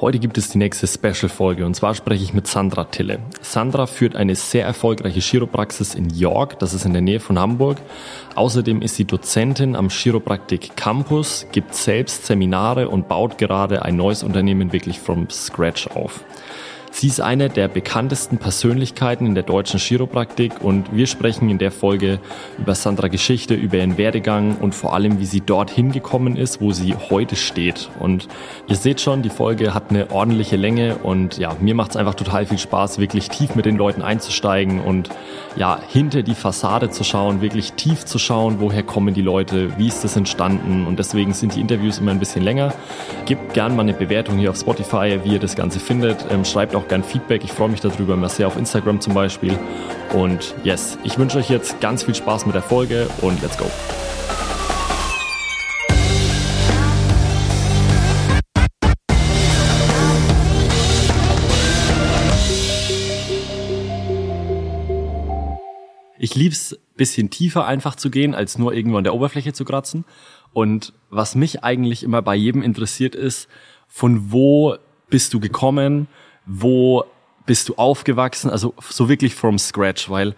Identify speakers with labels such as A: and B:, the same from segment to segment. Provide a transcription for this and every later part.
A: Heute gibt es die nächste Special-Folge und zwar spreche ich mit Sandra Tille. Sandra führt eine sehr erfolgreiche Chiropraxis in York, das ist in der Nähe von Hamburg. Außerdem ist sie Dozentin am Chiropraktik Campus, gibt selbst Seminare und baut gerade ein neues Unternehmen wirklich from scratch auf. Sie ist eine der bekanntesten Persönlichkeiten in der deutschen Chiropraktik und wir sprechen in der Folge über Sandra Geschichte, über ihren Werdegang und vor allem, wie sie dorthin gekommen ist, wo sie heute steht. Und ihr seht schon, die Folge hat eine ordentliche Länge und ja, mir macht es einfach total viel Spaß, wirklich tief mit den Leuten einzusteigen und ja, hinter die Fassade zu schauen, wirklich tief zu schauen, woher kommen die Leute, wie ist das entstanden und deswegen sind die Interviews immer ein bisschen länger. Gebt gerne mal eine Bewertung hier auf Spotify, wie ihr das Ganze findet. Ähm, schreibt auch gern Feedback. Ich freue mich darüber immer sehr auf Instagram zum Beispiel. Und yes, ich wünsche euch jetzt ganz viel Spaß mit der Folge und let's go. Ich lieb's bisschen tiefer einfach zu gehen, als nur irgendwo an der Oberfläche zu kratzen. Und was mich eigentlich immer bei jedem interessiert ist, von wo bist du gekommen? Wo bist du aufgewachsen, also so wirklich from scratch, weil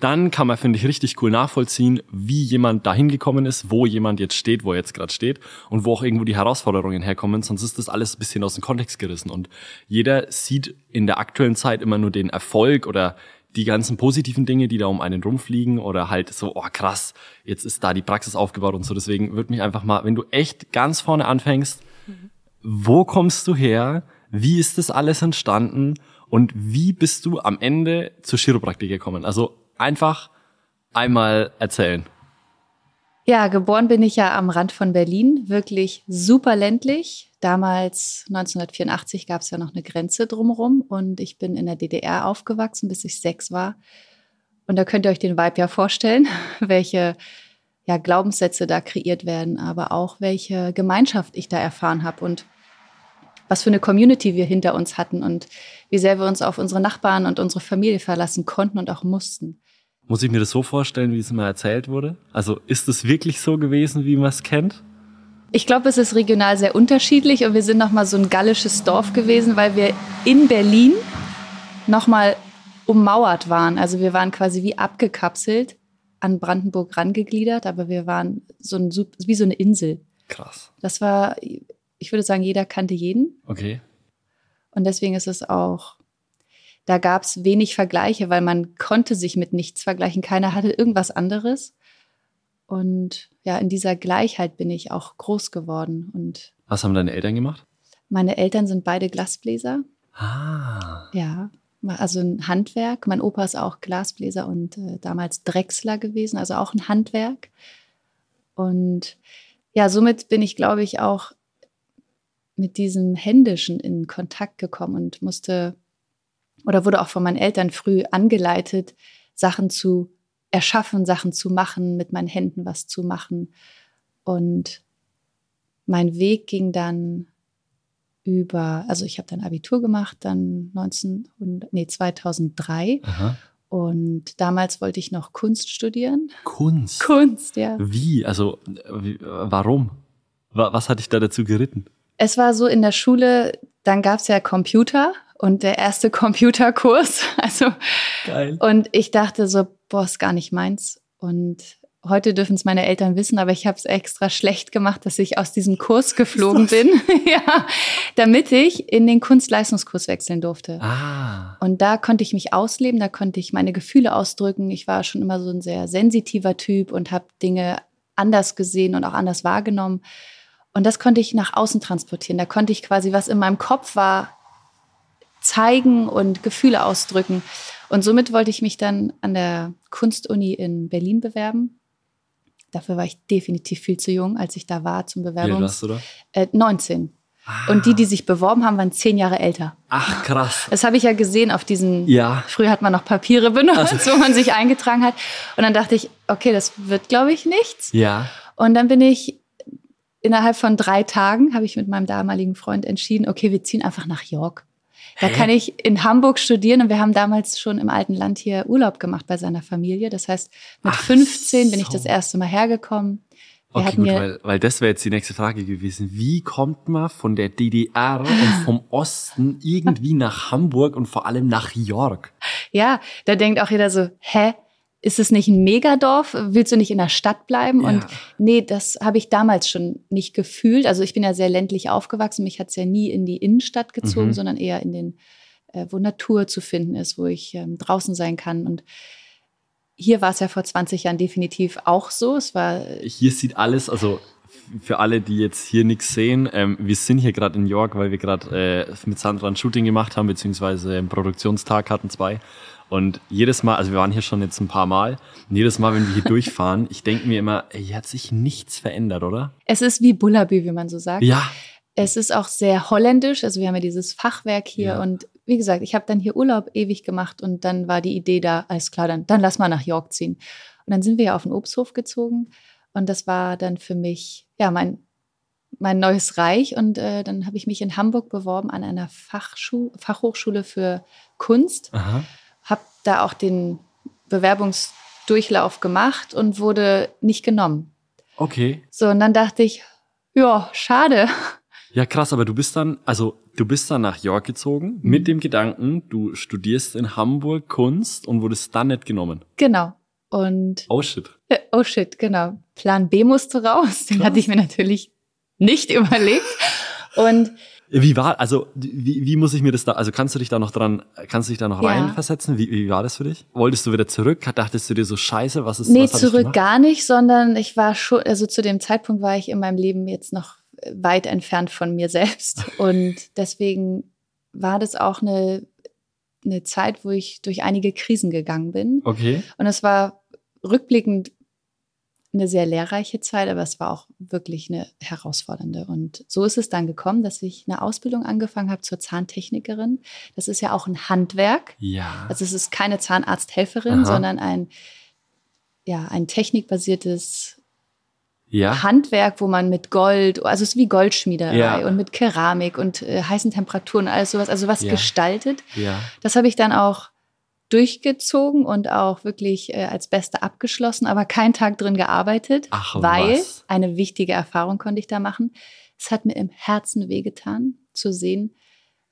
A: dann kann man, finde ich, richtig cool nachvollziehen, wie jemand dahin gekommen ist, wo jemand jetzt steht, wo er jetzt gerade steht und wo auch irgendwo die Herausforderungen herkommen, sonst ist das alles ein bisschen aus dem Kontext gerissen. Und jeder sieht in der aktuellen Zeit immer nur den Erfolg oder die ganzen positiven Dinge, die da um einen rumfliegen oder halt so, oh krass, jetzt ist da die Praxis aufgebaut und so. Deswegen würde mich einfach mal, wenn du echt ganz vorne anfängst, mhm. wo kommst du her? Wie ist das alles entstanden und wie bist du am Ende zur Chiropraktik gekommen? Also einfach einmal erzählen.
B: Ja, geboren bin ich ja am Rand von Berlin, wirklich super ländlich. Damals, 1984, gab es ja noch eine Grenze drumherum und ich bin in der DDR aufgewachsen, bis ich sechs war. Und da könnt ihr euch den Vibe ja vorstellen, welche ja, Glaubenssätze da kreiert werden, aber auch welche Gemeinschaft ich da erfahren habe. Und was für eine Community wir hinter uns hatten und wie sehr wir uns auf unsere Nachbarn und unsere Familie verlassen konnten und auch mussten.
A: Muss ich mir das so vorstellen, wie es immer erzählt wurde? Also ist es wirklich so gewesen, wie man es kennt?
B: Ich glaube, es ist regional sehr unterschiedlich und wir sind noch mal so ein gallisches Dorf gewesen, weil wir in Berlin noch mal ummauert waren. Also wir waren quasi wie abgekapselt an Brandenburg rangegliedert, aber wir waren so ein, wie so eine Insel.
A: Krass.
B: Das war ich würde sagen, jeder kannte jeden.
A: Okay.
B: Und deswegen ist es auch, da gab es wenig Vergleiche, weil man konnte sich mit nichts vergleichen. Keiner hatte irgendwas anderes. Und ja, in dieser Gleichheit bin ich auch groß geworden. Und
A: Was haben deine Eltern gemacht?
B: Meine Eltern sind beide Glasbläser.
A: Ah.
B: Ja, also ein Handwerk. Mein Opa ist auch Glasbläser und äh, damals Drechsler gewesen, also auch ein Handwerk. Und ja, somit bin ich, glaube ich, auch mit diesem Händischen in Kontakt gekommen und musste oder wurde auch von meinen Eltern früh angeleitet, Sachen zu erschaffen, Sachen zu machen, mit meinen Händen was zu machen. Und mein Weg ging dann über, also ich habe dann Abitur gemacht, dann 1900, nee, 2003. Aha. Und damals wollte ich noch Kunst studieren.
A: Kunst?
B: Kunst, ja.
A: Wie? Also, wie, warum? Was hat dich da dazu geritten?
B: Es war so in der Schule, dann gab es ja Computer und der erste Computerkurs. Also Geil. und ich dachte so, boah, ist gar nicht meins. Und heute dürfen es meine Eltern wissen, aber ich habe es extra schlecht gemacht, dass ich aus diesem Kurs geflogen bin, ja, damit ich in den Kunstleistungskurs wechseln durfte.
A: Ah.
B: Und da konnte ich mich ausleben, da konnte ich meine Gefühle ausdrücken. Ich war schon immer so ein sehr sensitiver Typ und habe Dinge anders gesehen und auch anders wahrgenommen. Und das konnte ich nach außen transportieren. Da konnte ich quasi, was in meinem Kopf war, zeigen und Gefühle ausdrücken. Und somit wollte ich mich dann an der Kunstuni in Berlin bewerben. Dafür war ich definitiv viel zu jung, als ich da war zum Bewerbungs. Wie
A: warst du da?
B: Äh, 19. Ah. Und die, die sich beworben haben, waren zehn Jahre älter.
A: Ach, krass.
B: Das habe ich ja gesehen auf diesen.
A: Ja.
B: Früher hat man noch Papiere benutzt, also. wo man sich eingetragen hat. Und dann dachte ich, okay, das wird, glaube ich, nichts.
A: Ja.
B: Und dann bin ich innerhalb von drei Tagen habe ich mit meinem damaligen Freund entschieden, okay, wir ziehen einfach nach York. Da Hä? kann ich in Hamburg studieren und wir haben damals schon im alten Land hier Urlaub gemacht bei seiner Familie. Das heißt, mit Ach 15 bin ich das erste Mal hergekommen, Wir
A: okay, gut, weil, weil das wäre jetzt die nächste Frage gewesen. Wie kommt man von der DDR und vom Osten irgendwie nach Hamburg und vor allem nach York?
B: Ja, da denkt auch jeder so, hä? Ist es nicht ein Megadorf? Willst du nicht in der Stadt bleiben?
A: Ja.
B: Und nee, das habe ich damals schon nicht gefühlt. Also ich bin ja sehr ländlich aufgewachsen. Mich hat's ja nie in die Innenstadt gezogen,
A: Mhm.
B: sondern eher in den, äh, wo Natur zu finden ist, wo ich ähm, draußen sein kann. Und hier war es ja vor 20 Jahren definitiv auch so. Es war
A: Hier sieht alles, also für alle, die jetzt hier nichts sehen, ähm, wir sind hier gerade in York, weil wir gerade äh, mit Sandra ein Shooting gemacht haben, beziehungsweise einen Produktionstag hatten zwei. Und jedes Mal, also wir waren hier schon jetzt ein paar Mal, und jedes Mal, wenn wir hier durchfahren, ich denke mir immer, ey, hier hat sich nichts verändert, oder?
B: es ist wie Bullabü, wie man so sagt.
A: Ja.
B: Es ist auch sehr holländisch. Also wir haben ja dieses Fachwerk hier
A: Ja.
B: und wie gesagt, ich habe dann hier Urlaub ewig gemacht und dann war die Idee da, alles klar, dann, dann lass mal nach York ziehen. Und dann sind wir ja auf den Obsthof gezogen und das war dann für mich, ja, mein, mein neues Reich. Und äh, dann habe ich mich in Hamburg beworben an einer Fachschu Fachhochschule für Kunst,
A: Aha.
B: Da auch den Bewerbungsdurchlauf gemacht und wurde nicht genommen.
A: Okay.
B: So, und dann dachte ich, ja, schade.
A: Ja, krass, aber du bist dann, also du bist dann nach York gezogen mit dem Gedanken, du studierst in Hamburg Kunst und wurdest dann nicht genommen.
B: Genau. Und
A: Oh shit.
B: äh, oh shit, genau. Plan B musste raus. Den
A: Krass.
B: hatte ich mir natürlich nicht überlegt. Und
A: Wie war, also wie, wie muss ich mir das da, also kannst du dich da noch dran, kannst du dich da noch
B: Ja.
A: reinversetzen? Wie, wie war das für dich? Wolltest du wieder zurück? Dachtest du dir so scheiße, was ist
B: nee,
A: was
B: zurück gar nicht, sondern ich war schon, also zu dem Zeitpunkt war ich in meinem Leben jetzt noch weit entfernt von mir selbst. Und deswegen war das auch eine, eine Zeit, wo ich durch einige Krisen gegangen bin.
A: Okay.
B: Und es war rückblickend eine sehr lehrreiche Zeit, aber es war auch wirklich eine herausfordernde. Und so ist es dann gekommen, dass ich eine Ausbildung angefangen habe zur Zahntechnikerin. Das ist ja auch ein Handwerk.
A: Ja.
B: Also es ist keine Zahnarzthelferin,
A: Aha.
B: sondern ein, ja, ein technikbasiertes
A: ja.
B: Handwerk, wo man mit Gold, also es ist wie Goldschmiederei
A: Ja.
B: und mit Keramik und äh, heißen Temperaturen und alles sowas, also was
A: Ja.
B: gestaltet.
A: Ja.
B: Das habe ich dann auch durchgezogen und auch wirklich äh, als Beste abgeschlossen, aber keinen Tag drin gearbeitet,
A: Ach,
B: weil
A: was?
B: eine wichtige Erfahrung konnte ich da machen. Es hat mir im Herzen wehgetan, zu sehen,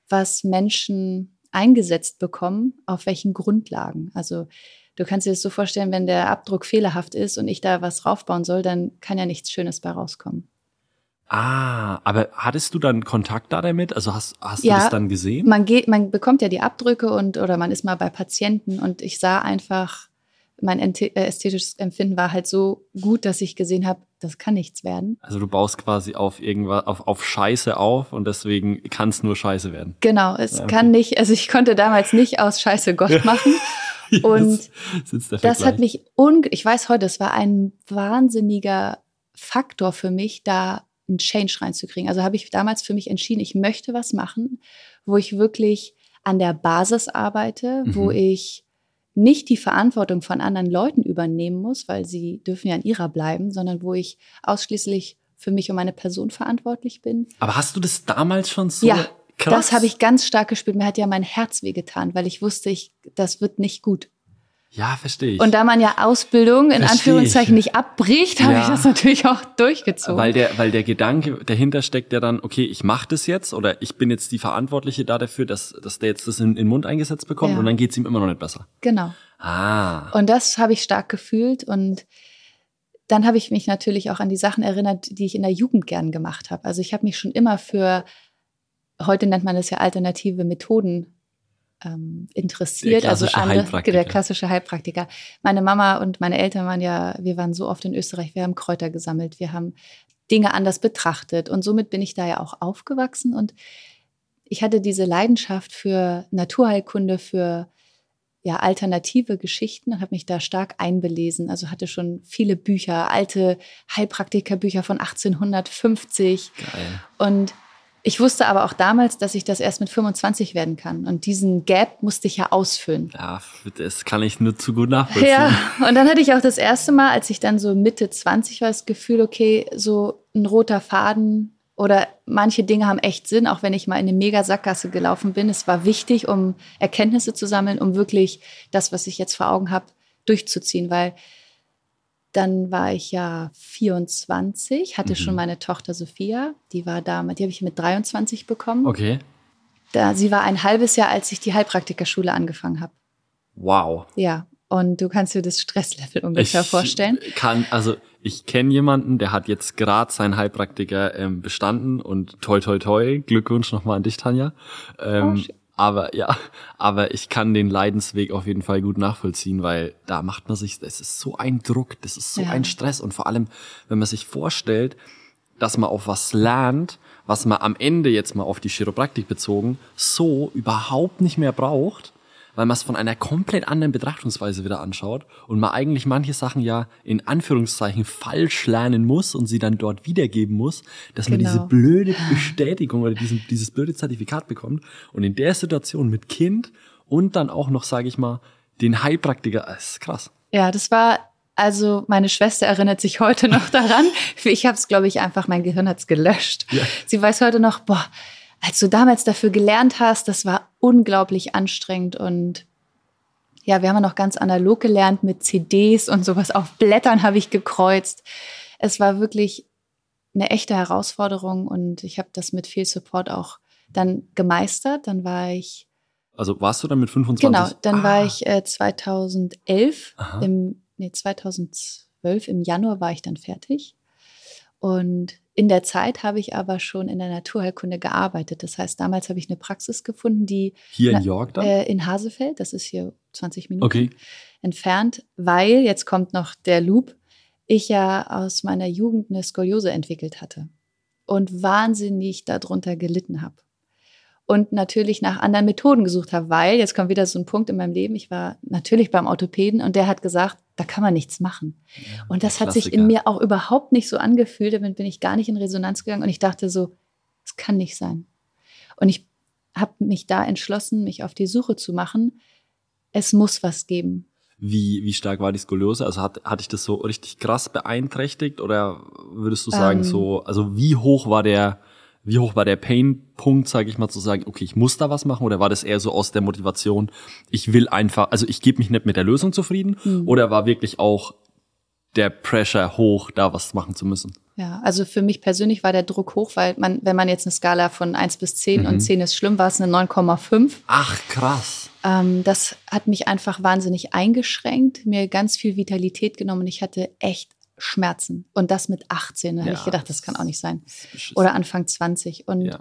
B: was Menschen eingesetzt bekommen, auf welchen Grundlagen. Also du kannst dir das so vorstellen, wenn der Abdruck fehlerhaft ist und ich da was raufbauen soll, dann kann ja nichts Schönes bei rauskommen.
A: Ah, aber hattest du dann Kontakt da damit? Also hast, hast
B: Ja,
A: du das dann gesehen?
B: Man geht, man bekommt ja die Abdrücke und oder man ist mal bei Patienten und ich sah einfach, mein äh, ästhetisches Empfinden war halt so gut, dass ich gesehen habe, das kann nichts werden.
A: Also du baust quasi auf irgendwas, auf, auf Scheiße auf und deswegen kann es nur Scheiße werden.
B: Genau, es
A: Ja, okay.
B: kann nicht, also ich konnte damals nicht aus Scheiße Gott machen. Und
A: sitzt der
B: Das hat mich, un ich weiß heute, es war ein wahnsinniger Faktor für mich, da einen Change reinzukriegen. Also habe ich damals für mich entschieden, ich möchte was machen, wo ich wirklich an der Basis arbeite, wo
A: Mhm.
B: ich nicht die Verantwortung von anderen Leuten übernehmen muss, weil sie dürfen ja an ihrer bleiben, sondern wo ich ausschließlich für mich und meine Person verantwortlich bin.
A: Aber hast du das damals schon so
B: ja,
A: krass?
B: das habe ich ganz stark gespürt. Mir hat ja mein Herz wehgetan, weil ich wusste, ich, das wird nicht gut.
A: Ja, verstehe ich.
B: Und da man ja Ausbildung in
A: Versteh
B: Anführungszeichen
A: ich.
B: nicht abbricht, habe
A: Ja.
B: ich das natürlich auch durchgezogen.
A: weil der, weil der Gedanke dahinter steckt ja dann, okay, ich mache das jetzt oder ich bin jetzt die Verantwortliche da dafür, dass, dass der jetzt das in, in den Mund eingesetzt bekommt
B: Ja.
A: und dann geht's ihm immer noch nicht besser.
B: genau.
A: Ah.
B: Und das habe ich stark gefühlt. Und dann habe ich mich natürlich auch an die Sachen erinnert, die ich in der Jugend gern gemacht habe. Also ich habe mich schon immer für, heute nennt man das ja alternative Methoden ähm, interessiert. Also
A: Heilpraktiker.
B: der klassische Heilpraktiker. Meine Mama und meine Eltern waren ja, wir waren so oft in Österreich, wir haben Kräuter gesammelt, wir haben Dinge anders betrachtet. Und somit bin ich da ja auch aufgewachsen. Und ich hatte diese Leidenschaft für Naturheilkunde, für ja, alternative Geschichten und habe mich da stark einbelesen. Also hatte schon viele Bücher, alte Heilpraktikerbücher von 1850.
A: Geil.
B: Und ich wusste aber auch damals, dass ich das erst mit 25 werden kann. Und diesen Gap musste ich ja ausfüllen.
A: Ja, das kann ich nur zu gut nachvollziehen.
B: Ja, und dann hatte ich auch das erste Mal, als ich dann so Mitte 20 war, das Gefühl, okay, so ein roter Faden oder manche Dinge haben echt Sinn, auch wenn ich mal in eine Mega-Sackgasse gelaufen bin. Es war wichtig, um Erkenntnisse zu sammeln, um wirklich das, was ich jetzt vor Augen habe, durchzuziehen, weil dann war ich ja 24, hatte mhm. schon meine Tochter Sophia. Die war da, die habe ich mit 23 bekommen.
A: Okay.
B: Da, sie war ein halbes Jahr, als ich die Heilpraktikerschule angefangen habe.
A: Wow.
B: Ja. Und du kannst dir das Stresslevel ungefähr
A: ich
B: vorstellen.
A: Kann, also ich kenne jemanden, der hat jetzt gerade seinen Heilpraktiker ähm, bestanden und toi toi toi, Glückwunsch nochmal an dich, Tanja. Ähm, oh, aber ja, aber ich kann den Leidensweg auf jeden Fall gut nachvollziehen, weil da macht man sich, das ist so ein Druck, das ist so ja. ein Stress und vor allem, wenn man sich vorstellt, dass man auf was lernt, was man am Ende jetzt mal auf die Chiropraktik bezogen so überhaupt nicht mehr braucht weil man es von einer komplett anderen Betrachtungsweise wieder anschaut und man eigentlich manche Sachen ja in Anführungszeichen falsch lernen muss und sie dann dort wiedergeben muss, dass genau. man diese genau. blöde Bestätigung oder diesen, dieses blöde Zertifikat bekommt. Und in der Situation mit Kind und dann auch noch, sage ich mal, den Heilpraktiker, das ist krass.
B: Ja, das war also meine Schwester erinnert sich heute noch daran. Ich habe es, glaube ich, einfach, mein Gehirn hat es gelöscht. Ja. Sie weiß heute noch, boah, als du damals dafür gelernt hast, das war unglaublich anstrengend und ja, wir haben ja noch ganz analog gelernt mit CDs und sowas. Auf Blättern habe ich gekreuzt. Es war wirklich eine echte Herausforderung und ich habe das mit viel Support auch dann gemeistert. Dann war ich.
A: Also warst du dann mit 25?
B: Genau, dann ah. war ich äh, 2011 Aha. im, nee, 2012 im Januar war ich dann fertig. Und in der Zeit habe ich aber schon in der Naturheilkunde gearbeitet. Das heißt, damals habe ich eine Praxis gefunden, die
A: hier in York dann?
B: Äh, in Hasefeld, das ist hier 20 Minuten okay. entfernt, weil jetzt kommt noch der Loop, ich ja aus meiner Jugend eine Skoliose entwickelt hatte und wahnsinnig darunter gelitten habe und natürlich nach anderen Methoden gesucht habe, weil jetzt kommt wieder so ein Punkt in meinem Leben. Ich war natürlich beim Orthopäden und der hat gesagt, da kann man nichts machen. Ja, und das hat sich in mir auch überhaupt nicht so angefühlt. Damit bin ich gar nicht in Resonanz gegangen und ich dachte so, es kann nicht sein. Und ich habe mich da entschlossen, mich auf die Suche zu machen. Es muss was geben.
A: Wie, wie stark war die Skoliose? Also hat, hatte ich das so richtig krass beeinträchtigt oder würdest du sagen ähm, so, also wie hoch war der, wie hoch war der Pain-Punkt, sage ich mal, zu sagen, okay, ich muss da was machen? Oder war das eher so aus der Motivation, ich will einfach, also ich gebe mich nicht mit der Lösung zufrieden? Mhm. Oder war wirklich auch der Pressure hoch, da was machen zu müssen?
B: Ja, also für mich persönlich war der Druck hoch, weil man, wenn man jetzt eine Skala von 1 bis 10 mhm. und 10 ist schlimm, war es eine 9,5.
A: Ach, krass.
B: Ähm, das hat mich einfach wahnsinnig eingeschränkt, mir ganz viel Vitalität genommen. Ich hatte echt Schmerzen. Und das mit 18. Da ja, habe ich gedacht, das kann auch nicht sein. Oder Anfang 20. Und ja.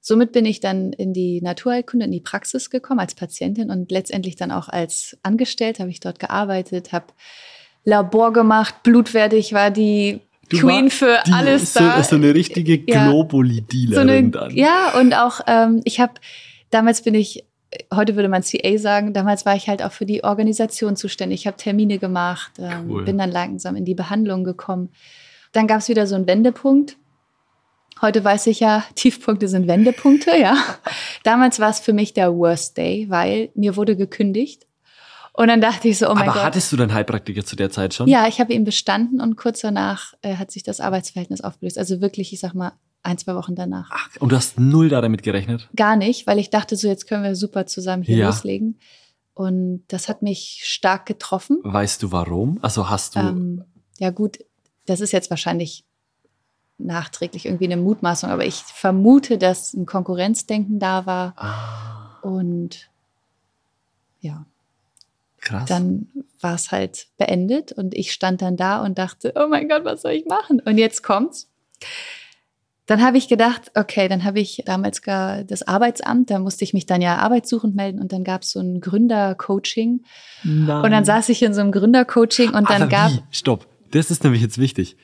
B: somit bin ich dann in die Naturheilkunde, in die Praxis gekommen als Patientin und letztendlich dann auch als Angestellte habe ich dort gearbeitet, habe Labor gemacht, blutwerte. Ich war die Du Queen für die, alles
A: so,
B: da.
A: So eine richtige Globuli-Dealerin so dann.
B: Ja, und auch, ähm, ich habe, damals bin ich heute würde man CA sagen, damals war ich halt auch für die Organisation zuständig. Ich habe Termine gemacht, ähm, cool. bin dann langsam in die Behandlung gekommen. Dann gab es wieder so einen Wendepunkt. Heute weiß ich ja, Tiefpunkte sind Wendepunkte, ja. Damals war es für mich der Worst Day, weil mir wurde gekündigt. Und dann dachte ich so, oh mein
A: Aber
B: Gott.
A: hattest du deinen Heilpraktiker zu der Zeit schon?
B: Ja, ich habe ihn bestanden und kurz danach äh, hat sich das Arbeitsverhältnis aufgelöst. Also wirklich, ich sag mal, ein, zwei Wochen danach.
A: Ach, und du hast null da damit gerechnet?
B: Gar nicht, weil ich dachte so, jetzt können wir super zusammen hier ja. loslegen. Und das hat mich stark getroffen.
A: Weißt du warum? Also hast du. Ähm,
B: ja, gut, das ist jetzt wahrscheinlich nachträglich irgendwie eine Mutmaßung, aber ich vermute, dass ein Konkurrenzdenken da war. Ah. Und ja.
A: Krass.
B: Dann war es halt beendet und ich stand dann da und dachte, oh mein Gott, was soll ich machen? Und jetzt kommt's. Dann habe ich gedacht, okay, dann habe ich damals gar das Arbeitsamt, da musste ich mich dann ja arbeitssuchend melden und dann gab es so ein Gründercoaching. Und dann saß ich in so einem Gründercoaching und dann
A: aber
B: gab.
A: Wie? Stopp, das ist nämlich jetzt wichtig.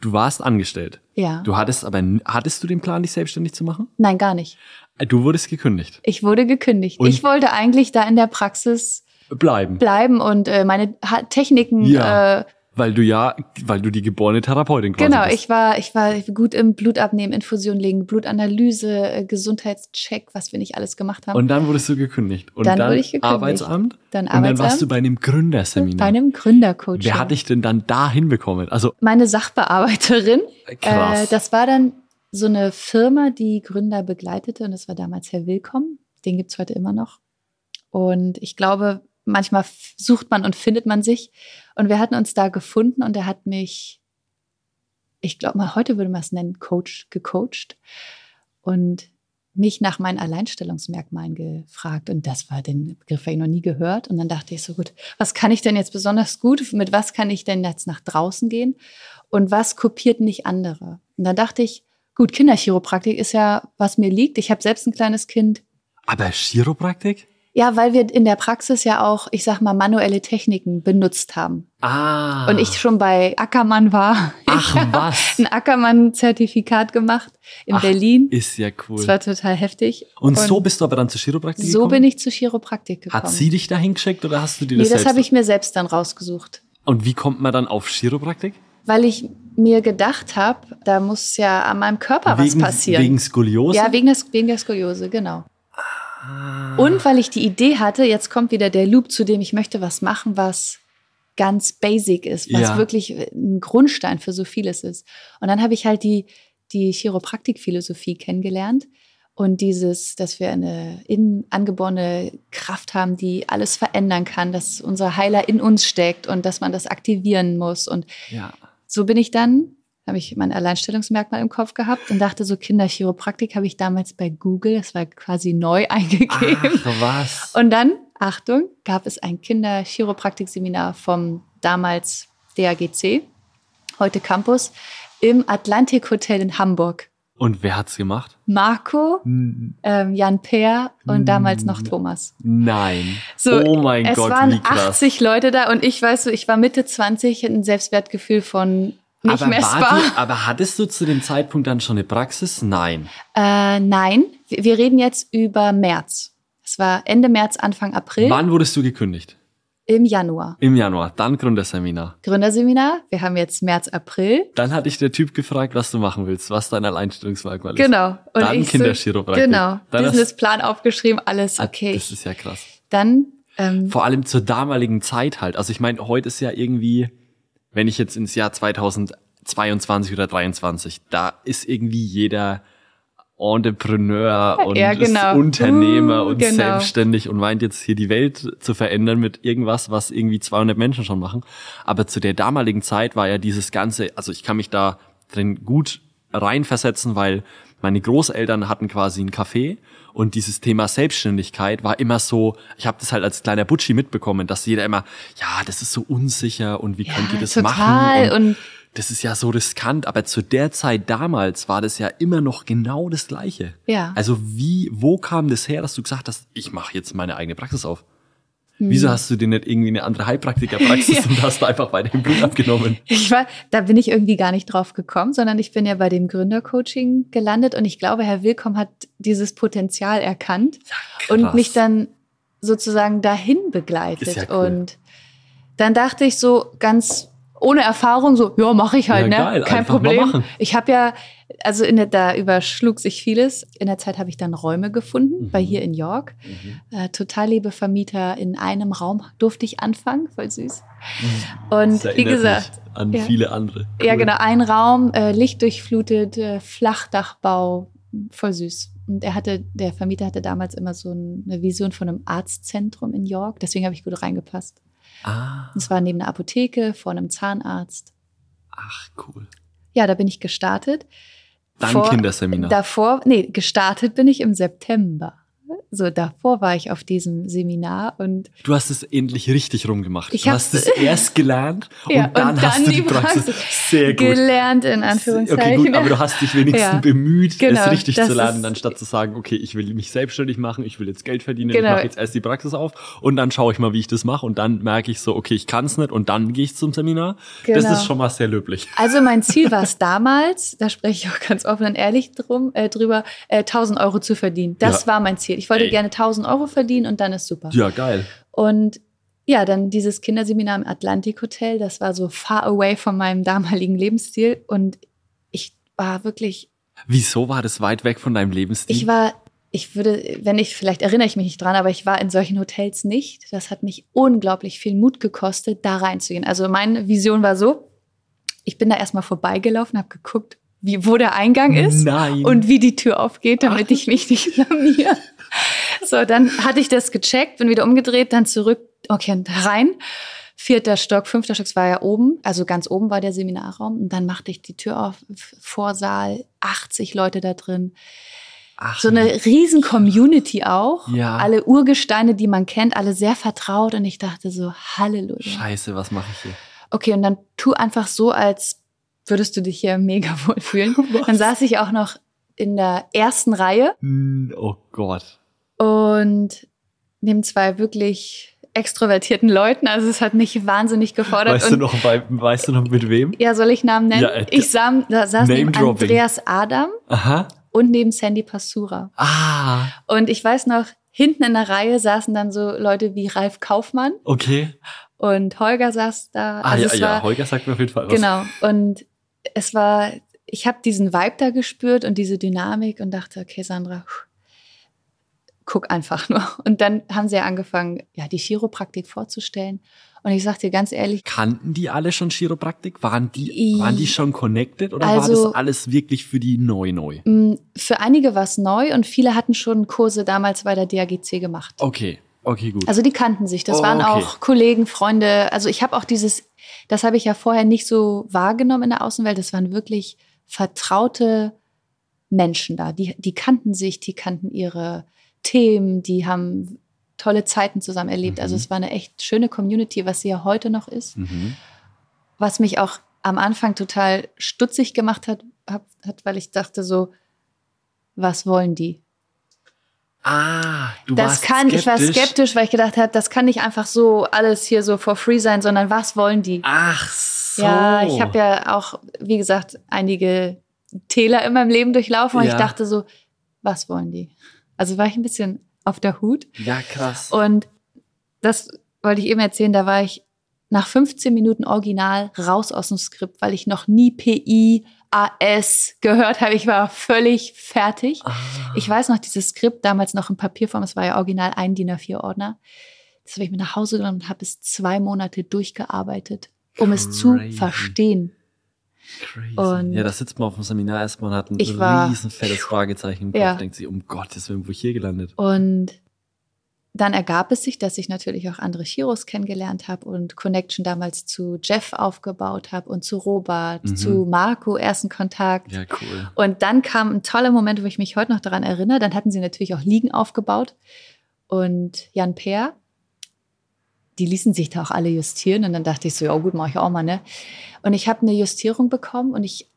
A: Du warst angestellt.
B: Ja.
A: Du hattest aber, hattest du den Plan, dich selbstständig zu machen?
B: Nein, gar nicht.
A: Äh, du wurdest gekündigt.
B: Ich wurde gekündigt. Und ich wollte eigentlich da in der Praxis
A: bleiben.
B: Bleiben und äh, meine Techniken ja. äh,
A: weil du ja, weil du die geborene Therapeutin quasi
B: Genau,
A: bist.
B: ich war, ich war gut im Blutabnehmen, Infusion legen, Blutanalyse, äh, Gesundheitscheck, was wir nicht alles gemacht haben.
A: Und dann wurdest du gekündigt. Und
B: dann,
A: dann
B: wurde ich gekündigt.
A: Arbeitsamt.
B: Dann
A: Arbeitsamt. Und dann warst du bei einem Gründerseminar.
B: Bei einem Gründercoach.
A: Wer hat dich denn dann da hinbekommen? Also
B: meine Sachbearbeiterin.
A: Krass.
B: Äh, das war dann so eine Firma, die Gründer begleitete und das war damals Herr Willkommen. Den gibt's heute immer noch. Und ich glaube, manchmal sucht man und findet man sich. Und wir hatten uns da gefunden und er hat mich, ich glaube mal, heute würde man es nennen, Coach, gecoacht. Und mich nach meinen Alleinstellungsmerkmalen gefragt. Und das war den Begriff, habe ich noch nie gehört. Und dann dachte ich so, gut, was kann ich denn jetzt besonders gut? Mit was kann ich denn jetzt nach draußen gehen? Und was kopiert nicht andere? Und dann dachte ich, gut, Kinderchiropraktik ist ja, was mir liegt. Ich habe selbst ein kleines Kind.
A: Aber Chiropraktik?
B: Ja, weil wir in der Praxis ja auch, ich sag mal, manuelle Techniken benutzt haben.
A: Ah.
B: Und ich schon bei Ackermann war.
A: Ach,
B: Ich
A: was?
B: Ein Ackermann-Zertifikat gemacht in
A: Ach,
B: Berlin.
A: Ist ja cool.
B: Das war total heftig.
A: Und, so bist du aber dann zur Chiropraktik
B: so
A: gekommen?
B: bin ich zu Chiropraktik gekommen.
A: Hat sie dich da hingeschickt oder hast du dir
B: nee,
A: das
B: das
A: selbst?
B: habe ich mir selbst dann rausgesucht.
A: Und wie kommt man dann auf Chiropraktik?
B: Weil ich mir gedacht habe, da muss ja an meinem Körper was
A: wegen,
B: passieren.
A: Wegen Skoliose?
B: ja, wegen, des, wegen der Skoliose, genau.
A: Ah.
B: Und weil ich die Idee hatte, jetzt kommt wieder der Loop, zu dem ich möchte was machen, was ganz basic ist, was
A: Ja.
B: wirklich ein Grundstein für so vieles ist. Und dann habe ich halt die, die Chiropraktik-Philosophie kennengelernt und dieses, dass wir eine innen angeborene Kraft haben, die alles verändern kann, dass unser Heiler in uns steckt und dass man das aktivieren muss. Und
A: ja.
B: so bin ich dann, habe ich mein Alleinstellungsmerkmal im Kopf gehabt und dachte, so Kinderchiropraktik habe ich damals bei Google, das war quasi neu eingegeben.
A: Ach, was?
B: Und dann, Achtung, gab es ein Kinderchiropraktik-Seminar vom damals DAGC, heute Campus, im Atlantik Hotel in Hamburg.
A: Und wer hat's gemacht?
B: Marco,
A: N-
B: ähm, Jan Peer und damals noch
A: Mm.
B: Thomas.
A: Nein.
B: So,
A: oh mein
B: es
A: Gott,
B: waren
A: wie krass.
B: 80 Leute da und ich weiß so, ich war Mitte 20, hatte ein Selbstwertgefühl von nicht
A: aber,
B: messbar.
A: die, aber hattest du zu dem Zeitpunkt dann schon eine Praxis? Nein.
B: Äh, nein, wir reden jetzt über März. Es war Ende März, Anfang April
A: Wann wurdest du gekündigt?
B: im Januar.
A: Im Januar, dann Gründerseminar.
B: Gründerseminar, wir haben jetzt März, April.
A: Dann hat dich der Typ gefragt, was du machen willst, was dein Alleinstellungsmerkmal ist.
B: Genau. Und
A: Dann
B: ich so-. Genau.
A: Dann
B: Businessplan aufgeschrieben, alles
A: Ah,
B: okay.
A: Das ist ja krass.
B: Dann, ähm,
A: Vor allem zur damaligen Zeit halt. Also ich meine, heute ist ja irgendwie, wenn ich jetzt ins Jahr 2022 oder 23, da ist irgendwie jeder Entrepreneur und
B: Ja, genau.
A: Unternehmer
B: Uh,
A: und
B: genau.
A: selbstständig und meint jetzt hier die Welt zu verändern mit irgendwas, was irgendwie 200 Menschen schon machen. Aber zu der damaligen Zeit war ja dieses Ganze, also ich kann mich da drin gut reinversetzen, weil meine Großeltern hatten quasi ein Café und dieses Thema Selbstständigkeit war immer so, ich habe das halt als kleiner Butschi mitbekommen, dass jeder immer, ja, das ist so unsicher und wie
B: Ja,
A: könnt ihr das
B: total.
A: machen?
B: Und-
A: das ist ja so riskant, aber zu der Zeit damals war das ja immer noch genau das Gleiche.
B: Ja.
A: Also wie, wo kam das her, dass du gesagt hast, ich mache jetzt meine eigene Praxis auf?
B: Hm.
A: Wieso hast du dir nicht irgendwie eine andere Heilpraktikerpraxis und hast einfach weiter im Blut abgenommen?
B: ich war, da bin ich irgendwie gar nicht drauf gekommen, sondern ich bin ja bei dem Gründercoaching gelandet und ich glaube, Herr Willkomm hat dieses Potenzial erkannt und
A: krass.
B: mich dann sozusagen dahin begleitet.
A: Ja cool.
B: Und dann dachte ich so ganz ohne Erfahrung so, ja, mache ich halt,
A: Ja,
B: ne?
A: geil,
B: Kein Problem. Ich habe ja, also in der, da überschlug sich vieles. In der Zeit habe ich dann Räume gefunden,
A: Mhm.
B: bei hier in York. Äh, total liebe Vermieter in einem Raum durfte ich anfangen, voll süß. Und
A: Das
B: wie gesagt,
A: an
B: ja.
A: viele andere.
B: ja,
A: Cool.
B: genau, ein Raum, äh, lichtdurchflutet, äh, Flachdachbau, voll süß. Und er hatte, der Vermieter hatte damals immer so ein, eine Vision von einem Arztzentrum in York, deswegen habe ich gut reingepasst.
A: Ah,
B: Es war neben einer Apotheke, vor einem Zahnarzt.
A: ach cool.
B: Ja, da bin ich gestartet.
A: Dann
B: Vor-
A: Kinderseminar.
B: Davor, nee, gestartet bin ich im September. So, davor war ich auf diesem Seminar und
A: Du hast es endlich richtig rumgemacht.
B: Ich
A: du hast es erst gelernt und,
B: Ja,
A: dann hast du die Praxis. Sehr gut.
B: gelernt in Anführungszeichen.
A: Okay, gut, aber du hast dich wenigstens
B: Ja.
A: bemüht,
B: Genau,
A: es richtig
B: das
A: zu lernen, anstatt zu sagen, okay, ich will mich selbstständig machen, ich will jetzt Geld verdienen,
B: Genau.
A: ich mache jetzt erst die Praxis auf und dann schaue ich mal, wie ich das mache und dann merke ich so, okay, ich kann es nicht und dann gehe ich zum Seminar. Das
B: Genau.
A: ist schon mal sehr löblich.
B: Also mein Ziel war es damals, da spreche ich auch ganz offen und ehrlich drum, äh, drüber, äh, 1000 Euro zu verdienen. Das
A: Ja.
B: war mein Ziel. Ich wollte
A: Ey.
B: gerne 1000 Euro verdienen und dann ist super.
A: Ja, geil.
B: Und ja, dann dieses Kinderseminar im Atlantik Hotel, das war so far away von meinem damaligen Lebensstil und ich war wirklich,
A: Wieso war das weit weg von deinem Lebensstil?
B: ich war, ich würde, wenn ich, vielleicht erinnere ich mich nicht dran, aber ich war in solchen Hotels nicht. Das hat mich unglaublich viel Mut gekostet, da reinzugehen. Also meine Vision war so, ich bin da erstmal vorbeigelaufen, habe geguckt, wie, wo der Eingang ist
A: Nein.
B: und wie die Tür aufgeht, damit ich mich nicht blamier. So, dann hatte ich das gecheckt, bin wieder umgedreht, dann zurück Okay, und rein. Vierter Stock, fünfter Stock, es war ja oben, also ganz oben war der Seminarraum. Und dann machte ich die Tür auf, Vorsaal, 80 Leute da drin.
A: Ach,
B: So eine riesen Community auch.
A: Ja.
B: Alle Urgesteine, die man kennt, alle sehr vertraut. Und ich dachte so, Halleluja.
A: Scheiße, was mache ich hier?
B: Okay, und dann tu einfach so, als würdest du dich hier mega wohl fühlen.
A: Was?
B: Dann saß ich auch noch in der ersten Reihe
A: Hm, Oh Gott.
B: und neben zwei wirklich extrovertierten Leuten. Also es hat mich wahnsinnig gefordert.
A: Weißt du,
B: und
A: noch, bei, weißt du noch mit wem?
B: ja, soll ich Namen nennen?
A: Ja, äh,
B: ich sah, da saß neben. Andreas Adam
A: Aha.
B: und neben Sandy Passura.
A: Ah,
B: Und ich weiß noch, hinten in der Reihe saßen dann so Leute wie Ralf Kaufmann
A: okay.
B: und Holger saß da.
A: Ah,
B: Also
A: ja,
B: es
A: ja,
B: war,
A: Holger sagt mir auf jeden Fall was.
B: Genau. Und es war, ich habe diesen Vibe da gespürt und diese Dynamik und dachte, okay, Sandra, guck einfach nur. Und dann haben sie ja angefangen, ja, die Chiropraktik vorzustellen. Und ich sag dir ganz ehrlich,
A: Kannten die alle schon Chiropraktik? Waren die, waren die schon connected oder war
B: Also-
A: das alles wirklich für die neu neu?
B: mh, für einige war es neu und viele hatten schon Kurse damals bei der DAGC gemacht.
A: Okay, okay, gut.
B: Also die kannten sich. Das
A: Oh,
B: waren
A: okay.
B: auch Kollegen, Freunde. Also ich habe auch dieses, das habe ich ja vorher nicht so wahrgenommen in der Außenwelt. Das waren wirklich vertraute Menschen da. Die, die kannten sich, die kannten ihre Themen, die haben tolle Zeiten zusammen erlebt. Also
A: Mhm.
B: es war eine echt schöne Community, was sie ja heute noch ist.
A: mhm.
B: Was mich auch am Anfang total stutzig gemacht hat, hat weil ich dachte so, was wollen die?
A: Ah, du
B: Das
A: warst
B: kann, ich war
A: skeptisch.
B: skeptisch, weil ich gedacht habe, das kann nicht einfach so alles hier so for free sein, sondern was wollen die?
A: Ach so.
B: Ja, ich habe ja auch, wie gesagt, einige Täler in meinem Leben durchlaufen und
A: Ja.
B: ich dachte so, was wollen die? Also war ich ein bisschen auf der Hut
A: Ja, krass.
B: und das wollte ich eben erzählen, da war ich nach 15 Minuten Original raus aus dem Skript, weil ich noch nie PI, AS gehört habe. Ich war völlig fertig.
A: Ah.
B: Ich weiß noch, dieses Skript damals noch in Papierform, es war ja original ein DIN A4-Ordner. Das habe ich mit nach Hause genommen und habe es zwei Monate durchgearbeitet, um es zu verstehen.
A: Crazy.
B: Und-
A: ja, da sitzt man auf dem Seminar erstmal und hat ein
B: war-
A: riesen fettes Fragezeichen im Kopf.
B: Ja.
A: Denkt sich, um Gottes Willen, wo ich hier gelandet?
B: Und dann ergab es sich, dass ich natürlich auch andere Chiros kennengelernt habe und Connection damals zu Jeff aufgebaut habe und zu Robert,
A: Mhm.
B: zu Marco, ersten Kontakt.
A: Ja, cool.
B: Und dann kam ein toller Moment, wo ich mich heute noch daran erinnere. Dann hatten sie natürlich auch Liegen aufgebaut. Und Jan Peer, die ließen sich da auch alle justieren. Und dann dachte ich so, ja gut, mache ich auch mal, ne? Und ich habe eine Justierung bekommen und ich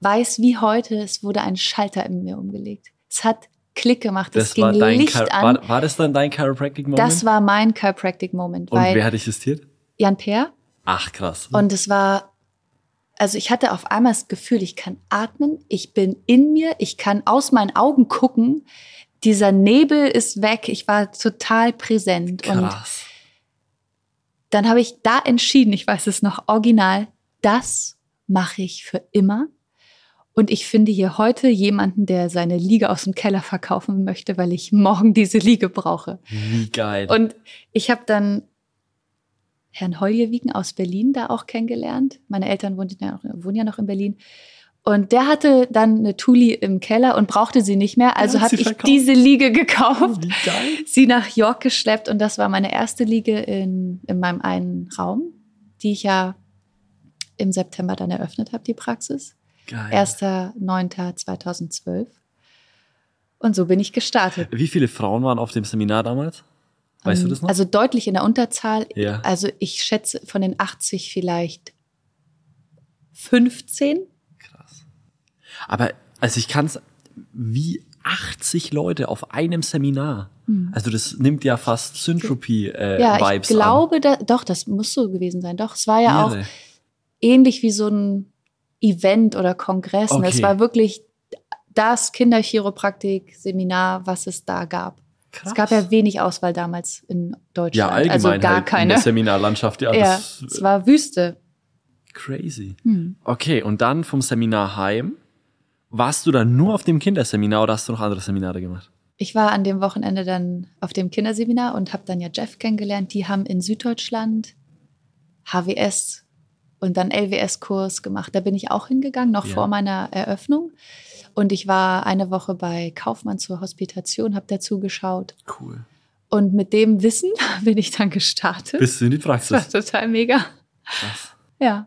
B: weiß wie heute, es wurde ein Schalter in mir umgelegt. Es hat Klick gemacht, es
A: Das
B: ging
A: war dein
B: Licht
A: Chiro-
B: an.
A: war, war das dann dein Chiropractic Moment?
B: das war mein Chiropractic-Moment,
A: und
B: weil
A: wer hat dich justiert?
B: Jan Peer
A: Ach, krass.
B: und es war, also ich hatte auf einmal das Gefühl, ich kann atmen, ich bin in mir, ich kann aus meinen Augen gucken. Dieser Nebel ist weg, ich war total präsent. Und
A: krass.
B: Dann habe ich da entschieden, ich weiß es noch original, das mache ich für immer. Und ich finde hier heute jemanden, der seine Liege aus dem Keller verkaufen möchte, weil ich morgen diese Liege brauche.
A: Wie geil.
B: Und ich habe dann Herrn Holjewigen aus Berlin da auch kennengelernt. Meine Eltern wohnen ja noch in Berlin. Und der hatte dann eine Tuli im Keller und brauchte sie nicht mehr. Also habe ich
A: verkauft.
B: diese Liege gekauft,
A: Wie geil.
B: sie nach York geschleppt und das war meine erste Liege in, in meinem einen Raum, die ich ja im September dann eröffnet habe, die Praxis.
A: Geil.
B: 1.9.2012. Und so bin ich gestartet.
A: Wie viele Frauen waren auf dem Seminar damals? Weißt du das noch?
B: Also deutlich in der Unterzahl.
A: Ja.
B: Also ich schätze von den 80 vielleicht 15.
A: Aber also ich kann es wie 80 Leute auf einem Seminar. Also das nimmt ja fast Syntropy äh,
B: Hm. ja,
A: Vibes
B: ich glaube, da, doch, das muss so gewesen sein. Doch, es war ja
A: an.
B: auch
A: Irre.
B: ähnlich wie so ein Event oder Kongress. Und Es
A: Okay.
B: war wirklich das Kinderchiropraktik-Seminar, was es da gab.
A: Krass.
B: Es gab ja wenig Auswahl damals in Deutschland.
A: ja allgemein
B: also gar
A: halt in
B: keine.
A: der Seminarlandschaft. Ja,
B: Ja, es war Wüste.
A: crazy.
B: Hm.
A: Okay, und dann vom Seminar heim. Warst du dann nur auf dem Kinderseminar oder hast du noch andere Seminare gemacht?
B: Ich war an dem Wochenende dann auf dem Kinderseminar und habe dann ja Jeff kennengelernt. Die haben in Süddeutschland HWS und dann LWS-Kurs gemacht. Da bin ich auch hingegangen, noch
A: Ja.
B: vor meiner Eröffnung. Und ich war eine Woche bei Kaufmann zur Hospitation, habe dazu geschaut.
A: Cool.
B: Und mit dem Wissen bin ich dann gestartet.
A: Bist du in die
B: Das war
A: Praxis?
B: total mega.
A: Krass.
B: Ja.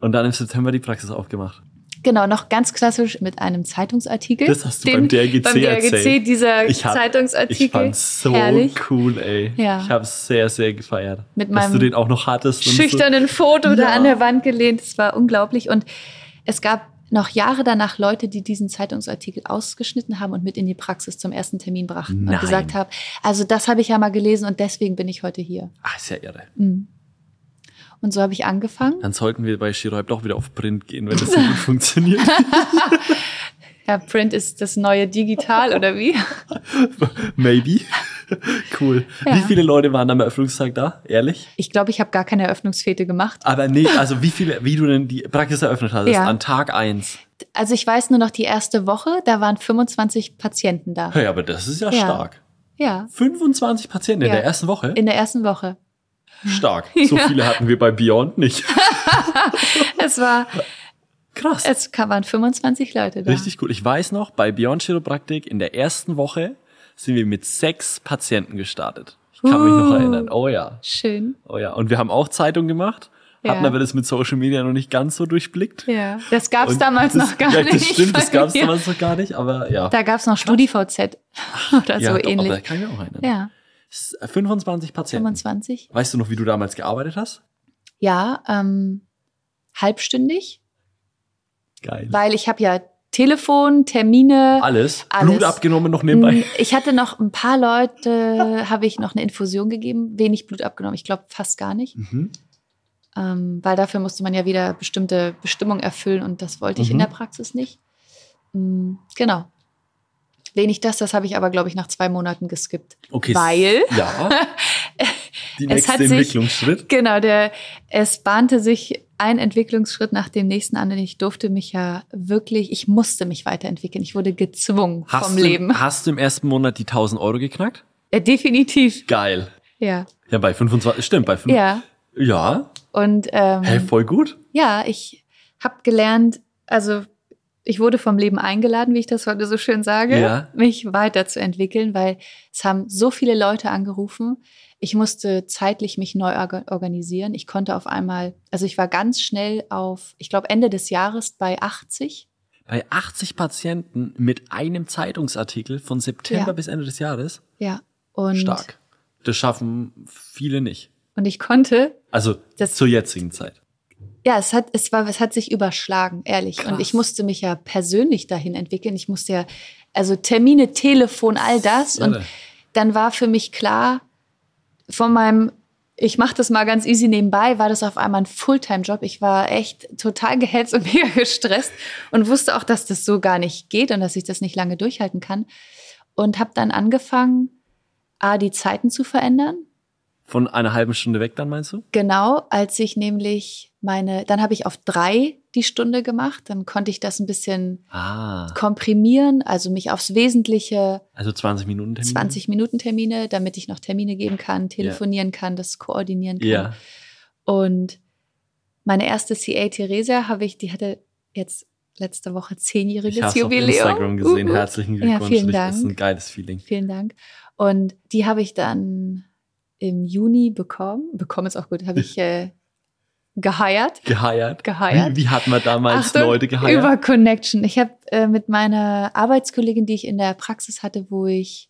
A: Und dann im September die Praxis aufgemacht.
B: Genau, noch ganz klassisch mit einem Zeitungsartikel.
A: Das hast du beim DRGC
B: beim DRGC,
A: erzählt.
B: dieser
A: Ich hab-
B: Zeitungsartikel.
A: Ich fand's so
B: Herrlich.
A: cool, ey.
B: Ja.
A: Ich habe es sehr, sehr gefeiert.
B: Mit
A: dass
B: meinem
A: du den auch noch hattest.
B: schüchternen Foto da
A: Ja.
B: an der Wand gelehnt. Das war unglaublich. Und es gab noch Jahre danach Leute, die diesen Zeitungsartikel ausgeschnitten haben und mit in die Praxis zum ersten Termin brachten
A: Nein.
B: und gesagt haben, also das habe ich ja mal gelesen und deswegen bin ich heute hier.
A: So. Ah, ist ja irre.
B: Mhm. Und so habe ich angefangen.
A: Dann sollten wir bei Chirohype doch wieder auf Print gehen, wenn das so gut funktioniert.
B: Ja, Print ist das neue Digital oder wie?
A: Maybe. cool.
B: Ja.
A: Wie viele Leute waren am Eröffnungstag da? Ehrlich?
B: Ich glaube, ich habe gar keine Eröffnungsfete gemacht.
A: Aber nee, also wie viele, wie du denn die Praxis eröffnet hattest
B: Ja.
A: an Tag eins.
B: Also ich weiß nur noch die erste Woche, da waren 25 Patienten da.
A: Hey, aber das ist ja,
B: Ja.
A: stark.
B: Ja,
A: 25 Patienten in der ersten Woche?
B: in der ersten Woche.
A: Stark. So
B: Ja.
A: viele hatten wir bei Beyond nicht.
B: Es war,
A: Krass.
B: es waren 25 Leute da.
A: Richtig cool. Ich weiß noch, bei Beyond Chiropraktik in der ersten Woche sind wir mit sechs Patienten gestartet. Ich kann mich noch
B: Uh.
A: erinnern. Oh ja.
B: Schön.
A: Oh ja. Und wir haben auch Zeitung gemacht, hatten
B: Ja.
A: aber das mit Social Media noch nicht ganz so durchblickt.
B: Ja, das gab es
A: Und
B: damals
A: das,
B: noch gar
A: ja,
B: nicht.
A: Das stimmt, das
B: bei
A: gab es
B: mir.
A: damals noch gar nicht, aber ja.
B: Da gab es noch StudiVZ oder
A: ja,
B: so
A: doch,
B: ähnlich.
A: Aber da kann ich mich auch erinnern.
B: ja,
A: 25 Patienten.
B: 25.
A: Weißt du noch, wie du damals gearbeitet hast?
B: Ja, ähm, halbstündig,
A: Geil.
B: weil ich habe ja Telefon, Termine.
A: Alles?
B: Alles.
A: Blut abgenommen noch nebenbei?
B: Mm, Ich hatte noch ein paar Leute, habe ich noch eine Infusion gegeben, wenig Blut abgenommen. Ich glaube fast gar nicht,
A: Mhm.
B: ähm, weil dafür musste man ja wieder bestimmte Bestimmungen erfüllen und das wollte ich in
A: Mhm.
B: der Praxis nicht. Mm, Genau. Wenig das, das habe ich aber, glaube ich, nach zwei Monaten geskippt.
A: Okay.
B: Weil,
A: Ja. Die
B: Es
A: nächste
B: hat sich-
A: Entwicklungsschritt.
B: genau, der, es bahnte sich ein Entwicklungsschritt nach dem nächsten an und ich durfte mich ja wirklich, ich musste mich weiterentwickeln. Ich wurde gezwungen
A: Hast
B: vom
A: du,
B: Leben.
A: Hast du im ersten Monat die 1000 Euro geknackt?
B: Ja, definitiv.
A: Geil.
B: Ja.
A: Ja, bei 25, stimmt, bei 5.
B: Ja.
A: Ja.
B: Und ähm,
A: Hey, voll gut.
B: ja, ich habe gelernt, also ich wurde vom Leben eingeladen, wie ich das heute so schön sage,
A: Ja.
B: mich weiterzuentwickeln, weil es haben so viele Leute angerufen. Ich musste zeitlich mich neu orga- organisieren. Ich konnte auf einmal, also ich war ganz schnell auf, ich glaube Ende des Jahres bei 80.
A: Bei 80 Patienten mit einem Zeitungsartikel von September
B: Ja.
A: bis Ende des Jahres.
B: Ja. Und,
A: Stark. Das schaffen viele nicht.
B: Und ich konnte,
A: Also
B: Das-
A: zur jetzigen Zeit.
B: Ja, es hat, es war, es hat sich überschlagen, ehrlich.
A: Krass.
B: Und ich musste mich ja persönlich dahin entwickeln. Ich musste ja, also Termine, Telefon, all das. Und
A: Irre.
B: dann war für mich klar, von meinem, ich mache das mal ganz easy nebenbei, war das auf einmal ein Fulltime-Job. Ich war echt total gehetzt und mega gestresst und wusste auch, dass das so gar nicht geht und dass ich das nicht lange durchhalten kann. Und habe dann angefangen, A, die Zeiten zu verändern.
A: Von einer halben Stunde weg dann, meinst du?
B: Genau, als ich nämlich meine, dann habe ich auf drei die Stunde gemacht, dann konnte ich das ein bisschen
A: Ah.
B: komprimieren, also mich aufs Wesentliche
A: Also 20 Minuten Termin?
B: 20 Minuten Termine, damit ich noch Termine geben kann, telefonieren kann, das koordinieren kann.
A: Ja.
B: Und meine erste CA Theresia habe ich, die hatte jetzt letzte Woche
A: Ich
B: zehnjähriges
A: auf
B: Jubiläum.
A: Instagram gesehen.
B: Uh, uh.
A: Herzlichen
B: Ja,
A: Glückwunsch.
B: vielen
A: Das ist
B: Dank.
A: ein geiles Feeling.
B: Vielen Dank. Und die habe ich dann im Juni bekommen. Bekommen ist auch gut. Habe ich äh, geheiert.
A: Geheiert?
B: Geheiert.
A: Wie, wie hat man damals
B: Achtung,
A: Leute geheiert?
B: Über Connection. Ich habe äh, mit meiner Arbeitskollegin, die ich in der Praxis hatte, wo ich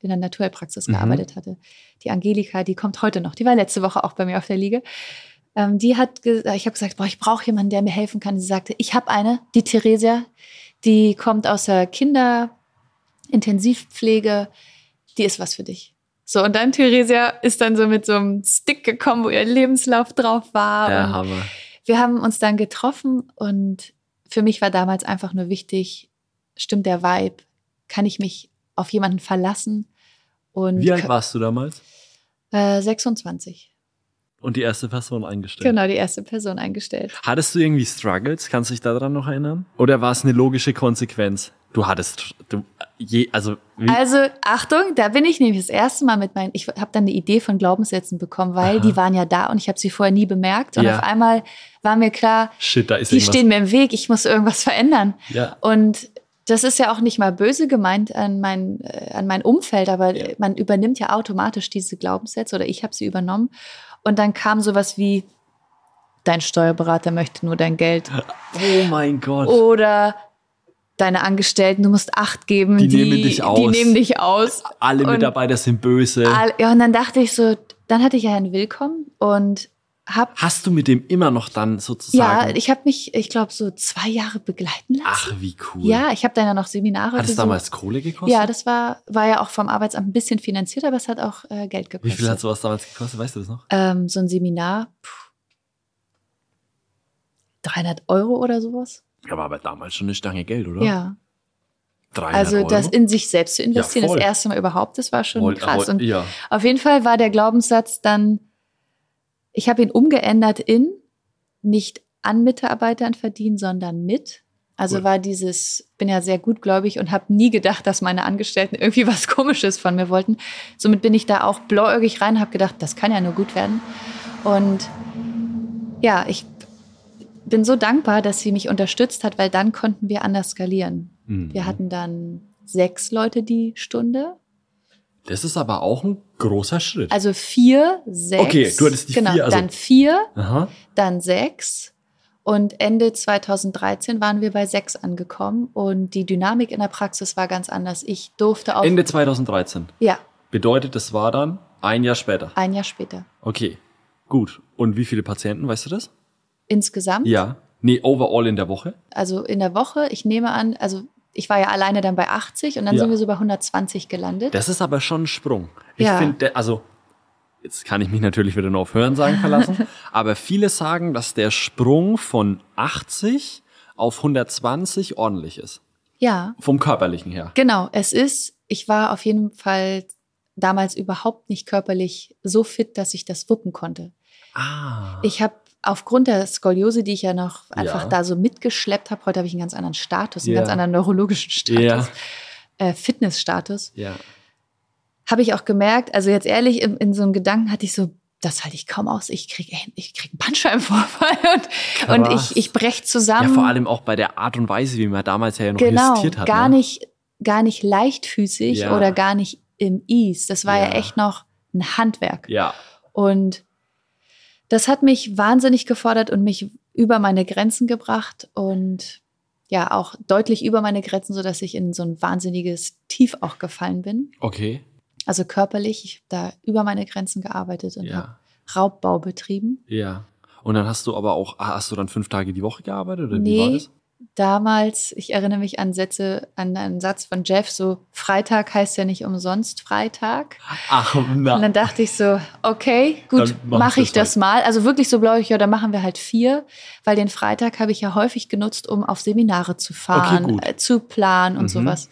B: in der Naturheilpraxis
A: Mhm.
B: gearbeitet hatte, die Angelika, die kommt heute noch. Die war letzte Woche auch bei mir auf der Liege. Ähm, die hat, ich habe gesagt, boah, ich brauche jemanden, der mir helfen kann. Sie sagte, ich habe eine, die Theresia, die kommt aus der Kinderintensivpflege, die ist was für dich. So, und dann Theresia ist dann so mit so einem Stick gekommen, wo ihr Lebenslauf drauf war.
A: Der
B: und
A: Hammer.
B: wir haben uns dann getroffen und für mich war damals einfach nur wichtig, stimmt der Vibe, kann ich mich auf jemanden verlassen und
A: Wie alt warst du damals?
B: äh, 26.
A: Und die erste Person eingestellt.
B: Genau, die erste Person eingestellt.
A: Hattest du irgendwie Struggles? Kannst du dich daran noch erinnern? Oder war es eine logische Konsequenz? Du hattest, du, je, also, wie,
B: Also Achtung, da bin ich nämlich das erste Mal mit meinen, ich habe dann eine Idee von Glaubenssätzen bekommen, weil
A: Aha.
B: die waren ja da und ich habe sie vorher nie bemerkt und
A: Ja.
B: auf einmal war mir klar,
A: shit, da ist
B: die
A: irgendwas.
B: stehen mir im Weg, ich muss irgendwas verändern.
A: ja,
B: Und das ist ja auch nicht mal böse gemeint an mein, äh, an mein Umfeld, aber
A: Ja.
B: man übernimmt ja automatisch diese Glaubenssätze oder ich habe sie übernommen. Und dann kam sowas wie, dein Steuerberater möchte nur dein Geld.
A: Oh mein Gott.
B: Oder deine Angestellten, du musst Acht geben.
A: Die nehmen dich
B: Die
A: aus.
B: nehmen dich aus.
A: Alle
B: und-
A: Mitarbeiter sind böse.
B: All- Ja, und dann dachte ich so, dann hatte ich ja einen Willkommen und hab,
A: Hast du mit dem immer noch dann
B: ja,
A: sozusagen?
B: ich habe mich, ich glaube, so zwei Jahre begleiten lassen.
A: Ach, wie cool.
B: Ja, ich habe dann ja noch Seminare
A: Hat es damals Kohle gekostet?
B: Ja, das war, war ja auch vom Arbeitsamt ein bisschen finanziert, aber es hat auch äh, Geld
A: Wie
B: gekostet.
A: viel hat sowas damals gekostet? Weißt du das noch?
B: ähm, so ein Seminar? Puh, 300 Euro oder sowas?
A: Ja, war aber damals schon eine Stange Geld, oder?
B: Ja.
A: 300
B: Also
A: Euro?
B: das in sich selbst zu investieren,
A: voll.
B: das erste Mal überhaupt, das war schon
A: Woll-
B: krass. Und
A: ja.
B: auf jeden Fall war der Glaubenssatz dann, ich habe ihn umgeändert in nicht an Mitarbeitern verdienen, sondern mit. Also
A: Cool.
B: war dieses, bin ja sehr gutgläubig und habe nie gedacht, dass meine Angestellten irgendwie was Komisches von mir wollten. Somit bin ich da auch blauäugig rein, habe gedacht, das kann ja nur gut werden. Und ja, ich bin so dankbar, dass sie mich unterstützt hat, weil dann konnten wir anders skalieren.
A: Mhm.
B: Wir hatten dann sechs Leute die Stunde.
A: Das ist aber auch ein großer Schritt.
B: Also vier, sechs.
A: Okay, du hattest die
B: genau,
A: vier, also-
B: Dann vier,
A: Aha.
B: dann sechs. Und Ende 2013 waren wir bei sechs angekommen. Und die Dynamik in der Praxis war ganz anders. Ich durfte auch.
A: Ende 2013.
B: Ja,
A: Bedeutet, das war dann ein Jahr später.
B: ein Jahr später.
A: Okay, gut. Und wie viele Patienten, weißt du das?
B: Insgesamt.
A: Ja. Nee, overall in der Woche?
B: Also in der Woche, ich nehme an, also ich war ja alleine dann bei 80 und dann
A: Ja.
B: sind wir so bei 120 gelandet.
A: Das ist aber schon ein Sprung. Ich
B: Ja.
A: finde, also, jetzt kann ich mich natürlich wieder nur auf Hörensagen verlassen, aber viele sagen, dass der Sprung von 80 auf 120 ordentlich ist.
B: ja,
A: Vom körperlichen her.
B: genau. Es ist, ich war auf jeden Fall damals überhaupt nicht körperlich so fit, dass ich das wuppen konnte.
A: Ah.
B: Ich habe aufgrund der Skoliose, die ich ja noch einfach
A: Ja.
B: da so mitgeschleppt habe, heute habe ich einen ganz anderen Status, einen
A: Ja.
B: ganz anderen neurologischen Status,
A: Ja.
B: äh, Fitnessstatus,
A: ja.
B: habe ich auch gemerkt, also jetzt ehrlich, in, in so einem Gedanken hatte ich so, das halte ich kaum aus, ich kriege ich krieg einen Bandscheibenvorfall und, und ich, ich brech
A: Ja,
B: zusammen.
A: vor allem auch bei der Art und Weise, wie man damals ja noch
B: genau,
A: justiert hat.
B: gar
A: ne?
B: nicht, gar nicht leichtfüßig
A: Ja.
B: oder gar nicht im Ease. Das war ja.
A: Ja.
B: echt noch ein Handwerk.
A: Ja.
B: Und das hat mich wahnsinnig gefordert und mich über meine Grenzen gebracht und ja auch deutlich über meine Grenzen, so dass ich in so ein wahnsinniges Tief auch gefallen bin.
A: Okay.
B: Also körperlich, ich habe da über meine Grenzen gearbeitet und habe
A: Ja.
B: Raubbau betrieben.
A: Ja. Und dann hast du aber auch, ah, hast du dann fünf Tage die Woche gearbeitet oder wie
B: Nee.
A: war das?
B: Damals, ich erinnere mich an Sätze, an einen Satz von Jeff, so Freitag heißt ja nicht umsonst Freitag.
A: Ach,
B: Und
A: na.
B: dann dachte ich so, okay, gut,
A: Dann mach
B: mache
A: ich das
B: das mal. Also wirklich so blau ich, ja, dann machen wir halt vier, weil den Freitag habe ich ja häufig genutzt, um auf Seminare zu fahren,
A: gut.
B: äh, zu planen und
A: Mhm.
B: sowas.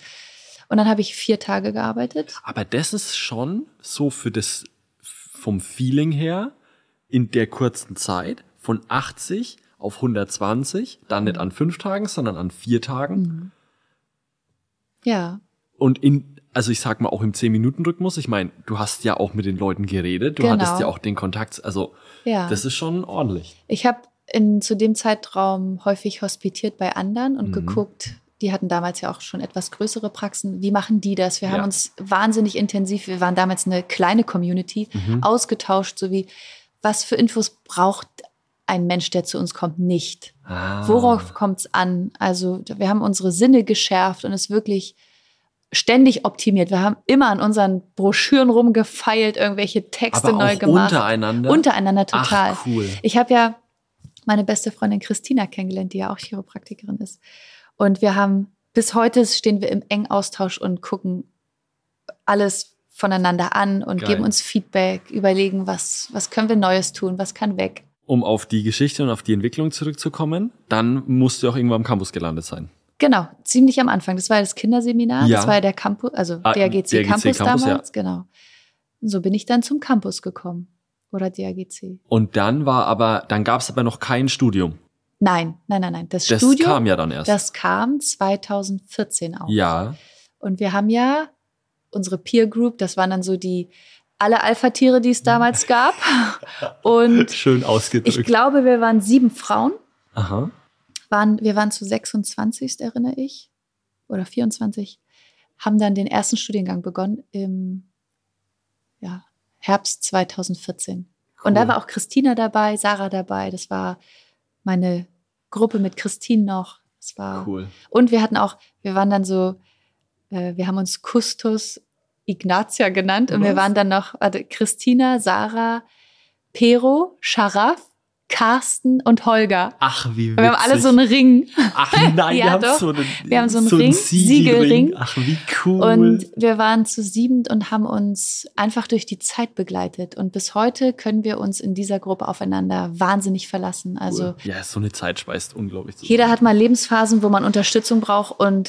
B: Und dann habe ich vier Tage gearbeitet.
A: Aber das ist schon so für das, vom Feeling her, in der kurzen Zeit von 80 auf 120, dann nicht an fünf Tagen, sondern an vier Tagen.
B: Mhm. Ja,
A: Und in, also ich sag mal auch im 10-Minuten-Rhythmus, ich meine, du hast ja auch mit den Leuten geredet, du
B: Genau.
A: hattest ja auch den Kontakt, also
B: ja.
A: das ist schon ordentlich.
B: Ich habe in zu dem Zeitraum häufig hospitiert bei anderen und
A: Mhm.
B: geguckt. Die hatten damals ja auch schon etwas größere Praxen. Wie machen die das? Wir
A: Ja.
B: haben uns wahnsinnig intensiv, wir waren damals eine kleine Community,
A: Mhm.
B: ausgetauscht, so wie, was für Infos braucht ein Mensch, der zu uns kommt, nicht?
A: Ah.
B: Worauf kommt es an? Also wir haben unsere Sinne geschärft und es wirklich ständig optimiert. Wir haben immer an unseren Broschüren rumgefeilt, irgendwelche Texte
A: Aber
B: neu gemacht.
A: untereinander?
B: Untereinander total.
A: Ach, cool.
B: Ich habe ja meine beste Freundin Christina kennengelernt, die ja auch Chiropraktikerin ist. Und wir haben bis heute stehen wir im engen Austausch und gucken alles voneinander an und
A: Geil.
B: geben uns Feedback, überlegen, was, was können wir Neues tun, was kann weg.
A: Um auf die Geschichte und auf die Entwicklung zurückzukommen, dann musst du auch irgendwo am Campus gelandet sein.
B: Genau, ziemlich am Anfang. Das war ja das Kinderseminar,
A: Ja.
B: das war ja der Campus, also
A: Ah,
B: DAGC,
A: DAGC
B: Campus,
A: Campus,
B: damals, genau. Und so bin ich dann zum Campus gekommen. Oder DAGC.
A: Und dann war aber, dann gab es aber noch kein Studium.
B: Nein, nein, nein, nein. Das,
A: Das
B: Studium,
A: kam ja dann erst.
B: das kam 2014 auf.
A: ja.
B: Und wir haben ja unsere Peer Group, das waren dann so die alle Alpha-Tiere, die es damals gab. Und
A: Schön
B: ich
A: ausgedrückt.
B: glaube, wir waren sieben Frauen.
A: Aha.
B: Waren, wir waren zu 26, erinnere ich. oder 24, haben dann den ersten Studiengang begonnen im ja, Herbst 2014. Und da war auch Christina dabei, Sarah dabei. Das war meine Gruppe mit Christine noch. Das war
A: Cool.
B: und wir hatten auch, wir waren dann so, äh, wir haben uns Kustus Ignatia genannt und wir waren dann noch warte, Christina, Sarah, Pero, Scharaf, Carsten und Holger.
A: Ach, wie witzig.
B: Und wir haben alle so einen Ring.
A: Ach nein,
B: Ja,
A: wir haben
B: doch.
A: so einen,
B: Wir haben so einen
A: einen
B: Ring,
A: Siegelring.
B: Siegelring.
A: Ach, wie cool.
B: Und wir waren zu siebend und haben uns einfach durch die Zeit begleitet. Und bis heute können wir uns in dieser Gruppe aufeinander wahnsinnig verlassen. Also
A: Cool. ja, so eine Zeit speist unglaublich. zusammen.
B: jeder hat mal Lebensphasen, wo man Unterstützung braucht und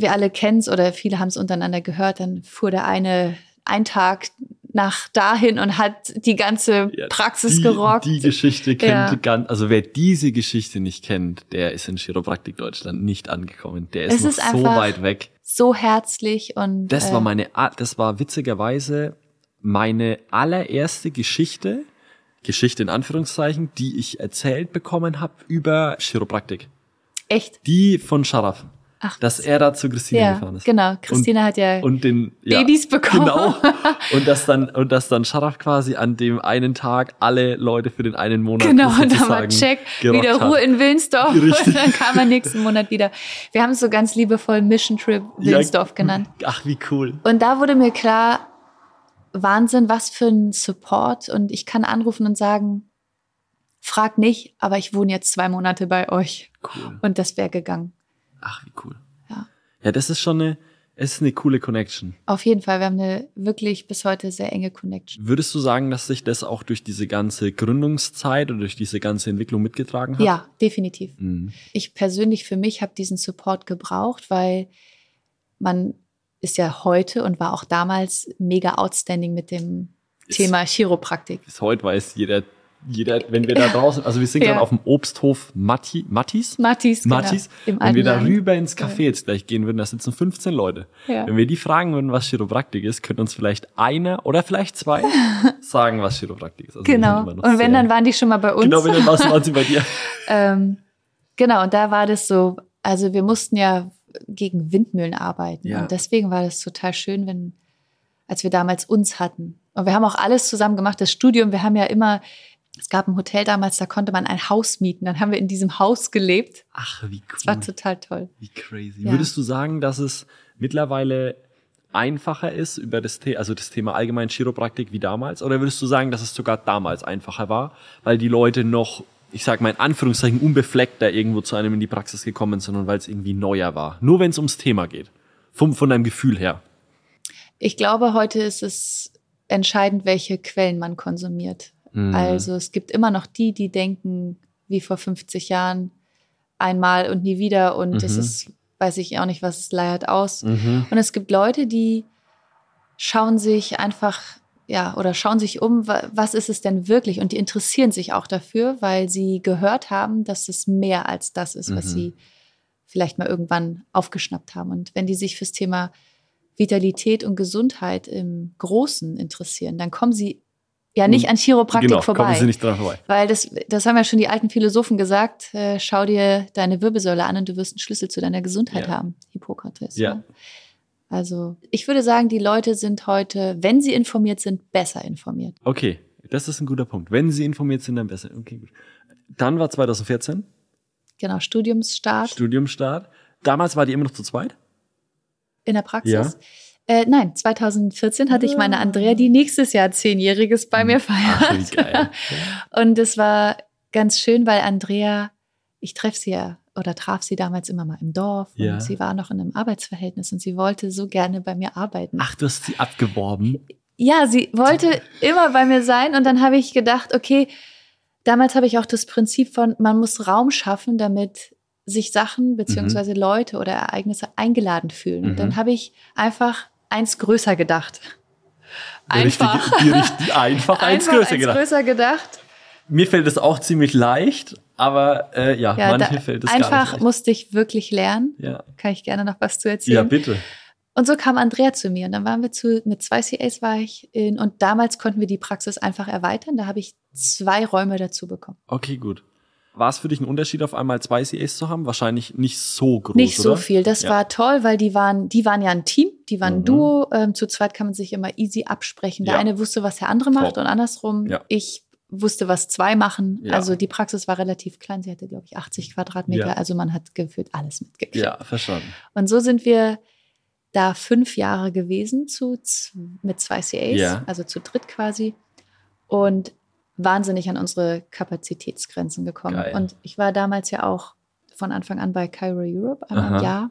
B: wir alle kennen es oder viele haben es untereinander gehört. Dann fuhr der eine einen Tag nach dahin und hat die ganze
A: Ja,
B: Praxis
A: die,
B: gerockt.
A: Die Geschichte kennt
B: Ja.
A: ganz, also wer diese Geschichte nicht kennt, der ist in Chiropraktik Deutschland nicht angekommen. Der ist
B: ist
A: so weit weg.
B: so herzlich und
A: Das
B: äh,
A: war meine, das war witzigerweise meine allererste Geschichte, Geschichte in Anführungszeichen, die ich erzählt bekommen habe über Chiropraktik.
B: echt.
A: Die von Sharaf.
B: Ach,
A: Dass er da zu Christine
B: ja,
A: gefahren ist.
B: genau. Christina hat ja
A: Und den ja,
B: Babys bekommen.
A: Genau. Und dass dann und dass dann Sharaf quasi an dem einen Tag alle Leute für den einen Monat
B: Genau, und dann war
A: sozusagen
B: Check, wieder
A: hat.
B: Ruhe in Willensdorf
A: Richtig.
B: und dann kam er nächsten Monat wieder. Wir haben es so ganz liebevoll Mission Trip Willensdorf genannt.
A: Ach, wie cool.
B: Und da wurde mir klar, Wahnsinn, was für ein Support. Und ich kann anrufen und sagen, frag nicht, aber ich wohne jetzt zwei Monate bei euch.
A: Cool.
B: Und das wäre gegangen.
A: Ach, wie cool.
B: Ja.
A: Ja, das ist schon eine, es ist eine coole Connection.
B: Auf jeden Fall, wir haben eine wirklich bis heute sehr enge Connection.
A: Würdest du sagen, dass sich das auch durch diese ganze Gründungszeit oder durch diese ganze Entwicklung mitgetragen hat?
B: Ja, definitiv.
A: Mhm.
B: Ich persönlich für mich habe diesen Support gebraucht, weil man ist ja heute und war auch damals mega outstanding mit dem
A: Ist-
B: Thema Chiropraktik.
A: Bis heute weiß jeder, jeder, wenn wir da draußen, also wir sind
B: Ja.
A: gerade auf dem Obsthof Matti, Mattis.
B: Mattis, genau,
A: Mattis.
B: im
A: Wenn wir da rüber ins Café jetzt gleich gehen würden, da sitzen 15 Leute.
B: Ja.
A: Wenn wir die fragen würden, was Chiropraktik ist, könnte uns vielleicht einer oder vielleicht zwei sagen, was Chiropraktik ist. Also
B: Genau. Und wenn,
A: sehr-
B: dann waren die schon mal bei uns.
A: Genau, wenn dann was waren sie bei dir.
B: Ähm, genau, und da war das so, also wir mussten ja gegen Windmühlen arbeiten.
A: Ja.
B: Und deswegen war das total schön, wenn, als wir damals uns hatten. Und wir haben auch alles zusammen gemacht, das Studium, wir haben ja immer, es gab ein Hotel damals, da konnte man ein Haus mieten. Dann haben wir in diesem Haus gelebt.
A: Ach, wie cool.
B: Das war total toll.
A: Wie crazy.
B: Ja.
A: Würdest du sagen, dass es mittlerweile einfacher ist über das, The also das Thema allgemein Chiropraktik wie damals? Oder würdest du sagen, dass es sogar damals einfacher war, weil die Leute noch, ich sag mal in Anführungszeichen, unbefleckter irgendwo zu einem in die Praxis gekommen sind und weil es irgendwie neuer war? Nur wenn es ums Thema geht. Vom, von deinem Gefühl her.
B: Ich glaube, heute ist es entscheidend, welche Quellen man konsumiert.
A: Mhm.
B: Also es gibt immer noch die, die denken, wie vor 50 Jahren, einmal und nie wieder und das
A: Mhm.
B: ist, weiß ich auch nicht, was es leiert aus.
A: Mhm.
B: Und es gibt Leute, die schauen sich einfach, ja, oder schauen sich um, wa- was ist es denn wirklich? Und die interessieren sich auch dafür, weil sie gehört haben, dass es mehr als das ist, was
A: Mhm.
B: sie vielleicht mal irgendwann aufgeschnappt haben. Und wenn die sich fürs Thema Vitalität und Gesundheit im Großen interessieren, dann kommen sie ja nicht an Chiropraktik
A: genau,
B: vorbei.
A: kommen sie nicht dran vorbei.
B: Weil das, das haben ja schon die alten Philosophen gesagt, äh, schau dir deine Wirbelsäule an und du wirst einen Schlüssel zu deiner Gesundheit
A: Ja.
B: haben. Hippokrates.
A: Ja.
B: ne? Also ich würde sagen, die Leute sind heute, wenn sie informiert sind, besser informiert.
A: Okay, das ist ein guter Punkt. Wenn sie informiert sind, dann besser. Okay, gut. Dann war 2014
B: Genau, Studiumsstart
A: Studiumstart. Damals war die immer noch zu zweit?
B: in der Praxis.
A: Ja.
B: Äh, nein, 2014 hatte ich meine Andrea, die nächstes Jahr zehnjähriges bei mir
A: Ach,
B: feiert.
A: geil.
B: Und es war ganz schön, weil Andrea, ich treffe sie ja oder traf sie damals immer mal im Dorf
A: Ja.
B: und sie war noch in einem Arbeitsverhältnis und sie wollte so gerne bei mir arbeiten.
A: Ach, du hast sie abgeworben.
B: Ja, sie wollte immer bei mir sein und dann habe ich gedacht, okay, damals habe ich auch das Prinzip von, man muss Raum schaffen, damit sich Sachen beziehungsweise Leute oder Ereignisse eingeladen fühlen.
A: Mhm.
B: Und dann habe ich einfach eins größer gedacht. Einfach.
A: Die, richtig, einfach eins
B: Einfach
A: größer
B: eins
A: gedacht.
B: größer gedacht.
A: Mir fällt es auch ziemlich leicht, aber äh, ja,
B: Ja,
A: manche
B: da,
A: fällt es gar
B: einfach
A: nicht
B: musste ich wirklich lernen.
A: leicht. Ja.
B: Kann ich gerne noch was zu
A: ja,
B: erzählen.
A: bitte.
B: Und so kam Andrea zu mir und dann waren wir zu, mit zwei CAs war ich in, und damals konnten wir die Praxis einfach erweitern. Da habe ich zwei Räume dazu bekommen.
A: Okay, gut. War es für dich ein Unterschied, auf einmal zwei CAs zu haben? Wahrscheinlich nicht so groß.
B: Nicht so
A: oder?
B: viel. Das
A: Ja.
B: war toll, weil die waren, die waren ja ein Team, die waren ein
A: Mhm.
B: Duo. Ähm, zu zweit kann man sich immer easy absprechen. Der
A: Ja.
B: eine wusste, was der andere macht
A: Top.
B: und andersrum.
A: Ja.
B: Ich wusste, was zwei machen.
A: Ja.
B: Also die Praxis war relativ klein. Sie hatte, glaube ich, 80 Quadratmeter.
A: Ja.
B: Also man hat gefühlt alles mitgekriegt.
A: Ja, verstanden.
B: Und so sind wir da fünf Jahre gewesen zu, mit zwei CAs,
A: Ja.
B: also zu dritt quasi. Und wahnsinnig an unsere Kapazitätsgrenzen gekommen.
A: Geil.
B: Und ich war damals ja auch von Anfang an bei Cairo Europe, einmal
A: Aha.
B: im Jahr.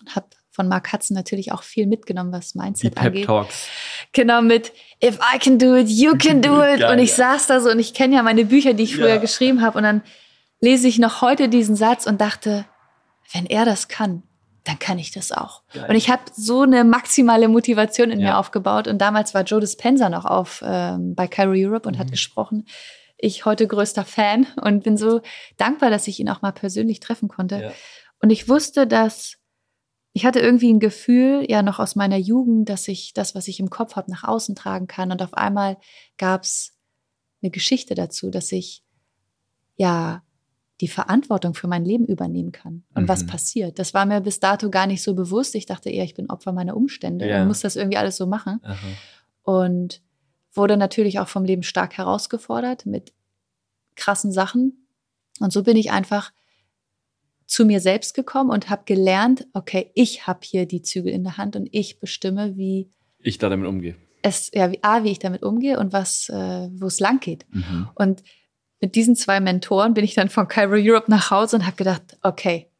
B: Und habe von Mark Hudson natürlich auch viel mitgenommen, was
A: Die
B: Mindset
A: Pep
B: angeht.
A: Talks.
B: Genau mit If I can do it, you can do it.
A: Geil,
B: und ich saß da so und ich kenne ja meine Bücher, die ich früher
A: Ja.
B: geschrieben habe. Und dann lese ich noch heute diesen Satz und dachte, wenn er das kann, dann kann ich das auch.
A: Geil.
B: Und ich habe so eine maximale Motivation in
A: Ja.
B: mir aufgebaut. Und damals war Joe Dispenza noch auf ähm, bei Cairo Europe und
A: Mhm.
B: hat gesprochen. Ich heute größter Fan und bin so dankbar, dass ich ihn auch mal persönlich treffen konnte.
A: Ja.
B: Und ich wusste, dass ich hatte irgendwie ein Gefühl, ja noch aus meiner Jugend, dass ich das, was ich im Kopf habe, nach außen tragen kann. Und auf einmal gab es eine Geschichte dazu, dass ich ja die Verantwortung für mein Leben übernehmen kann und was
A: Mhm.
B: passiert. Das war mir bis dato gar nicht so bewusst. Ich dachte eher, ich bin Opfer meiner Umstände
A: Ja.
B: und muss das irgendwie alles so machen.
A: Aha.
B: Und wurde natürlich auch vom Leben stark herausgefordert mit krassen Sachen. Und so bin ich einfach zu mir selbst gekommen und habe gelernt, okay, ich habe hier die Zügel in der Hand und ich bestimme, wie
A: Ich da damit umgehe.
B: es, ja, wie, A, wie ich damit umgehe und was, äh, wo es lang geht.
A: Mhm.
B: Und mit diesen zwei Mentoren bin ich dann von Cairo Europe nach Hause und habe gedacht, okay,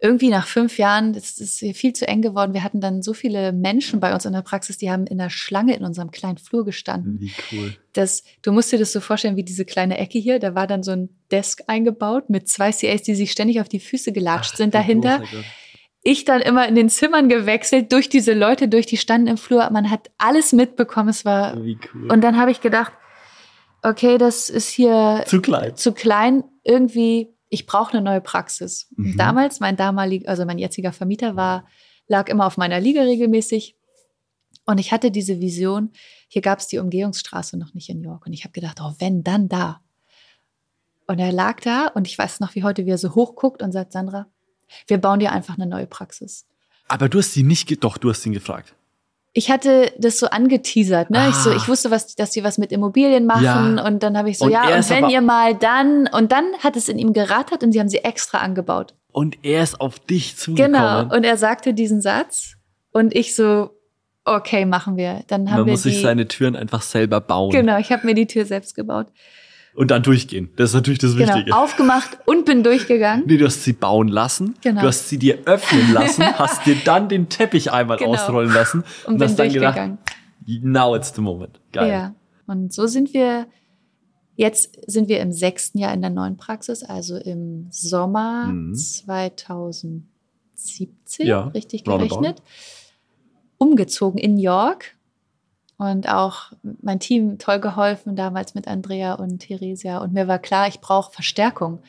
B: irgendwie nach fünf Jahren, das ist hier viel zu eng geworden. Wir hatten dann so viele Menschen bei uns in der Praxis, die haben in der Schlange in unserem kleinen Flur gestanden.
A: Wie cool.
B: Das, du musst dir das so vorstellen wie diese kleine Ecke hier. Da war dann so ein Desk eingebaut mit zwei CAs, die sich ständig auf die Füße gelatscht
A: Ach,
B: sind dahinter. Ich dann immer in den Zimmern gewechselt, durch diese Leute, durch die standen im Flur. Man hat alles mitbekommen. Es war,
A: Wie cool.
B: und dann habe ich gedacht, okay, das ist hier
A: zu klein.
B: zu klein. Irgendwie, ich brauche eine neue Praxis.
A: Mhm.
B: Damals, mein damaliger, also mein jetziger Vermieter war, lag immer auf meiner Liga regelmäßig. Und ich hatte diese Vision, hier gab es die Umgehungsstraße noch nicht in York. Und ich habe gedacht, oh, wenn, dann da. Und er lag da und ich weiß noch wie heute, wie er so hoch guckt und sagt, Sandra, wir bauen dir einfach eine neue Praxis.
A: Aber du hast sie nicht, doch, du hast ihn gefragt.
B: Ich hatte das so angeteasert, ne? Ich so,
A: Ah.
B: ich wusste, was, dass sie was mit Immobilien machen
A: Ja.
B: und dann habe ich so,
A: Und
B: ja, und wenn ihr mal dann und dann hat es in ihm gerattert und sie haben sie extra angebaut.
A: Und er ist auf dich zugekommen.
B: Genau. Und er sagte diesen Satz und ich so, okay, machen wir. Dann haben
A: Man
B: wir
A: muss
B: die,
A: sich seine Türen einfach selber bauen.
B: genau, ich habe mir die Tür selbst gebaut.
A: Und dann durchgehen. Das ist natürlich das
B: Genau,
A: Wichtige.
B: aufgemacht und bin durchgegangen.
A: Nee, du hast sie bauen lassen.
B: Genau.
A: Du hast sie dir öffnen lassen, hast dir dann den Teppich einmal
B: Genau.
A: ausrollen lassen
B: Und
A: hast
B: bin
A: dann gedacht,
B: durchgegangen.
A: now it's the moment. Geil.
B: Ja. Und so sind wir, jetzt sind wir im sechsten Jahr in der neuen Praxis, also im Sommer
A: Mhm.
B: 2017,
A: Ja,
B: richtig
A: roundabout.
B: gerechnet, umgezogen in York. Und auch mein Team toll geholfen, damals mit Andrea und Theresia. Und mir war klar, ich brauche Verstärkung.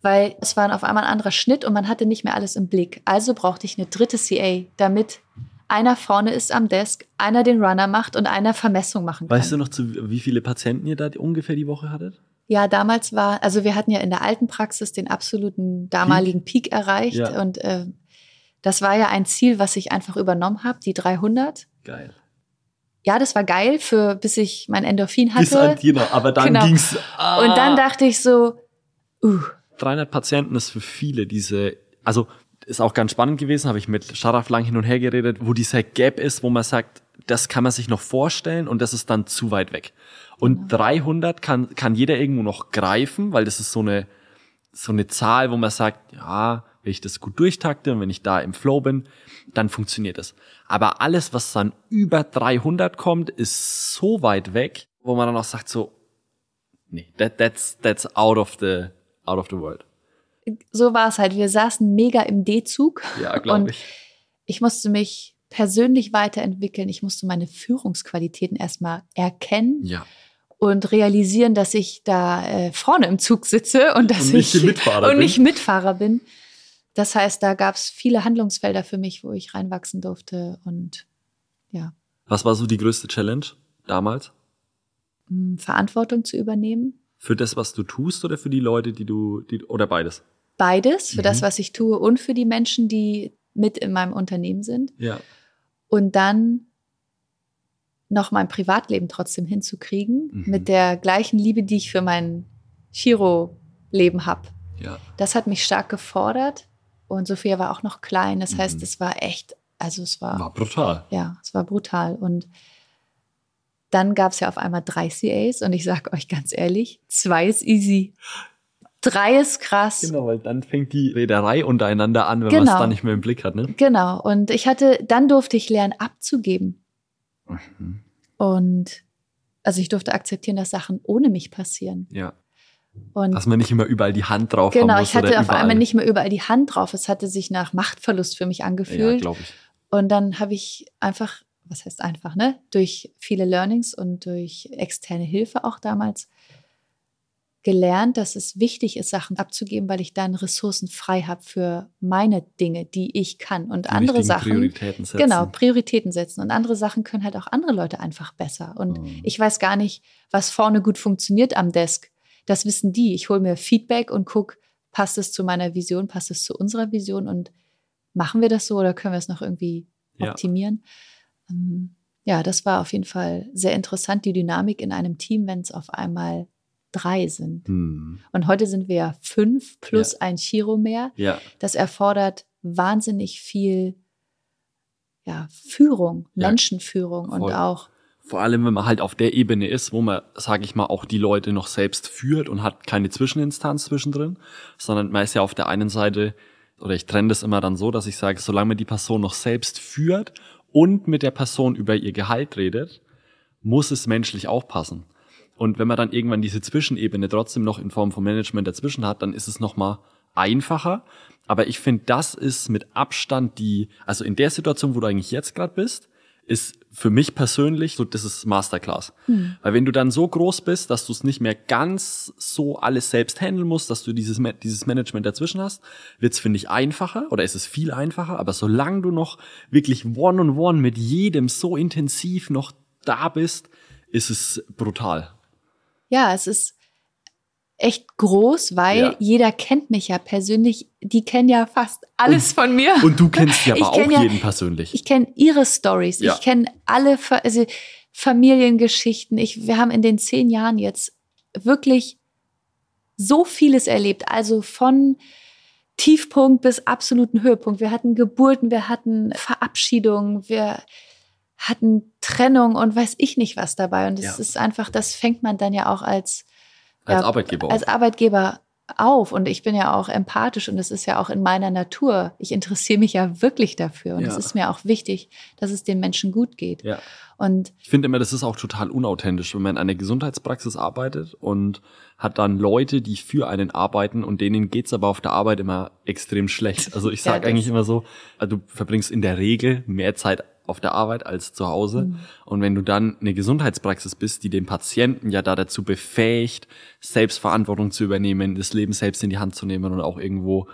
B: Weil es war auf einmal ein anderer Schnitt und man hatte nicht mehr alles im Blick. Also brauchte ich eine dritte CA, damit einer vorne ist am Desk, einer den Runner macht und einer Vermessung machen kann.
A: Weißt du noch, zu wie viele Patienten ihr da ungefähr die Woche hattet?
B: Ja, damals war, also wir hatten ja in der alten Praxis den absoluten damaligen Peak, erreicht
A: Ja.
B: und äh, das war ja ein Ziel, was ich einfach übernommen habe, die 300.
A: Geil.
B: Ja, das war geil für bis ich mein Endorphin
A: Bis an
B: hatte.
A: noch. Aber dann
B: Genau.
A: ging's. Ah,
B: Und dann dachte ich so, uh,
A: 300 Patienten ist für viele diese, also ist auch ganz spannend gewesen, habe ich mit Sharaf lang hin und her geredet, wo dieser Gap ist, wo man sagt, das kann man sich noch vorstellen und das ist dann zu weit weg. Und 300 kann, kann jeder irgendwo noch greifen, weil das ist so eine, so eine Zahl, wo man sagt, ja, wenn ich das gut durchtakte und wenn ich da im Flow bin, dann funktioniert es. Aber alles, was dann über 300 kommt, ist so weit weg, wo man dann auch sagt so, nee, that, that's, that's out of the, out of the world.
B: so war es halt. Wir saßen mega im D-Zug.
A: Ja, glaube
B: Und
A: ich.
B: ich musste mich persönlich weiterentwickeln. Ich musste meine Führungsqualitäten erstmal erkennen
A: Ja.
B: und realisieren, dass ich da äh, vorne im Zug sitze und dass
A: Und
B: ich
A: Mitfahrer
B: und nicht Mitfahrer bin. Das heißt, da gab es viele Handlungsfelder für mich, wo ich reinwachsen durfte und ja,
A: Was war so die größte Challenge damals?
B: mh, Verantwortung zu übernehmen.
A: Für das, was du tust oder für die Leute, die du, die, oder beides?
B: Beides, für
A: Mhm.
B: das, was ich tue und für die Menschen, die mit in meinem Unternehmen sind.
A: Ja.
B: Und dann noch mein Privatleben trotzdem hinzukriegen,
A: Mhm.
B: mit der gleichen Liebe, die ich für mein Chiro-Leben habe.
A: Ja.
B: Das hat mich stark gefordert. Und Sophia war auch noch klein. Das heißt,
A: Mhm.
B: es war echt, also es war,
A: War brutal.
B: ja, es war brutal. Und dann gab es ja auf einmal drei CAs und ich sage euch ganz ehrlich, zwei ist easy. Drei ist krass.
A: Genau, weil dann fängt die Reederei untereinander an, wenn man
B: Genau.
A: es dann nicht mehr im Blick hat, ne?
B: Genau. Und ich hatte, dann durfte ich lernen, abzugeben.
A: Mhm.
B: Und also ich durfte akzeptieren, dass Sachen ohne mich passieren.
A: Ja.
B: Und
A: Dass man nicht immer überall die Hand drauf
B: genau,
A: haben muss
B: ich hatte auf einmal nicht mehr überall die Hand drauf. Es hatte sich nach Machtverlust für mich
A: Ja,
B: angefühlt.
A: glaube ich.
B: und dann habe ich einfach, was heißt einfach, ne? Durch viele Learnings und durch externe Hilfe auch damals gelernt, dass es wichtig ist, Sachen abzugeben, weil ich dann Ressourcen frei habe für meine Dinge, die ich kann. Und
A: Die
B: andere Sachen.
A: Prioritäten setzen.
B: Genau, Prioritäten setzen. Und andere Sachen können halt auch andere Leute einfach besser. Und
A: Mhm.
B: ich weiß gar nicht, was vorne gut funktioniert am Desk. Das wissen die. Ich hole mir Feedback und gucke, passt es zu meiner Vision, passt es zu unserer Vision und machen wir das so oder können wir es noch irgendwie
A: Ja.
B: optimieren? Ähm, ja, das war auf jeden Fall sehr interessant, die Dynamik in einem Team, wenn es auf einmal drei sind.
A: Hm.
B: Und heute sind wir ja fünf plus
A: Ja.
B: ein Chiro mehr.
A: Ja.
B: Das erfordert wahnsinnig viel ja, Führung,
A: Ja,
B: Menschenführung und auch
A: Vor allem, wenn man halt auf der Ebene ist, wo man, sage ich mal, auch die Leute noch selbst führt und hat keine Zwischeninstanz zwischendrin, sondern man ist ja auf der einen Seite, oder ich trenne das immer dann so, dass ich sage, solange man die Person noch selbst führt und mit der Person über ihr Gehalt redet, muss es menschlich auch passen. Und wenn man dann irgendwann diese Zwischenebene trotzdem noch in Form von Management dazwischen hat, dann ist es nochmal einfacher. Aber ich finde, das ist mit Abstand die, also in der Situation, wo du eigentlich jetzt gerade bist, ist für mich persönlich so, das ist Masterclass. Weil wenn du dann so groß bist, dass du es nicht mehr ganz so alles selbst handeln musst, dass du dieses, dieses Management dazwischen hast, wird's finde ich, einfacher oder ist es viel einfacher. Aber solange du noch wirklich one-on-one mit jedem so intensiv noch da bist, ist es brutal.
B: ja, es ist echt groß, weil
A: Ja.
B: jeder kennt mich ja persönlich. Die kennen ja fast alles von mir.
A: Und du kennst ja aber auch
B: ja-
A: jeden persönlich.
B: Ich kenne ihre Stories.
A: Ja.
B: Ich kenne alle also Familiengeschichten. Ich, wir haben in den zehn Jahren jetzt wirklich so vieles erlebt. Also von Tiefpunkt bis absoluten Höhepunkt. Wir hatten Geburten, wir hatten Verabschiedungen, wir hatten Trennung und weiß ich nicht was dabei. Und es ist einfach, das fängt man dann ja auch als
A: als Arbeitgeber
B: als. Arbeitgeber auf und ich bin ja auch empathisch und es ist ja auch in meiner Natur. Ich interessiere mich ja wirklich dafür und
A: Ja.
B: es ist mir auch wichtig, dass es den Menschen gut geht.
A: Ja.
B: Und
A: Ich finde immer, das ist auch total unauthentisch, wenn man in einer Gesundheitspraxis arbeitet und hat dann Leute, die für einen arbeiten und denen geht's aber auf der Arbeit immer extrem schlecht. Also ich
B: Ja,
A: sage
B: das-
A: eigentlich immer so, also du verbringst in der Regel mehr Zeit auf der Arbeit als zu Hause.
B: Mhm.
A: Und wenn du dann eine Gesundheitspraxis bist, die den Patienten ja da dazu befähigt, Selbstverantwortung zu übernehmen, das Leben selbst in die Hand zu nehmen und auch irgendwo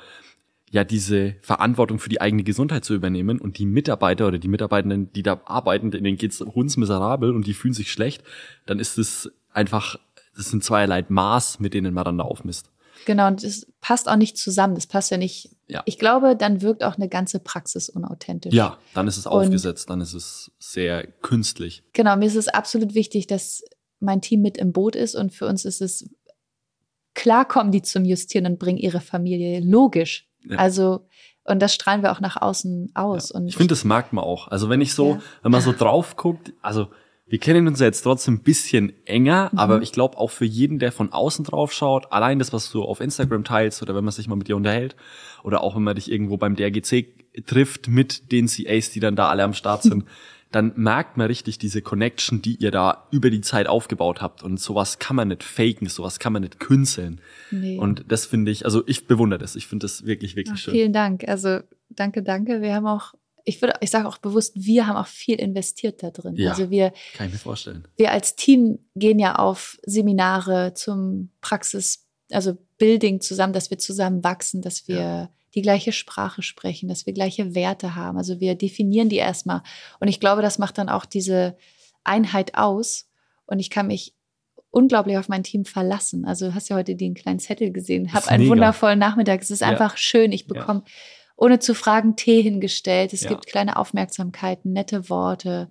A: ja diese Verantwortung für die eigene Gesundheit zu übernehmen und die Mitarbeiter oder die Mitarbeitenden, die da arbeiten, denen geht's hundsmiserabel und die fühlen sich schlecht, dann ist es einfach, das sind zweierlei Maß, mit denen man dann da aufmisst.
B: genau, und es passt auch nicht zusammen. Das passt ja nicht.
A: Ja.
B: Ich glaube, dann wirkt auch eine ganze Praxis unauthentisch.
A: Ja, dann ist es
B: Und-
A: aufgesetzt, dann ist es sehr künstlich.
B: Genau, mir ist es absolut wichtig, dass mein Team mit im Boot ist und für uns ist es klar kommen die zum Justieren und bringen ihre Familie logisch.
A: Ja.
B: Also und das strahlen wir auch nach außen aus. Und
A: Ich finde, das mag man auch. Also wenn ich so,
B: Ja.
A: wenn man so drauf guckt, also wir kennen uns ja jetzt trotzdem ein bisschen enger,
B: Mhm.
A: aber ich glaube auch für jeden, der von außen drauf schaut, allein das, was du auf Instagram teilst oder wenn man sich mal mit dir unterhält oder auch wenn man dich irgendwo beim DRGC trifft mit den CAs, die dann da alle am Start sind, dann merkt man richtig diese Connection, die ihr da über die Zeit aufgebaut habt. Und sowas kann man nicht faken, sowas kann man nicht künzeln.
B: Nee.
A: Und das finde ich, also ich bewundere das. Ich finde das wirklich, wirklich
B: Ach,
A: schön.
B: vielen Dank. Also danke, danke. Wir haben auch, ich würde, ich sage auch bewusst, wir haben auch viel investiert da drin.
A: Ja.
B: Also wir,
A: Kann ich mir vorstellen.
B: wir als Team gehen ja auf Seminare zum Praxis, also Building zusammen, dass wir zusammen wachsen, dass wir die gleiche Sprache sprechen, dass wir gleiche Werte haben. Also wir definieren die erstmal. Und ich glaube, das macht dann auch diese Einheit aus. Und ich kann mich unglaublich auf mein Team verlassen. Also du hast ja heute den kleinen Zettel gesehen, habe einen mega. wundervollen Nachmittag. Es ist ja. einfach schön. Ich bekomme ja. ohne zu fragen Tee hingestellt. Es ja. gibt kleine Aufmerksamkeiten, nette Worte.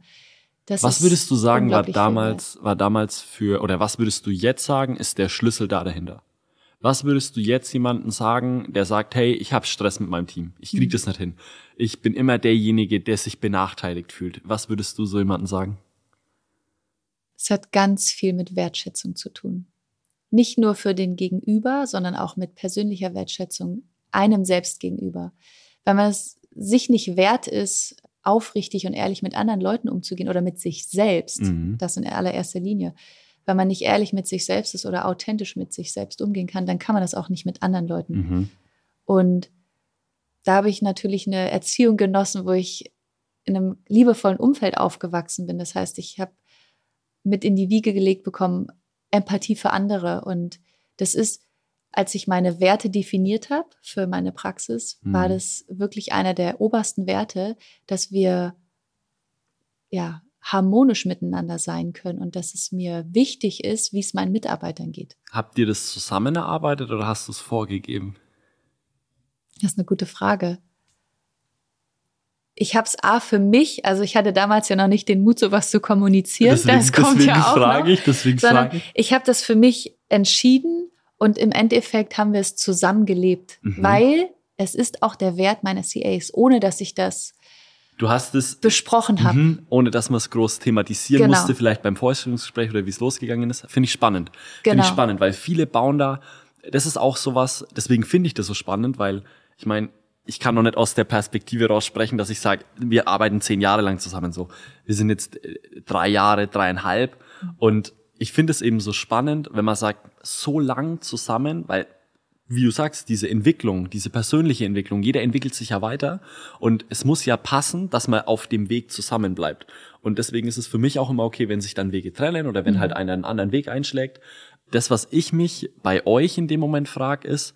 A: Das was würdest du sagen, war damals, war damals für, oder was würdest du jetzt sagen, ist der Schlüssel da dahinter? Was würdest du jetzt jemandem sagen, der sagt, hey, ich habe Stress mit meinem Team, ich krieg mhm. das nicht hin. Ich bin immer derjenige, der sich benachteiligt fühlt. Was würdest du so jemandem sagen?
B: Es hat ganz viel mit Wertschätzung zu tun. Nicht nur für den Gegenüber, sondern auch mit persönlicher Wertschätzung einem selbst gegenüber. Weil man es sich nicht wert ist, aufrichtig und ehrlich mit anderen Leuten umzugehen oder mit sich selbst, mhm. das in allererster Linie. Wenn man nicht ehrlich mit sich selbst ist oder authentisch mit sich selbst umgehen kann, dann kann man das auch nicht mit anderen Leuten. Mhm. Und da habe ich natürlich eine Erziehung genossen, wo ich in einem liebevollen Umfeld aufgewachsen bin. Das heißt, ich habe mit in die Wiege gelegt bekommen, Empathie für andere. Und das ist, als ich meine Werte definiert habe für meine Praxis, mhm. war das wirklich einer der obersten Werte, dass wir ja harmonisch miteinander sein können und dass es mir wichtig ist, wie es meinen Mitarbeitern geht.
A: Habt ihr das zusammen erarbeitet oder hast du es vorgegeben?
B: Das ist eine gute Frage ich habe es A für mich, also ich hatte damals ja noch nicht den Mut, sowas zu kommunizieren. Deswegen, das kommt deswegen ja auch frage ich, deswegen frage ich. Ich habe das für mich entschieden und im Endeffekt haben wir es zusammengelebt, mhm. weil es ist auch der Wert meiner CAs, ohne dass ich das
A: Du hast es
B: besprochen habe, mhm,
A: ohne dass man es groß thematisieren genau. musste, vielleicht beim Vorstellungsgespräch oder wie es losgegangen ist. Finde ich spannend. Genau. Finde ich spannend, weil viele bauen da. Das ist auch sowas. Deswegen finde ich das so spannend, weil ich meine, ich kann noch nicht aus der Perspektive raus sprechen, dass ich sage, wir arbeiten zehn Jahre lang zusammen so. Wir sind jetzt äh, drei Jahre, dreieinhalb. Und ich finde es eben so spannend, wenn man sagt, so lang zusammen, weil, wie du sagst, diese Entwicklung, diese persönliche Entwicklung, jeder entwickelt sich ja weiter. Und es muss ja passen, dass man auf dem Weg zusammen bleibt. Und deswegen ist es für mich auch immer okay, wenn sich dann Wege trennen oder wenn mhm. halt einer einen anderen Weg einschlägt. Das, was ich mich bei euch in dem Moment frage, ist,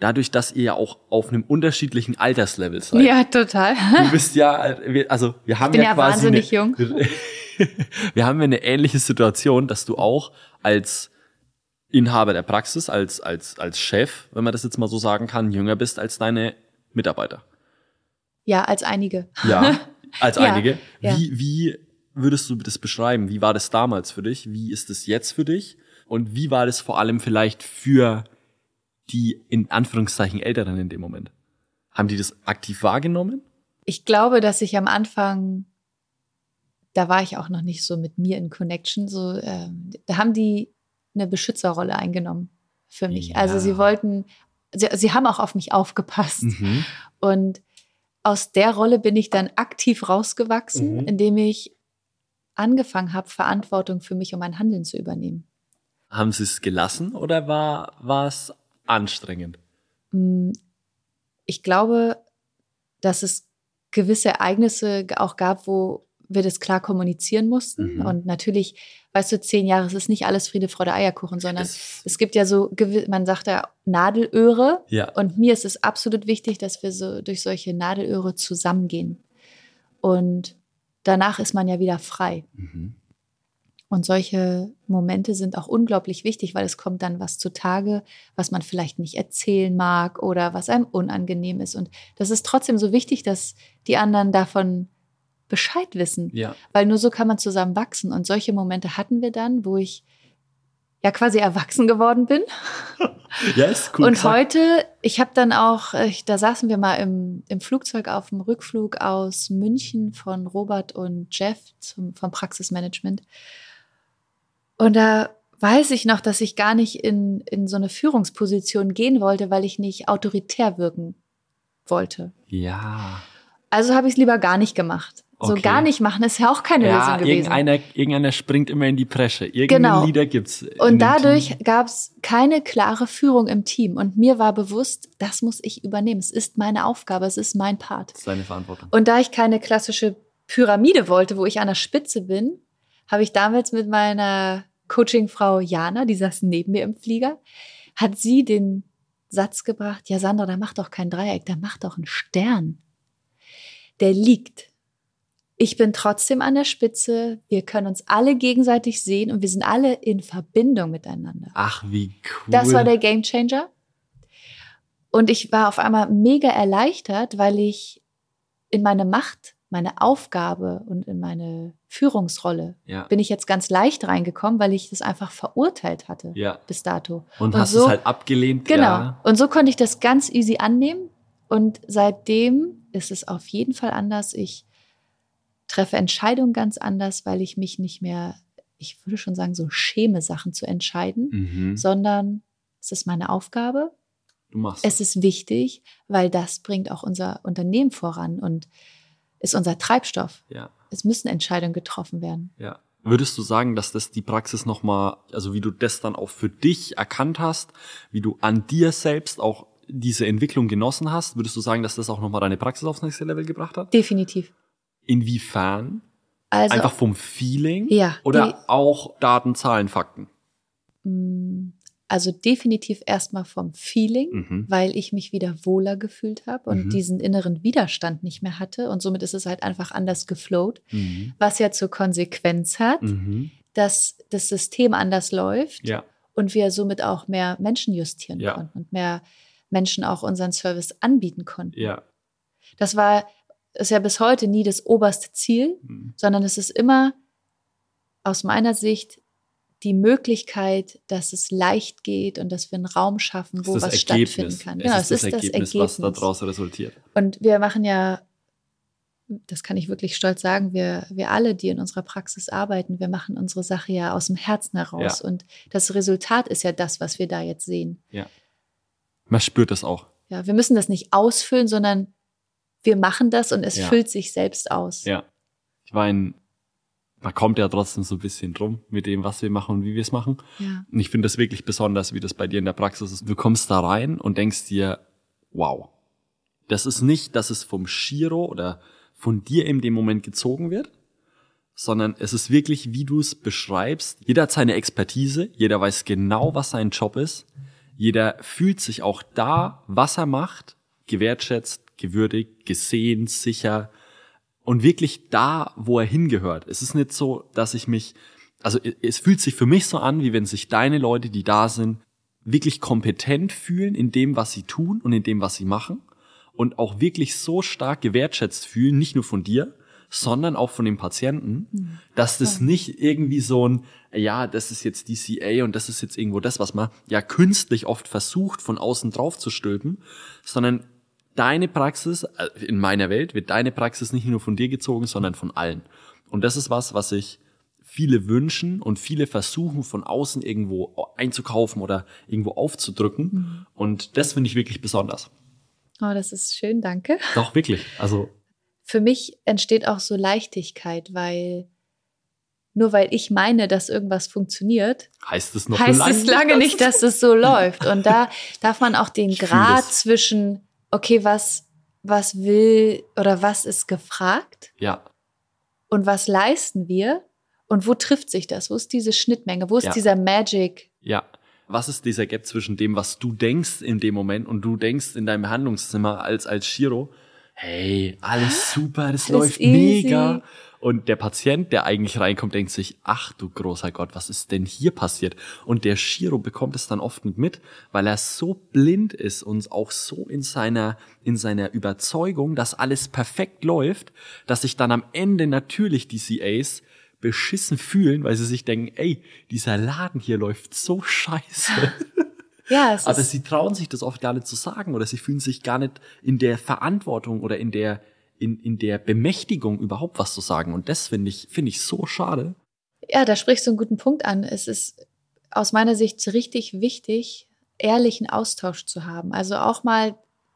A: dadurch, dass ihr ja auch auf einem unterschiedlichen Alterslevel seid.
B: Ja, total.
A: Du bist ja, also wir haben
B: ich bin
A: ja,
B: ja quasi wahnsinnig
A: eine,
B: jung.
A: wir haben ja eine ähnliche Situation, dass du auch als Inhaber der Praxis, als, als, als Chef, wenn man das jetzt mal so sagen kann, jünger bist als deine Mitarbeiter.
B: Ja, als einige.
A: Ja, als ja, einige. Ja. Wie, wie würdest du das beschreiben? Wie war das damals für dich? Wie ist es jetzt für dich? Und wie war das vor allem vielleicht für die in Anführungszeichen Älteren in dem Moment? Haben die das aktiv wahrgenommen?
B: Ich glaube, dass ich am Anfang, da war ich auch noch nicht so mit mir in Connection, so, äh, da haben die eine Beschützerrolle eingenommen für mich. Ja. Also sie wollten, sie, sie, haben auch auf mich aufgepasst. Mhm. Und aus der Rolle bin ich dann aktiv rausgewachsen, mhm. indem ich angefangen habe, Verantwortung für mich und mein Handeln zu übernehmen.
A: Haben Sie es gelassen oder war, war es anstrengend?
B: Mm, ich glaube, dass es gewisse Ereignisse auch gab, wo wir das klar kommunizieren mussten. Mhm. Und natürlich, weißt du, zehn Jahre, es ist nicht alles Friede, Freude, Eierkuchen, sondern es, es gibt ja so, man sagt ja Nadelöhre. Ja. Und mir ist es absolut wichtig, dass wir so durch solche Nadelöhre zusammengehen. Und danach ist man ja wieder frei. Mhm. Und solche Momente sind auch unglaublich wichtig, weil es kommt dann was zutage, was man vielleicht nicht erzählen mag oder was einem unangenehm ist. Und das ist trotzdem so wichtig, dass die anderen davon Bescheid wissen. Ja. Weil nur so kann man zusammen wachsen. Und solche Momente hatten wir dann, wo ich ja quasi erwachsen geworden bin.
A: ja, ist cool.
B: Und gesagt. heute, ich habe dann auch, ich, da saßen wir mal im, im Flugzeug auf dem Rückflug aus München von Robert und Jeff zum, vom Praxismanagement. Und da weiß ich noch, dass ich gar nicht in, in so eine Führungsposition gehen wollte, weil ich nicht autoritär wirken wollte.
A: Ja.
B: Also habe ich es lieber gar nicht gemacht. Okay. So gar nicht machen ist ja auch keine ja, Lösung gewesen.
A: Irgendeiner, irgendeiner springt immer in die Presche. Irgendeinen genau. Leader gibt's.
B: Und dadurch gab es keine klare Führung im Team. Und mir war bewusst, das muss ich übernehmen. Es ist meine Aufgabe, es ist mein Part. Das
A: ist deine Verantwortung.
B: Und da ich keine klassische Pyramide wollte, wo ich an der Spitze bin, habe ich damals mit meiner Coachingfrau Jana, die saß neben mir im Flieger, hat sie den Satz gebracht, ja Sandra, da macht doch kein Dreieck, da macht doch einen Stern. Der liegt Ich bin trotzdem an der Spitze. Wir können uns alle gegenseitig sehen und wir sind alle in Verbindung miteinander.
A: Ach, wie cool.
B: Das war der Game Changer. Und ich war auf einmal mega erleichtert, weil ich in meine Macht, meine Aufgabe und in meine Führungsrolle
A: ja.
B: bin ich jetzt ganz leicht reingekommen, weil ich das einfach verurteilt hatte
A: ja.
B: bis dato.
A: Und, und hast so, es halt abgelehnt.
B: Genau.
A: Ja.
B: Und so konnte ich das ganz easy annehmen. Und seitdem ist es auf jeden Fall anders. Ich treffe Entscheidungen ganz anders, weil ich mich nicht mehr, ich würde schon sagen, so schäme, Sachen zu entscheiden,
A: Mhm.
B: sondern es ist meine Aufgabe.
A: Du machst
B: Es ist wichtig, weil das bringt auch unser Unternehmen voran und ist unser Treibstoff.
A: Ja,
B: Es müssen Entscheidungen getroffen werden.
A: ja. Würdest du sagen, dass das die Praxis nochmal, also wie du das dann auch für dich erkannt hast, wie du an dir selbst auch diese Entwicklung genossen hast, würdest du sagen, dass das auch nochmal deine Praxis aufs nächste Level gebracht hat?
B: Definitiv.
A: Inwiefern?
B: Also
A: Einfach vom Feeling?
B: Ja,
A: Oder auch Daten, Zahlen, Fakten?
B: mh, also definitiv erstmal vom Feeling,
A: Mhm.
B: weil ich mich wieder wohler gefühlt habe und
A: Mhm.
B: diesen inneren Widerstand nicht mehr hatte und somit ist es halt einfach anders geflowt,
A: Mhm.
B: was ja zur Konsequenz hat,
A: Mhm.
B: dass das System anders läuft
A: Ja,
B: und wir somit auch mehr Menschen justieren
A: Ja.
B: konnten und mehr Menschen auch unseren Service anbieten konnten.
A: ja.
B: Das war ist ja bis heute nie das oberste Ziel,
A: Mhm.
B: sondern es ist immer aus meiner Sicht die Möglichkeit, dass es leicht geht und dass wir einen Raum schaffen, wo
A: Das
B: was
A: ist
B: stattfinden kann. Genau,
A: es ist das Ergebnis, was daraus resultiert.
B: Und wir machen ja, das kann ich wirklich stolz sagen, wir, wir alle, die in unserer Praxis arbeiten, wir machen unsere Sache ja aus dem Herzen heraus.
A: Ja.
B: Und das Resultat ist ja das, was wir da jetzt sehen.
A: Man spürt das auch.
B: Ja, wir müssen das nicht ausfüllen, sondern wir machen das und es
A: Ja.
B: füllt sich selbst aus.
A: Ja. Ich meine, man kommt ja trotzdem so ein bisschen drum mit dem, was wir machen und wie wir es machen.
B: Ja.
A: Und ich finde das wirklich besonders, wie das bei dir in der Praxis ist. Du kommst da rein und denkst dir, wow, das ist nicht, dass es vom Shiro oder von dir in dem Moment gezogen wird, sondern es ist wirklich, wie du es beschreibst. Jeder hat seine Expertise, jeder weiß genau, was sein Job ist. Jeder fühlt sich auch da, was er macht, gewertschätzt, gewürdigt, gesehen, sicher und wirklich da, wo er hingehört. Es ist nicht so, dass ich mich, also es fühlt sich für mich so an, wie wenn sich deine Leute, die da sind, wirklich kompetent fühlen in dem, was sie tun und in dem, was sie machen und auch wirklich so stark gewertschätzt fühlen, nicht nur von dir, sondern auch von den Patienten, dass das nicht irgendwie so ein, ja, das ist jetzt DCA und das ist jetzt irgendwo das, was man ja künstlich oft versucht, von außen drauf zu stülpen, sondern deine Praxis, äh, in meiner Welt wird deine Praxis nicht nur von dir gezogen, sondern von allen. Und das ist was, was sich viele wünschen und viele versuchen, von außen irgendwo einzukaufen oder irgendwo aufzudrücken. Und das finde ich wirklich besonders.
B: Oh, das ist schön, danke.
A: Doch, wirklich. Also,
B: Für mich entsteht auch so Leichtigkeit, weil nur weil ich meine, dass irgendwas funktioniert,
A: heißt es noch
B: heißt
A: lange
B: es lange nicht, dass es so läuft. Und da darf man auch den
A: Ich
B: Grad zwischen, okay, was, was will oder was ist gefragt
A: Ja,
B: und was leisten wir und wo trifft sich das? Wo ist diese Schnittmenge? Wo ist
A: Ja.
B: dieser Magic?
A: ja. Was ist dieser Gap zwischen dem, was du denkst in dem Moment und du denkst in deinem Handlungszimmer als, als Shiro? Hey, alles super, das
B: Alles
A: läuft mega. Und der Patient, der eigentlich reinkommt, denkt sich, ach du großer Gott, was ist denn hier passiert? Und der Shiro bekommt es dann oft nicht mit, weil er so blind ist und auch so in seiner, in seiner Überzeugung, dass alles perfekt läuft, dass sich dann am Ende natürlich die CAs beschissen fühlen, weil sie sich denken, ey, dieser Laden hier läuft so scheiße.
B: Ja, es
A: Aber sie trauen sich das oft gar nicht zu sagen oder sie fühlen sich gar nicht in der Verantwortung oder in der, in, in der Bemächtigung überhaupt was zu sagen. Und das finde ich, finde ich so schade.
B: ja, da sprichst du einen guten Punkt an. Es ist aus meiner Sicht richtig wichtig, ehrlichen Austausch zu haben. Also auch mal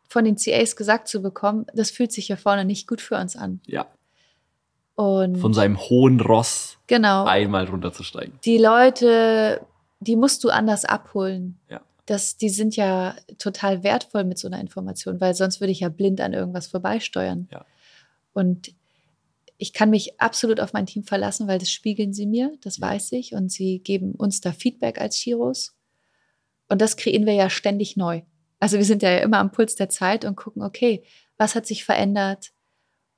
B: von den CAs gesagt zu bekommen, das fühlt sich hier vorne nicht gut für uns an.
A: Ja.
B: Und
A: Von seinem hohen Ross
B: genau,
A: einmal runterzusteigen.
B: die Leute, die musst du anders abholen.
A: Ja.
B: Das, die sind ja total wertvoll mit so einer Information, weil sonst würde ich ja blind an irgendwas vorbeisteuern.
A: Ja.
B: Und ich kann mich absolut auf mein Team verlassen, weil das spiegeln sie mir, das weiß ich. Und sie geben uns da Feedback als Chiros. Und das kreieren wir ja ständig neu. Also wir sind ja immer am Puls der Zeit und gucken, okay, was hat sich verändert?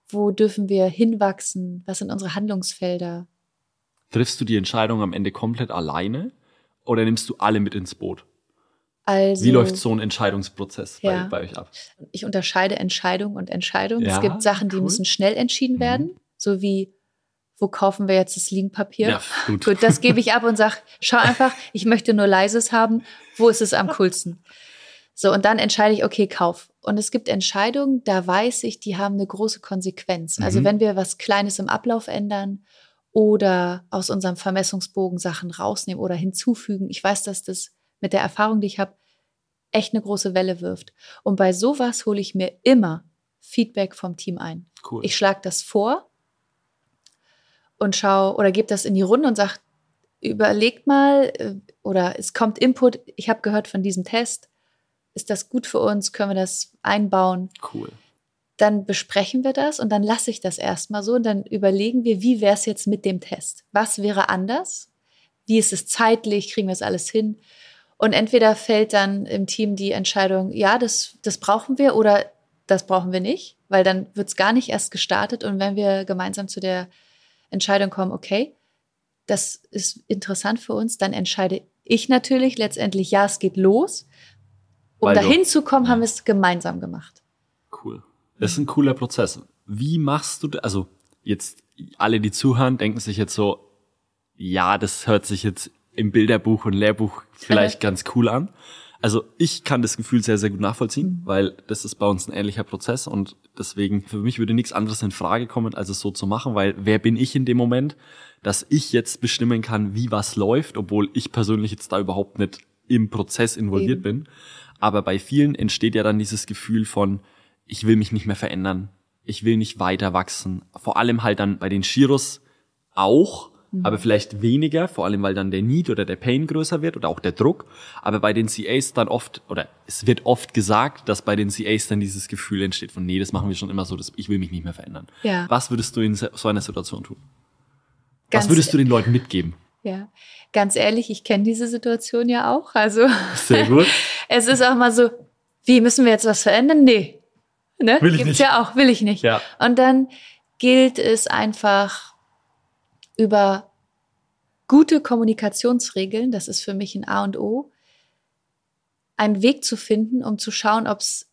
B: Wo dürfen wir hinwachsen? Was sind unsere Handlungsfelder?
A: Triffst du die Entscheidung am Ende komplett alleine oder nimmst du alle mit ins Boot?
B: Also,
A: Wie läuft so ein Entscheidungsprozess
B: Ja.
A: bei, bei euch ab?
B: ich unterscheide Entscheidung und Entscheidung.
A: Ja,
B: es gibt Sachen, die
A: cool.
B: müssen schnell entschieden
A: Mhm.
B: werden, so wie wo kaufen wir jetzt das Liegenpapier?
A: Ja, gut.
B: Gut, das gebe ich ab und sage, schau einfach, ich möchte nur leises haben, wo ist es am coolsten? So, und dann entscheide ich, okay, kauf. Und es gibt Entscheidungen, da weiß ich, die haben eine große Konsequenz. Also
A: Mhm.
B: wenn wir was Kleines im Ablauf ändern oder aus unserem Vermessungsbogen Sachen rausnehmen oder hinzufügen, ich weiß, dass das mit der Erfahrung, die ich habe, echt eine große Welle wirft. Und bei sowas hole ich mir immer Feedback vom Team ein.
A: Cool.
B: Ich schlage das vor und schaue oder gebe das in die Runde und sage, überlegt mal äh, oder es kommt Input, ich habe gehört von diesem Test, ist das gut für uns, können wir das einbauen?
A: cool.
B: Dann besprechen wir das und dann lasse ich das erstmal so und dann überlegen wir, wie wäre es jetzt mit dem Test? Was wäre anders? Wie ist es zeitlich? Kriegen wir es alles hin? Und entweder fällt dann im Team die Entscheidung, ja, das, das brauchen wir oder das brauchen wir nicht, weil dann wird es gar nicht erst gestartet. Und wenn wir gemeinsam zu der Entscheidung kommen, okay, das ist interessant für uns, dann entscheide ich natürlich letztendlich, ja, es geht los. Um
A: Weil du-
B: dahin zu kommen,
A: ja.
B: haben wir es gemeinsam gemacht.
A: Cool. Das ist ein cooler Prozess. Wie machst du, also jetzt alle, die zuhören, denken sich jetzt so, ja, das hört sich jetzt im Bilderbuch und Lehrbuch vielleicht ganz cool an. Also ich kann das Gefühl sehr, sehr gut nachvollziehen, weil das ist bei uns ein ähnlicher Prozess und deswegen für mich würde nichts anderes in Frage kommen, als es so zu machen, weil wer bin ich in dem Moment, dass ich jetzt bestimmen kann, wie was läuft, obwohl ich persönlich jetzt da überhaupt nicht im Prozess involviert
B: Eben.
A: bin. Aber bei vielen entsteht ja dann dieses Gefühl von, ich will mich nicht mehr verändern, ich will nicht weiter wachsen. Vor allem halt dann bei den Shiros auch, aber vielleicht weniger, vor allem weil dann der Need oder der Pain größer wird oder auch der Druck. Aber bei den CAs dann oft, oder es wird oft gesagt, dass bei den CAs dann dieses Gefühl entsteht von, nee, das machen wir schon immer so, das, ich will mich nicht mehr verändern.
B: Ja.
A: Was würdest du in so einer Situation tun?
B: Ganz-
A: Was würdest du den Leuten mitgeben?
B: Ja, ganz ehrlich, ich kenne diese Situation ja auch. Also
A: Sehr gut.
B: es ist auch mal so, wie müssen wir jetzt was verändern? Nee. Ne?
A: Will ich
B: Gibt's
A: nicht.
B: ja auch, will ich nicht.
A: Ja.
B: Und dann gilt es einfach über gute Kommunikationsregeln, das ist für mich ein A und O, einen Weg zu finden, um zu schauen, ob es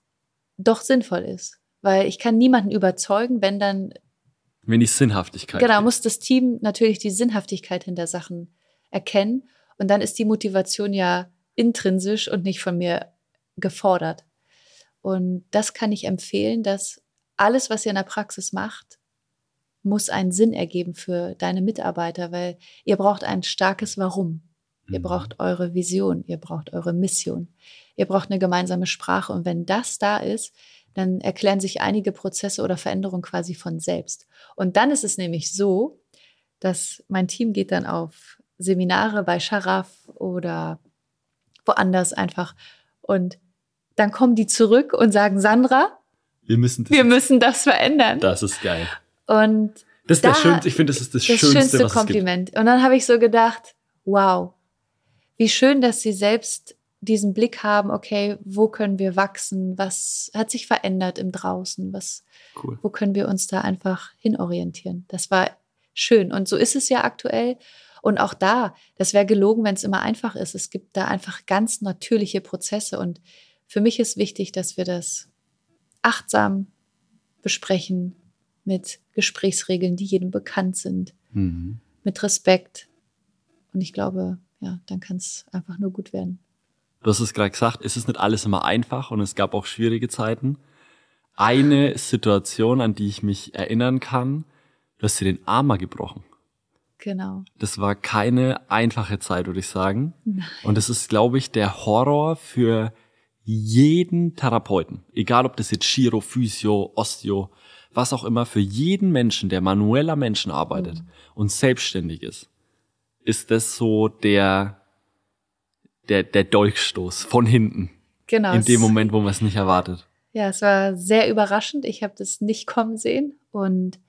B: doch sinnvoll ist. Weil ich kann niemanden überzeugen, wenn dann
A: Wenn die Sinnhaftigkeit.
B: Genau, muss das Team natürlich die Sinnhaftigkeit hinter Sachen erkennen. Und dann ist die Motivation ja intrinsisch und nicht von mir gefordert. Und das kann ich empfehlen, dass alles, was ihr in der Praxis macht, muss einen Sinn ergeben für deine Mitarbeiter, weil ihr braucht ein starkes Warum. Ihr
A: Mhm.
B: braucht eure Vision, ihr braucht eure Mission, ihr braucht eine gemeinsame Sprache. Und wenn das da ist, dann erklären sich einige Prozesse oder Veränderungen quasi von selbst. Und dann ist es nämlich so, dass mein Team geht dann auf Seminare bei Scharaf oder woanders einfach. Und dann kommen die zurück und sagen, Sandra,
A: Wir müssen das,
B: wir müssen das verändern.
A: das ist geil.
B: Und
A: Das ist
B: Da-
A: schönste, ich finde, das ist das,
B: das
A: Schönste,
B: schönste. Kompliment. Und dann habe ich so gedacht, wow, wie schön, dass sie selbst diesen Blick haben, okay, wo können wir wachsen? Was hat sich verändert im Draußen? Was,
A: Cool.
B: wo können wir uns da einfach hinorientieren? Das war schön. Und so ist es ja aktuell. Und auch da, das wäre gelogen, wenn es immer einfach ist. Es gibt da einfach ganz natürliche Prozesse. Und für mich ist wichtig, dass wir das achtsam besprechen mit Gesprächsregeln, die jedem bekannt sind,
A: Mhm.
B: mit Respekt. Und ich glaube, ja, dann kann es einfach nur gut werden.
A: Du hast es gerade gesagt, es ist nicht alles immer einfach und es gab auch schwierige Zeiten. Eine Situation, an die ich mich erinnern kann, du hast dir den Arm mal gebrochen.
B: Genau.
A: Das war keine einfache Zeit, würde ich sagen.
B: Nein.
A: Und das ist, glaube ich, der Horror für jeden Therapeuten. Egal, ob das jetzt Chiro, Physio, Osteo, was auch immer, für jeden Menschen, der manuell am Menschen arbeitet und selbstständig ist, ist das so der, der, der Dolchstoß von hinten.
B: Genau.
A: In dem
B: es-
A: Moment, wo man es nicht erwartet.
B: Ja, es war sehr überraschend. Ich habe das nicht kommen sehen. Und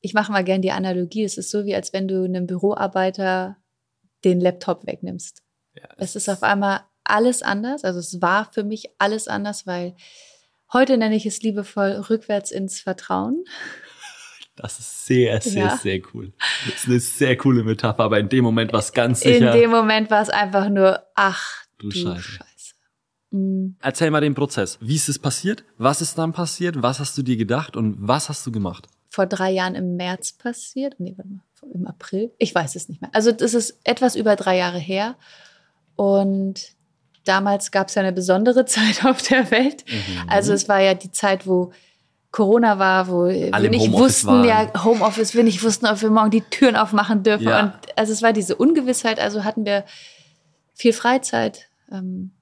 B: ich mache mal gern die Analogie. Es ist so, wie als wenn du einem Büroarbeiter den Laptop wegnimmst.
A: Ja,
B: Es ist auf einmal alles anders. Also es war für mich alles anders, weil Heute nenne ich es liebevoll rückwärts ins Vertrauen.
A: Das ist sehr, sehr, ja. sehr cool. Das ist eine sehr coole Metapher, aber in dem Moment war es ganz sicher.
B: In dem Moment war es einfach nur, ach du, du Scheiße. Scheiße.
A: Mhm. Erzähl mal den Prozess. Wie ist es passiert? Was ist dann passiert? Was hast du dir gedacht und was hast du gemacht?
B: Vor drei Jahren im März passiert. Nee, warte mal, im April. Ich weiß es nicht mehr. Also das ist etwas über drei Jahre her. Und damals gab es ja eine besondere Zeit auf der Welt. Mhm. Also es war ja die Zeit, wo Corona war, wo Alle wir nicht wussten, waren. ja, Homeoffice, wir nicht wussten, ob wir morgen die Türen aufmachen dürfen. Ja. Und also es war diese Ungewissheit, also hatten wir viel Freizeit. Ähm,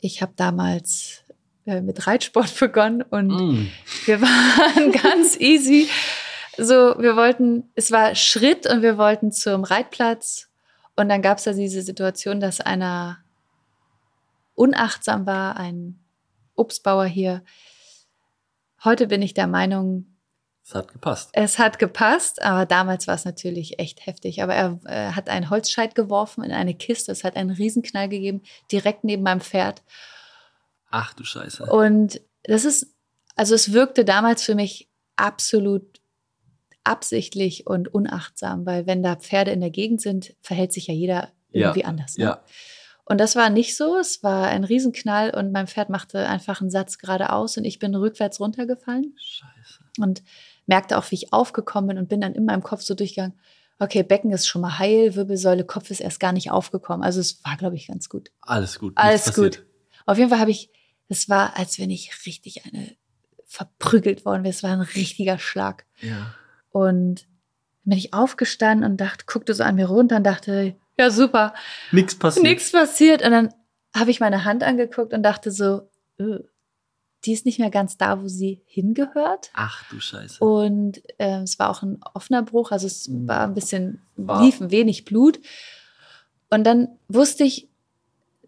B: ich habe damals äh, mit Reitsport begonnen und mm. wir waren ganz easy. So, wir wollten, es war Schritt und wir wollten zum Reitplatz. Und dann gab es da diese Situation, dass einer unachtsam war, ein Obstbauer hier, Heute bin ich der Meinung,
A: es hat gepasst.
B: Es hat gepasst, aber damals war es natürlich echt heftig. Aber er äh, hat einen Holzscheit geworfen in eine Kiste. Es hat einen Riesenknall gegeben, direkt neben meinem Pferd.
A: Ach du Scheiße.
B: Und das ist, also es wirkte damals für mich absolut absichtlich und unachtsam, weil wenn da Pferde in der Gegend sind, verhält sich ja jeder irgendwie ja, anders. Ne? Ja. Und das war nicht so. Es war ein Riesenknall und mein Pferd machte einfach einen Satz geradeaus und ich bin rückwärts runtergefallen. Scheiße. Und merkte auch, wie ich aufgekommen bin und bin dann in meinem Kopf so durchgegangen. Okay, Becken ist schon mal heil, Wirbelsäule, Kopf ist erst gar nicht aufgekommen. Also es war, glaube ich, ganz gut.
A: Alles gut.
B: Alles gut. Auf jeden Fall habe ich, es war, als wenn ich richtig eine verprügelt worden wäre. Es war ein richtiger Schlag. Ja. Und bin ich aufgestanden und dachte, guckte so an mir runter und dachte, ja, super.
A: Nichts passiert.
B: Nichts passiert. Und dann habe ich meine Hand angeguckt und dachte so, öh, die ist nicht mehr ganz da, wo sie hingehört.
A: Ach du Scheiße.
B: Und äh, es war auch ein offener Bruch, also es war ein bisschen, wow. lief ein wenig Blut. Und dann wusste ich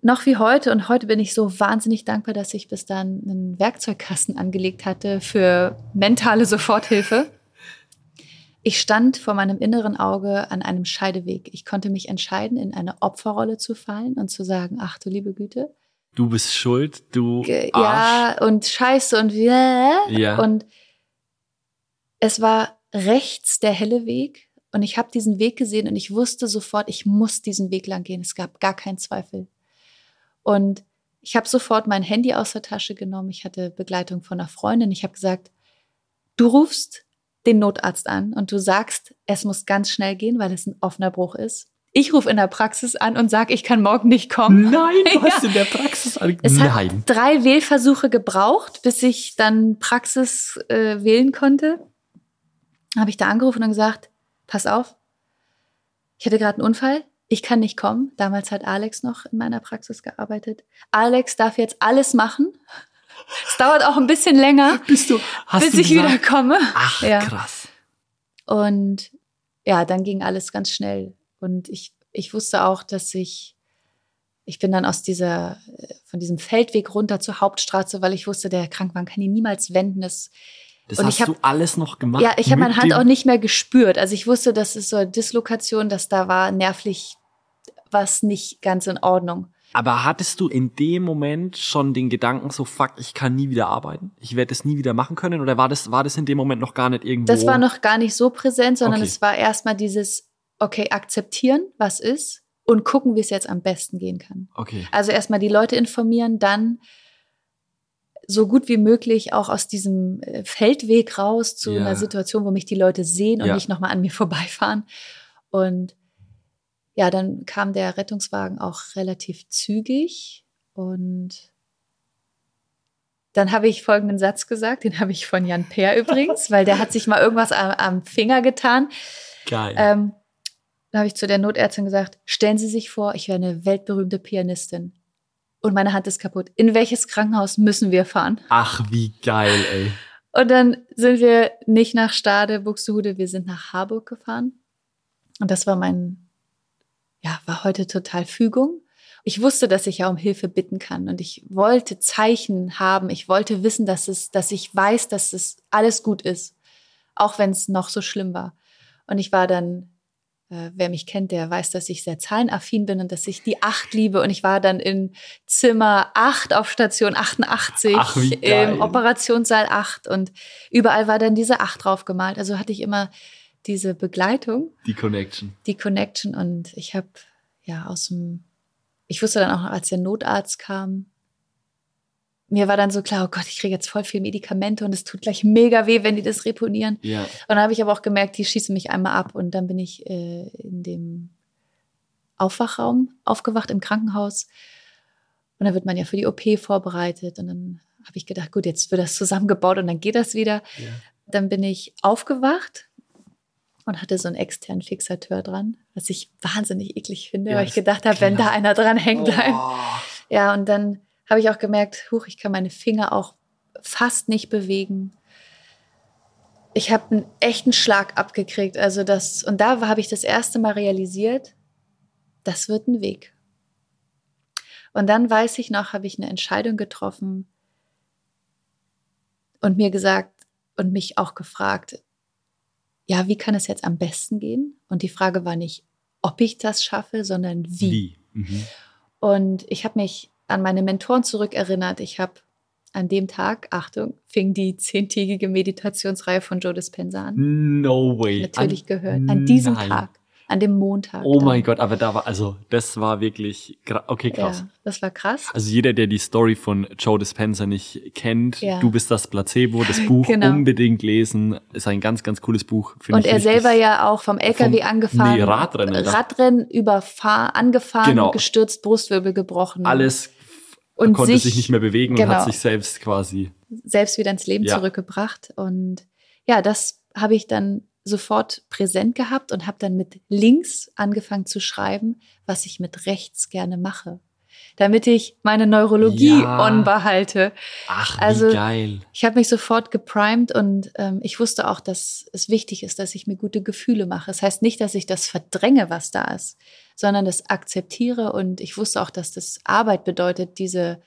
B: noch wie heute, und heute bin ich so wahnsinnig dankbar, dass ich bis dann einen Werkzeugkasten angelegt hatte für mentale Soforthilfe. Ich stand vor meinem inneren Auge an einem Scheideweg. Ich konnte mich entscheiden, in eine Opferrolle zu fallen und zu sagen, ach du liebe Güte.
A: Du bist schuld, du
B: Arsch. Ja, und scheiße und ja. ja. Und es war rechts der helle Weg und ich habe diesen Weg gesehen und ich wusste sofort, ich muss diesen Weg lang gehen. Es gab gar keinen Zweifel. Und ich habe sofort mein Handy aus der Tasche genommen. Ich hatte Begleitung von einer Freundin. Ich habe gesagt, du rufst den Notarzt an und du sagst, es muss ganz schnell gehen, weil es ein offener Bruch ist. Ich rufe in der Praxis an und sage, ich kann morgen nicht kommen.
A: Nein, du hast ja. in der Praxis an.
B: Es Nein. hat drei Wählversuche gebraucht, bis ich dann Praxis äh, wählen konnte. Habe ich da angerufen und gesagt, pass auf, ich hatte gerade einen Unfall, ich kann nicht kommen. Damals hat Alex noch in meiner Praxis gearbeitet. Alex darf jetzt alles machen. Es dauert auch ein bisschen länger, bis ich wieder komme.
A: Ach, ja. krass.
B: Und ja, dann ging alles ganz schnell. Und ich, ich wusste auch, dass ich, ich bin dann aus dieser, von diesem Feldweg runter zur Hauptstraße, weil ich wusste, der Krankenwagen kann ihn niemals wenden. Das,
A: das und hast hab, du alles noch gemacht?
B: Ja, ich habe meine Hand auch nicht mehr gespürt. Also ich wusste, das ist so eine Dislokation, dass da war nervlich was nicht ganz in Ordnung.
A: Aber hattest du in dem Moment schon den Gedanken so, fuck, ich kann nie wieder arbeiten? Ich werde es nie wieder machen können? Oder war das, war das in dem Moment noch gar nicht irgendwo?
B: Das war noch gar nicht so präsent, sondern okay. es war erstmal dieses, okay, akzeptieren, was ist und gucken, wie es jetzt am besten gehen kann.
A: Okay.
B: Also erstmal die Leute informieren, dann so gut wie möglich auch aus diesem äh, Feldweg raus zu ja. einer Situation, wo mich die Leute sehen und ja. nicht nochmal an mir vorbeifahren. Und ja, dann kam der Rettungswagen auch relativ zügig und dann habe ich folgenden Satz gesagt, den habe ich von Jan Peer übrigens, weil der hat sich mal irgendwas am, am Finger getan.
A: Geil.
B: Ähm, da habe ich zu der Notärztin gesagt, stellen Sie sich vor, ich wäre eine weltberühmte Pianistin und meine Hand ist kaputt. In welches Krankenhaus müssen wir fahren?
A: Ach, wie geil, ey.
B: Und dann sind wir nicht nach Stade, Buxtehude, wir sind nach Harburg gefahren. Und das war mein ja, war heute total Fügung. Ich wusste, dass ich ja um Hilfe bitten kann und ich wollte Zeichen haben. Ich wollte wissen, dass es, dass ich weiß, dass es alles gut ist, auch wenn es noch so schlimm war. Und ich war dann äh, wer mich kennt, der weiß, dass ich sehr zahlenaffin bin und dass ich die acht liebe. Und ich war dann in Zimmer 8 auf Station 88,
A: Ach,
B: im Operationssaal 8 und überall war dann diese 8 drauf gemalt. Also hatte ich immer diese Begleitung,
A: Die Connection.
B: die Connection und ich habe ja aus dem, ich wusste dann auch, als der Notarzt kam, mir war dann so klar, oh Gott, ich kriege jetzt voll viel Medikamente und es tut gleich mega weh, wenn die das reponieren.
A: Ja.
B: Und dann habe ich aber auch gemerkt, die schießen mich einmal ab. Und dann bin ich äh, in dem Aufwachraum aufgewacht im Krankenhaus. Und dann wird man ja für die OP vorbereitet. Und dann habe ich gedacht, gut, jetzt wird das zusammengebaut und dann geht das wieder.
A: ja.
B: Dann bin ich aufgewacht und hatte so einen externen Fixateur dran, was ich wahnsinnig eklig finde,
A: Ja,
B: weil ich gedacht habe, wenn da
A: klar.
B: einer dran hängt, bleibt.
A: Oh.
B: Ja, und dann habe ich auch gemerkt, huch, ich kann meine Finger auch fast nicht bewegen. Ich habe einen echten Schlag abgekriegt. Also das, und da habe ich das erste Mal realisiert, das wird ein Weg. Und dann weiß ich noch, habe ich eine Entscheidung getroffen und mir gesagt und mich auch gefragt, ja, wie kann es jetzt am besten gehen? Und die Frage war nicht, ob ich das schaffe, sondern wie.
A: Wie? Mhm.
B: Und ich habe mich an meine Mentoren zurückerinnert. Ich habe an dem Tag, Achtung, fing die zehntägige Meditationsreihe von Joe Dispenza an.
A: No way.
B: Natürlich
A: An-
B: gehört. An diesem
A: Nein.
B: Tag, an dem Montag.
A: Oh
B: dann.
A: mein Gott, aber da war, also, das war wirklich, okay, krass.
B: Ja, das war krass.
A: Also jeder, der die Story von Joe Dispenza nicht kennt,
B: Ja.
A: du bist das Placebo, das Buch
B: Genau.
A: unbedingt lesen, ist ein ganz, ganz cooles Buch.
B: Und er selber ja auch vom LKW
A: Vom-
B: angefahren.
A: nee, Radrennen?
B: Radrennen überfahren, angefahren,
A: Genau.
B: gestürzt, Brustwirbel gebrochen.
A: alles
B: Und
A: und konnte sich,
B: sich-
A: nicht mehr bewegen und
B: genau.
A: hat sich selbst quasi.
B: selbst wieder ins Leben
A: Ja.
B: zurückgebracht. Und ja, das habe ich dann sofort präsent gehabt und habe dann mit links angefangen zu schreiben, was ich mit rechts gerne mache. Damit ich meine Neurologie
A: Ja.
B: on behalte.
A: Ach,
B: Also-
A: wie geil.
B: Ich habe mich sofort geprimed und ähm, ich wusste auch, dass es wichtig ist, dass ich mir gute Gefühle mache. Das heißt nicht, dass ich das verdränge, was da ist, sondern das akzeptiere und ich wusste auch, dass das Arbeit bedeutet, diese,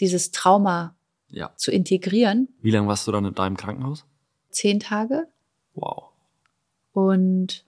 B: dieses Trauma
A: Ja.
B: zu integrieren.
A: Wie lange warst du dann in deinem Krankenhaus?
B: Zehn Tage.
A: Wow.
B: Und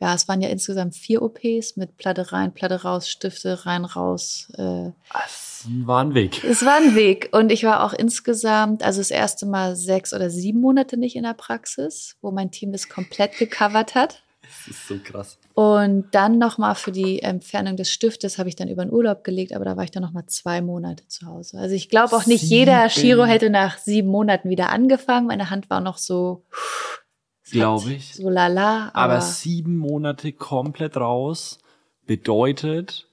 B: ja, es waren ja insgesamt vier OPs mit Platte rein, Platte raus, Stifte rein, raus. Äh,
A: Das war ein Weg.
B: es war ein Weg. Und ich war auch insgesamt, also das erste Mal sechs oder sieben Monate nicht in der Praxis, wo mein Team das komplett gecovert hat.
A: Das ist so krass.
B: Und dann nochmal für die Entfernung des Stiftes habe ich dann über den Urlaub gelegt, aber da war ich dann nochmal zwei Monate zu Hause. Also ich glaube auch nicht jeder
A: Sieben.
B: Chiro hätte nach sieben Monaten wieder angefangen. Meine Hand war noch so, es
A: Glaube ich.
B: so lala.
A: Aber,
B: Aber,
A: sieben Monate komplett raus bedeutet,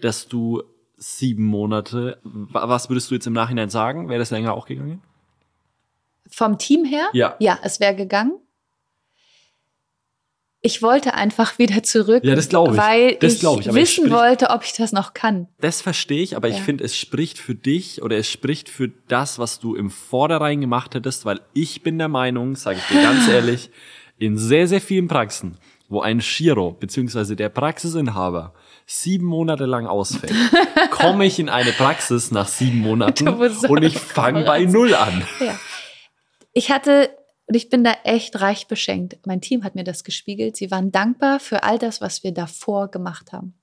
A: dass du sieben Monate, wa- was würdest du jetzt im Nachhinein sagen? Wäre das länger auch gegangen?
B: vom Team her,
A: Ja.
B: ja, es wäre gegangen. Ich wollte einfach wieder zurück,
A: Ja, das glaube ich.
B: weil
A: Das
B: ich
A: ich, ich
B: wissen
A: sprich-
B: wollte, ob ich das noch kann.
A: Das verstehe ich, aber ich
B: Ja.
A: finde, es spricht für dich oder es spricht für das, was du im Vorderein gemacht hättest, weil ich bin der Meinung, sage ich dir ganz ehrlich, in sehr, sehr vielen Praxen, wo ein Chiro beziehungsweise der Praxisinhaber sieben Monate lang ausfällt, komme ich in eine Praxis nach sieben Monaten und ich fange bei. Null an.
B: Ja. Ich hatte, und ich bin da echt reich beschenkt. Mein Team hat mir das gespiegelt. Sie waren dankbar für all das, was wir davor gemacht haben.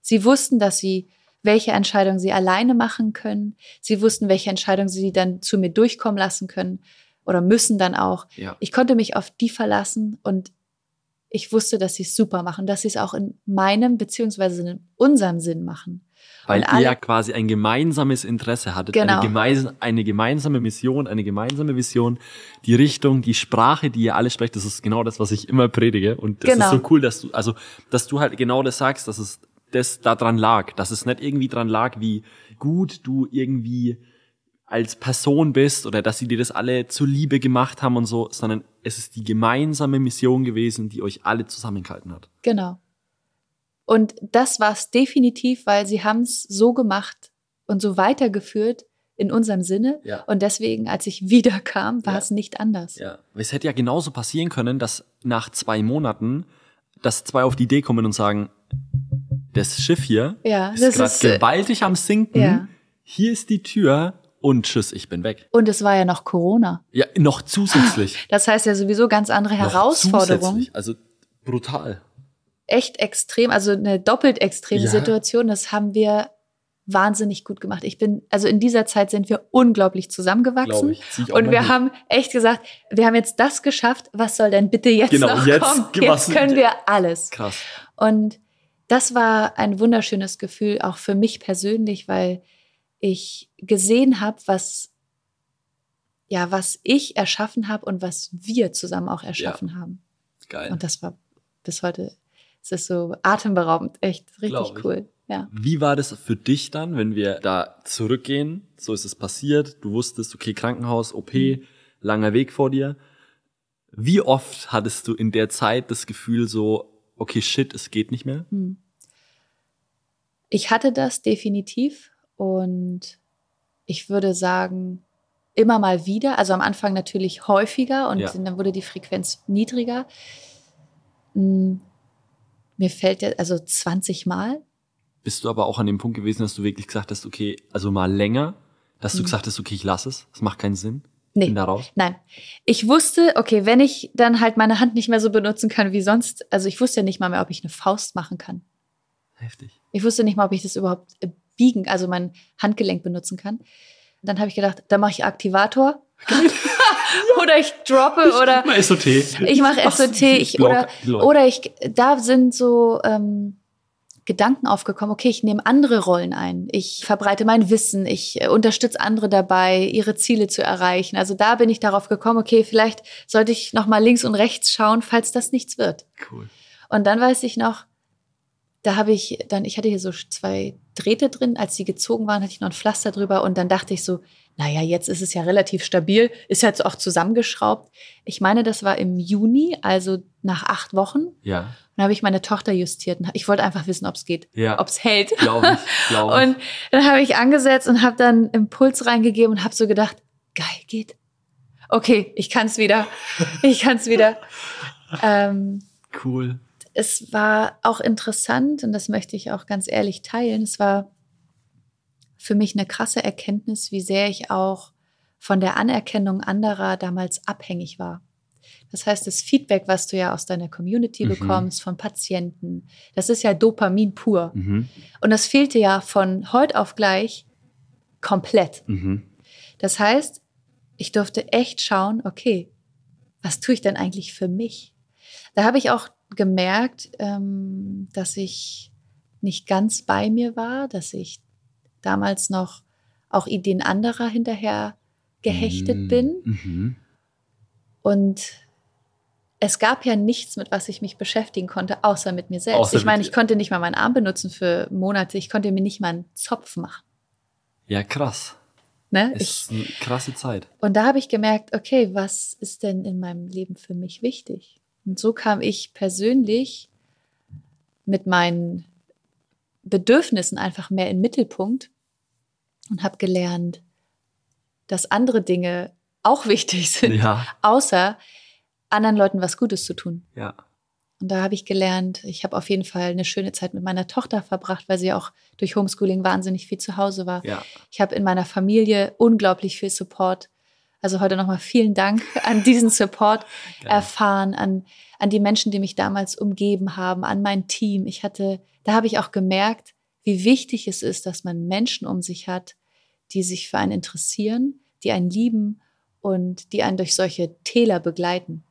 B: Sie wussten, dass sie welche Entscheidungen sie alleine machen können. Sie wussten, welche Entscheidungen sie dann zu mir durchkommen lassen können oder müssen dann auch.
A: Ja.
B: Ich konnte mich auf die verlassen und ich wusste, dass sie es super machen, dass sie es auch in meinem beziehungsweise in unserem Sinn machen.
A: Weil
B: Und
A: ihr
B: alle-
A: ja quasi ein gemeinsames Interesse hattet,
B: Genau.
A: eine, gemeins eine gemeinsame Mission, eine gemeinsame Vision, die Richtung, die Sprache, die ihr alle sprecht, das ist genau das, was ich immer predige. Und das
B: Genau.
A: ist so cool, dass du, also, dass du halt genau das sagst, dass es das da dran lag, dass es nicht irgendwie dran lag, wie gut du irgendwie als Person bist oder dass sie dir das alle zuliebe gemacht haben und so, sondern es ist die gemeinsame Mission gewesen, die euch alle zusammengehalten hat.
B: Genau. Und das war es definitiv, weil sie haben es so gemacht und so weitergeführt in unserem Sinne.
A: Ja.
B: Und deswegen, als ich wiederkam, war
A: Ja.
B: es nicht anders.
A: Ja. Es hätte ja genauso passieren können, dass nach zwei Monaten, dass zwei auf die Idee kommen und sagen, das Schiff hier
B: Ja,
A: ist
B: das
A: gerade
B: ist, äh,
A: gewaltig am Sinken.
B: ja.
A: Hier ist die Tür und tschüss, ich bin weg.
B: Und es war ja noch Corona.
A: Ja, noch zusätzlich.
B: Das heißt ja sowieso ganz andere
A: Noch
B: Herausforderungen.
A: zusätzlich. Also brutal.
B: Echt extrem, also eine doppelt extreme
A: Ja.
B: Situation. Das haben wir wahnsinnig gut gemacht. Ich bin, also in dieser Zeit sind wir unglaublich zusammengewachsen.
A: Ich.
B: Und wir
A: mit.
B: haben echt gesagt, wir haben jetzt das geschafft. Was soll denn bitte jetzt
A: Genau,
B: noch
A: jetzt-
B: kommen? Jetzt können wir alles.
A: Krass.
B: Und das war ein wunderschönes Gefühl, auch für mich persönlich, weil ich gesehen habe, was, ja, was ich erschaffen habe und was wir zusammen auch erschaffen haben.
A: Geil.
B: Und das war bis heute, es ist so atemberaubend, echt richtig
A: ich.
B: cool. Ja.
A: Wie war das für dich dann, wenn wir da zurückgehen? So ist es passiert. Du wusstest, okay, Krankenhaus, OP,
B: Mhm.
A: langer Weg vor dir. Wie oft hattest du in der Zeit das Gefühl so, okay, shit, es geht nicht mehr?
B: Hm. Ich hatte das definitiv und ich würde sagen, immer mal wieder, also am Anfang natürlich häufiger und
A: Ja.
B: dann wurde die Frequenz niedriger. Mir fällt der, also 20 Mal.
A: Bist du aber auch an dem Punkt gewesen, dass du wirklich gesagt hast, okay, also mal länger, dass du
B: Mhm.
A: gesagt hast, okay, ich lass es, es macht keinen Sinn.
B: Nee.
A: Bin da raus.
B: Nein. Ich wusste, okay, wenn ich dann halt meine Hand nicht mehr so benutzen kann wie sonst, also ich wusste ja nicht mal mehr, ob ich eine Faust machen kann.
A: Heftig.
B: Ich wusste nicht mal, ob ich das überhaupt äh, biegen, also mein Handgelenk benutzen kann. Dann habe ich gedacht, dann mache ich Aktivator. oder ich droppe oder
A: Mal SOT.
B: ich mache SOT ich, oder, oder ich, da sind so ähm, Gedanken aufgekommen, okay, ich nehme andere Rollen ein. Ich verbreite mein Wissen, ich äh, unterstütze andere dabei, ihre Ziele zu erreichen. Also da bin ich darauf gekommen, okay, vielleicht sollte ich noch mal links und rechts schauen, falls das nichts wird.
A: Cool.
B: Und dann weiß ich noch, da habe ich dann, ich hatte hier so zwei Drähte drin, als die gezogen waren, hatte ich noch ein Pflaster drüber und dann dachte ich so, naja, jetzt ist es ja relativ stabil, ist jetzt auch zusammengeschraubt. Ich meine, das war im Juni, also nach acht Wochen.
A: Ja,
B: Dann habe ich meine Tochter justiert. Ich wollte einfach wissen, ob es geht,
A: ja.
B: ob es hält.
A: Glaube ich, glaube ich.
B: Und dann habe ich angesetzt und habe dann Impuls reingegeben und habe so gedacht, geil, geht. Okay, ich kann es wieder. Ich kann es wieder. ähm,
A: Cool.
B: es war auch interessant und das möchte ich auch ganz ehrlich teilen. Es war für mich eine krasse Erkenntnis, wie sehr ich auch von der Anerkennung anderer damals abhängig war. Das heißt, das Feedback, was du ja aus deiner Community
A: Mhm.
B: bekommst, von Patienten, das ist ja Dopamin pur.
A: Mhm.
B: Und das fehlte ja von heute auf gleich komplett.
A: Mhm.
B: Das heißt, ich durfte echt schauen, okay, was tue ich denn eigentlich für mich? Da habe ich auch gemerkt, ähm, dass ich nicht ganz bei mir war, dass ich damals noch auch Ideen anderer hinterher gehechtet
A: Mhm.
B: bin.
A: Mhm.
B: Und es gab ja nichts, mit was ich mich beschäftigen konnte, außer mit mir selbst.
A: Außer
B: ich meine, ich konnte nicht mal meinen Arm benutzen für Monate. Ich konnte mir nicht mal einen Zopf machen.
A: Ja, krass.
B: Ne? Ich,
A: Ist eine krasse Zeit.
B: Und da habe ich gemerkt, okay, was ist denn in meinem Leben für mich wichtig? Und so kam ich persönlich mit meinen Bedürfnissen einfach mehr in den Mittelpunkt und habe gelernt, dass andere Dinge auch wichtig sind,
A: Ja,
B: außer anderen Leuten was Gutes zu tun.
A: ja.
B: Und da habe ich gelernt, ich habe auf jeden Fall eine schöne Zeit mit meiner Tochter verbracht, weil sie auch durch Homeschooling wahnsinnig viel zu Hause war.
A: Ja,
B: Ich habe in meiner Familie unglaublich viel Support. Also heute nochmal vielen Dank an diesen Support
A: geil.
B: erfahren, an, an die Menschen, die mich damals umgeben haben, an mein Team. Ich hatte, da habe ich auch gemerkt, wie wichtig es ist, dass man Menschen um sich hat, die sich für einen interessieren, die einen lieben und die einen durch solche Täler begleiten.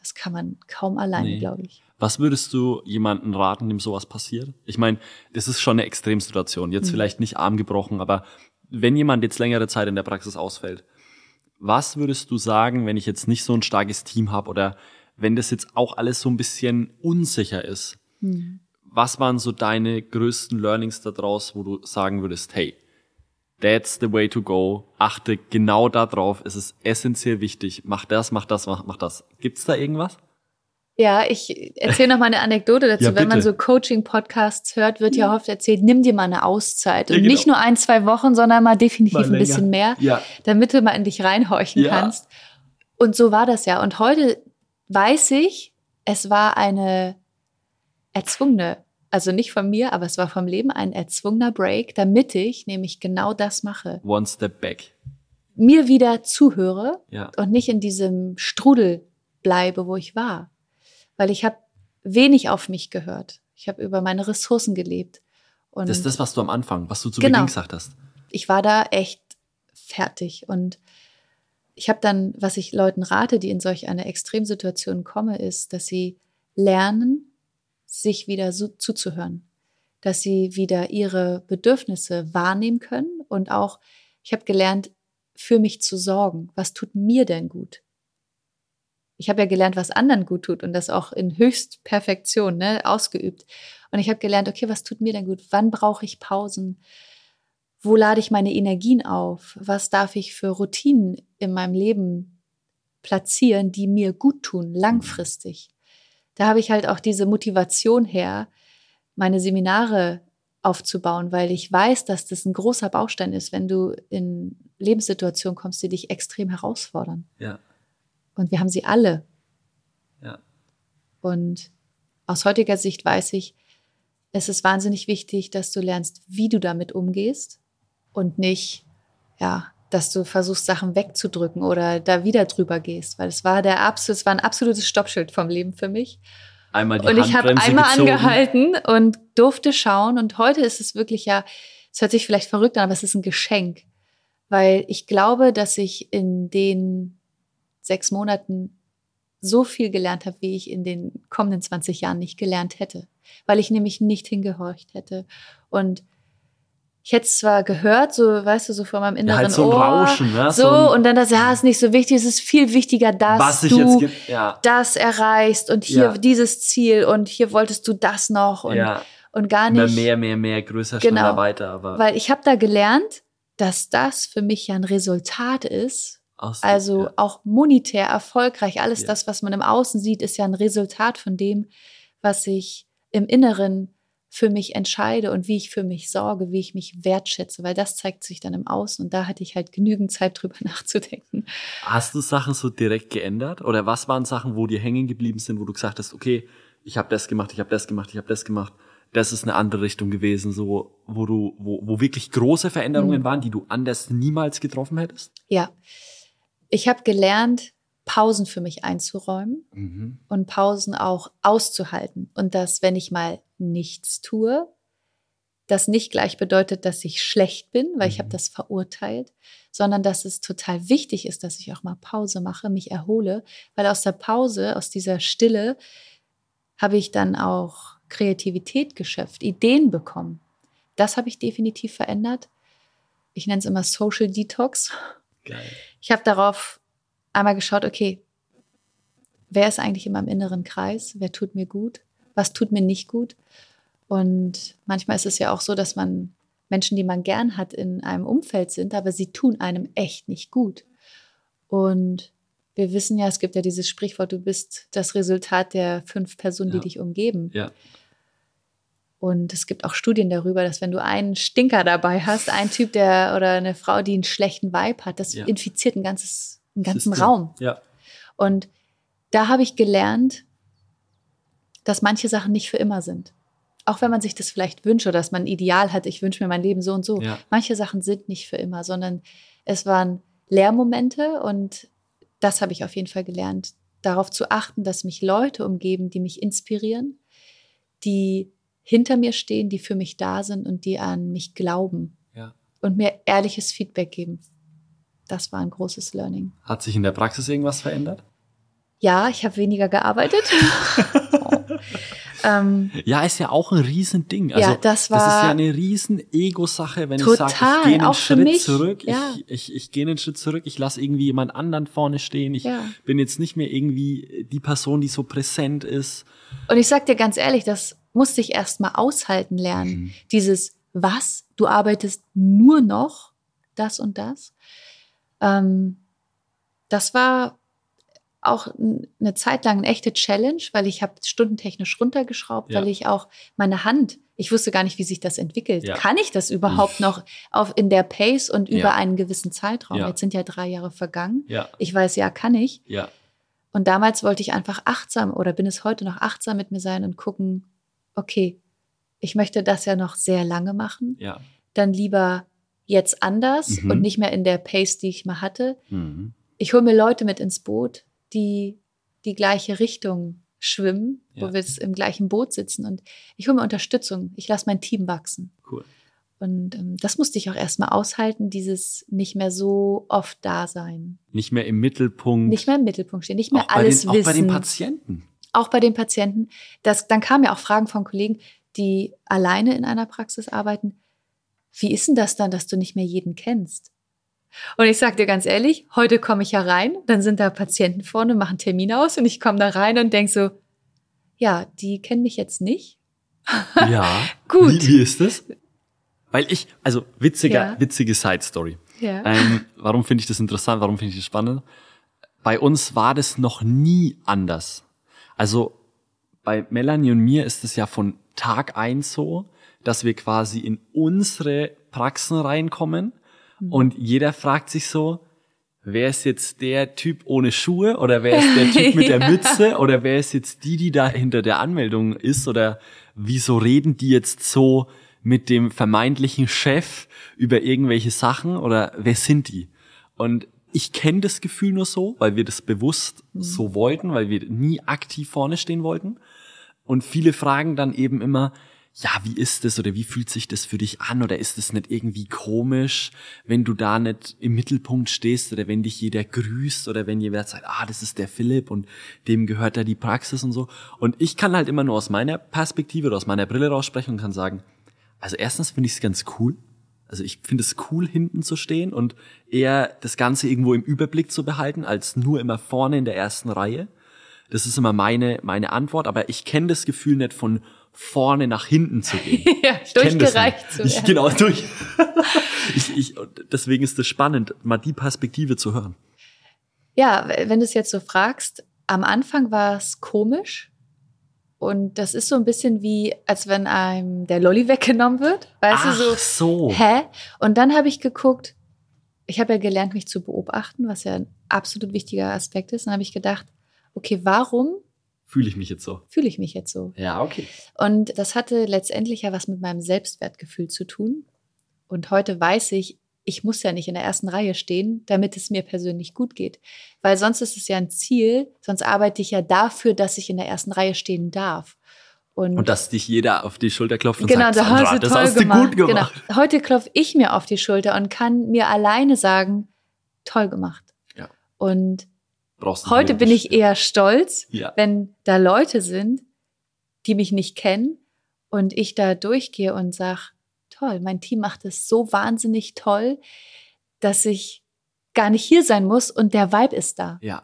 B: Das kann man kaum alleine,
A: Nee.
B: glaube ich.
A: Was würdest du jemandem raten, dem sowas passiert? Ich meine, das ist schon eine Extremsituation. Jetzt
B: Mhm.
A: vielleicht nicht arm gebrochen, aber wenn jemand jetzt längere Zeit in der Praxis ausfällt, was würdest du sagen, wenn ich jetzt nicht so ein starkes Team habe oder wenn das jetzt auch alles so ein bisschen unsicher ist?
B: Hm.
A: Was waren so deine größten Learnings daraus, wo du sagen würdest, hey, that's the way to go. Achte genau darauf. Es ist essentiell wichtig. Mach das, mach das, mach, mach das. Gibt's da irgendwas?
B: Ja, ich erzähle noch mal eine Anekdote dazu.
A: Ja,
B: Wenn man so Coaching-Podcasts hört, wird ja oft erzählt, nimm dir mal eine Auszeit. Und
A: Ja, genau.
B: nicht nur ein, zwei Wochen, sondern mal definitiv
A: Mal
B: ein bisschen mehr,
A: Ja.
B: damit du mal in dich reinhorchen
A: Ja.
B: kannst. Und so war das ja. Und heute weiß ich, es war eine erzwungene, also nicht von mir, aber es war vom Leben ein erzwungener Break, damit ich nämlich genau das mache.
A: One step back.
B: Mir wieder zuhöre
A: Ja.
B: und nicht in diesem Strudel bleibe, wo ich war. Weil ich habe wenig auf mich gehört. Ich habe über meine Ressourcen gelebt.
A: Und das ist das, was du am Anfang, was du zu genau, Beginn gesagt hast.
B: Ich war da echt fertig und ich habe dann, was ich Leuten rate, die in solch eine Extremsituation kommen, ist, dass sie lernen, sich wieder so zuzuhören, dass sie wieder ihre Bedürfnisse wahrnehmen können und auch, ich habe gelernt, für mich zu sorgen. Was tut mir denn gut? Ich habe ja gelernt, was anderen gut tut und das auch in Höchstperfektion ne, ausgeübt. Und ich habe gelernt, okay, was tut mir denn gut? Wann brauche ich Pausen? Wo lade ich meine Energien auf? Was darf ich für Routinen in meinem Leben platzieren, die mir gut tun, langfristig? Da habe ich halt auch diese Motivation her, meine Seminare aufzubauen, weil ich weiß, dass das ein großer Baustein ist, wenn du in Lebenssituationen kommst, die dich extrem herausfordern.
A: Ja.
B: Und wir haben sie alle.
A: Ja.
B: Und aus heutiger Sicht weiß ich, es ist wahnsinnig wichtig, dass du lernst, wie du damit umgehst und nicht, ja, dass du versuchst, Sachen wegzudrücken oder da wieder drüber gehst, weil es war der absolut, es war ein absolutes Stoppschild vom Leben für mich.
A: Einmal die
B: und ich habe einmal gezogen. angehalten und durfte schauen und heute ist es wirklich ja, es hört sich vielleicht verrückt an, aber es ist ein Geschenk, weil ich glaube, dass ich in den sechs Monaten so viel gelernt habe, wie ich in den kommenden 20 Jahren nicht gelernt hätte, weil ich nämlich nicht hingehorcht hätte. Und ich hätte es zwar gehört, so, weißt du, so vor meinem inneren ja, halt so Ohr, Rauschen, ne? so, so und dann das, ja, ist nicht so wichtig, es ist viel wichtiger, dass du ja. das erreichst und hier ja. dieses Ziel und hier wolltest du das noch und, und gar nicht.
A: Mehr, mehr, mehr, mehr, größer, genau, schneller, weiter. Aber
B: weil ich habe da gelernt, dass das für mich ja ein Resultat ist aus, also ja. auch monetär erfolgreich. Alles ja. das, was man im Außen sieht, ist ja ein Resultat von dem, was ich im Inneren für mich entscheide und wie ich für mich sorge, wie ich mich wertschätze, weil das zeigt sich dann im Außen und da hatte ich halt genügend Zeit drüber nachzudenken.
A: Hast du Sachen so direkt geändert oder was waren Sachen, wo dir hängen geblieben sind, wo du gesagt hast, okay, ich habe das gemacht, ich habe das gemacht, ich habe das gemacht. Das ist eine andere Richtung gewesen, so wo du wo, wo wirklich große Veränderungen mhm. waren, die du anders niemals getroffen hättest?
B: Ja ich habe gelernt, Pausen für mich einzuräumen mhm. und Pausen auch auszuhalten. Und dass, wenn ich mal nichts tue, das nicht gleich bedeutet, dass ich schlecht bin, weil mhm. ich habe das verurteilt, sondern dass es total wichtig ist, dass ich auch mal Pause mache, mich erhole, weil aus der Pause, aus dieser Stille, habe ich dann auch Kreativität geschöpft, Ideen bekommen. Das habe ich definitiv verändert. Ich nenne es immer Social Detox.
A: Geil.
B: Ich habe darauf einmal geschaut, okay, wer ist eigentlich in meinem inneren Kreis? Wer tut mir gut? Was tut mir nicht gut? Und manchmal ist es ja auch so, dass man Menschen, die man gern hat, in einem Umfeld sind, aber sie tun einem echt nicht gut. Und wir wissen ja, es gibt ja dieses Sprichwort, du bist das Resultat der fünf Personen, ja. die dich umgeben.
A: Ja.
B: Und es gibt auch Studien darüber, dass wenn du einen Stinker dabei hast, ein Typ, der oder eine Frau, die einen schlechten Vibe hat, das ja. infiziert ein ganzes, einen ganzen System. Raum.
A: Ja.
B: Und da habe ich gelernt, dass manche Sachen nicht für immer sind. Auch wenn man sich das vielleicht wünscht oder dass man ein Ideal hat, ich wünsche mir mein Leben so und so. Ja. Manche Sachen sind nicht für immer, sondern es waren Lehrmomente und das habe ich auf jeden Fall gelernt, darauf zu achten, dass mich Leute umgeben, die mich inspirieren, die hinter mir stehen, die für mich da sind und die an mich glauben
A: ja.
B: und mir ehrliches Feedback geben. Das war ein großes Learning.
A: Hat sich in der Praxis irgendwas verändert?
B: Ja, ich habe weniger gearbeitet.
A: ähm, ja, ist ja auch ein Riesending. Also,
B: ja, das war.
A: Das ist ja eine riesen Ego-Sache, wenn total, ich sage, ich gehe einen Schritt mich, zurück, ja. ich, ich, ich gehe einen Schritt zurück, ich lasse irgendwie jemand anderen vorne stehen. Ich ja. bin jetzt nicht mehr irgendwie die Person, die so präsent ist.
B: Und ich sag dir ganz ehrlich, das musste ich erst mal aushalten lernen. Mhm. Dieses, was? Du arbeitest nur noch das und das? Ähm, das war auch eine Zeit lang eine echte Challenge, weil ich habe stundentechnisch runtergeschraubt, ja. weil ich auch meine Hand, ich wusste gar nicht, wie sich das entwickelt. Ja. Kann ich das überhaupt noch auf in der Pace und über ja. einen gewissen Zeitraum? Jetzt sind ja drei Jahre vergangen. Ich weiß, ja, kann ich. Und damals wollte ich einfach achtsam oder bin es heute noch achtsam mit mir sein und gucken, okay, ich möchte das ja noch sehr lange machen. Dann lieber jetzt anders mhm. und nicht mehr in der Pace, die ich mal hatte. Mhm. Ich hole mir Leute mit ins Boot, die die gleiche Richtung schwimmen,
A: Ja.
B: wo wir im gleichen Boot sitzen und ich hole mir Unterstützung. Ich lasse mein Team wachsen.
A: Cool.
B: Und ähm, das musste ich auch erstmal aushalten, dieses nicht mehr so oft da sein.
A: Nicht mehr im Mittelpunkt.
B: Nicht mehr im Mittelpunkt stehen, nicht mehr
A: auch
B: alles
A: den, Auch
B: wissen.
A: bei den Patienten.
B: auch bei den Patienten. Das, dann kamen ja auch Fragen von Kollegen, die alleine in einer Praxis arbeiten. Wie ist denn das dann, dass du nicht mehr jeden kennst? Und ich sag dir ganz ehrlich, heute komme ich ja rein, dann sind da Patienten vorne, machen Termine aus und ich komme da rein und denk so, ja, die kennen mich jetzt nicht.
A: Ja.
B: Gut.
A: Wie, wie ist das? Weil ich, also witziger,
B: Ja.
A: witzige Side Story.
B: Ja.
A: Ähm, warum finde ich das interessant? Warum finde ich das spannend? Bei uns war das noch nie anders. Also bei Melanie und mir ist es ja von Tag eins so, dass wir quasi in unsere Praxen reinkommen und jeder fragt sich so, wer ist jetzt der Typ ohne Schuhe oder wer ist der Typ mit der. Mütze oder wer ist jetzt die, die da hinter der Anmeldung ist oder wieso reden die jetzt so mit dem vermeintlichen Chef über irgendwelche Sachen oder wer sind die? Und ich kenne das Gefühl nur so, weil wir das bewusst so wollten, weil wir nie aktiv vorne stehen wollten. Und viele fragen dann eben immer, ja, wie ist das oder wie fühlt sich das für dich an oder ist es nicht irgendwie komisch, wenn du da nicht im Mittelpunkt stehst oder wenn dich jeder grüßt oder wenn jeder sagt, ah, das ist der Philipp und dem gehört da die Praxis und so. Und ich kann halt immer nur aus meiner Perspektive oder aus meiner Brille raussprechen und kann sagen, also erstens finde ich es ganz cool. Also ich finde es cool, hinten zu stehen und eher das Ganze irgendwo im Überblick zu behalten, als nur immer vorne in der ersten Reihe. Das ist immer meine, meine Antwort, aber ich kenne das Gefühl nicht von vorne nach hinten zu gehen.
B: ja,
A: Ich
B: durchgereicht zu
A: Ich,
B: werden.
A: genau, durch. ich, ich, und deswegen ist es spannend, mal die Perspektive zu hören.
B: Ja, wenn du es jetzt so fragst, am Anfang war es komisch. Und das ist so ein bisschen wie, als wenn einem der Lolli weggenommen wird. Weißt
A: Ach
B: du, so,
A: so.
B: hä? Und dann habe ich geguckt, ich habe ja gelernt, mich zu beobachten, was ja ein absolut wichtiger Aspekt ist. Dann habe ich gedacht, okay, warum
A: Fühle ich mich jetzt so?
B: fühle ich mich jetzt so?
A: Ja, okay.
B: Und das hatte letztendlich ja was mit meinem Selbstwertgefühl zu tun. Und heute weiß ich, ich muss ja nicht in der ersten Reihe stehen, damit es mir persönlich gut geht. Weil sonst ist es ja ein Ziel, sonst arbeite ich ja dafür, dass ich in der ersten Reihe stehen darf. Und,
A: Und dass dich jeder auf die Schulter klopft und
B: genau,
A: sagt, Sandra, das hast du
B: gemacht.
A: gut gemacht.
B: Genau. Heute klopfe ich mir auf die Schulter und kann mir alleine sagen, toll gemacht.
A: Ja.
B: Und
A: Brauchst du
B: heute bin ich eher stolz,
A: Ja.
B: wenn da Leute sind, die mich nicht kennen und ich da durchgehe und sag, toll, mein Team macht es so wahnsinnig toll, dass ich gar nicht hier sein muss und der Vibe ist da.
A: Ja.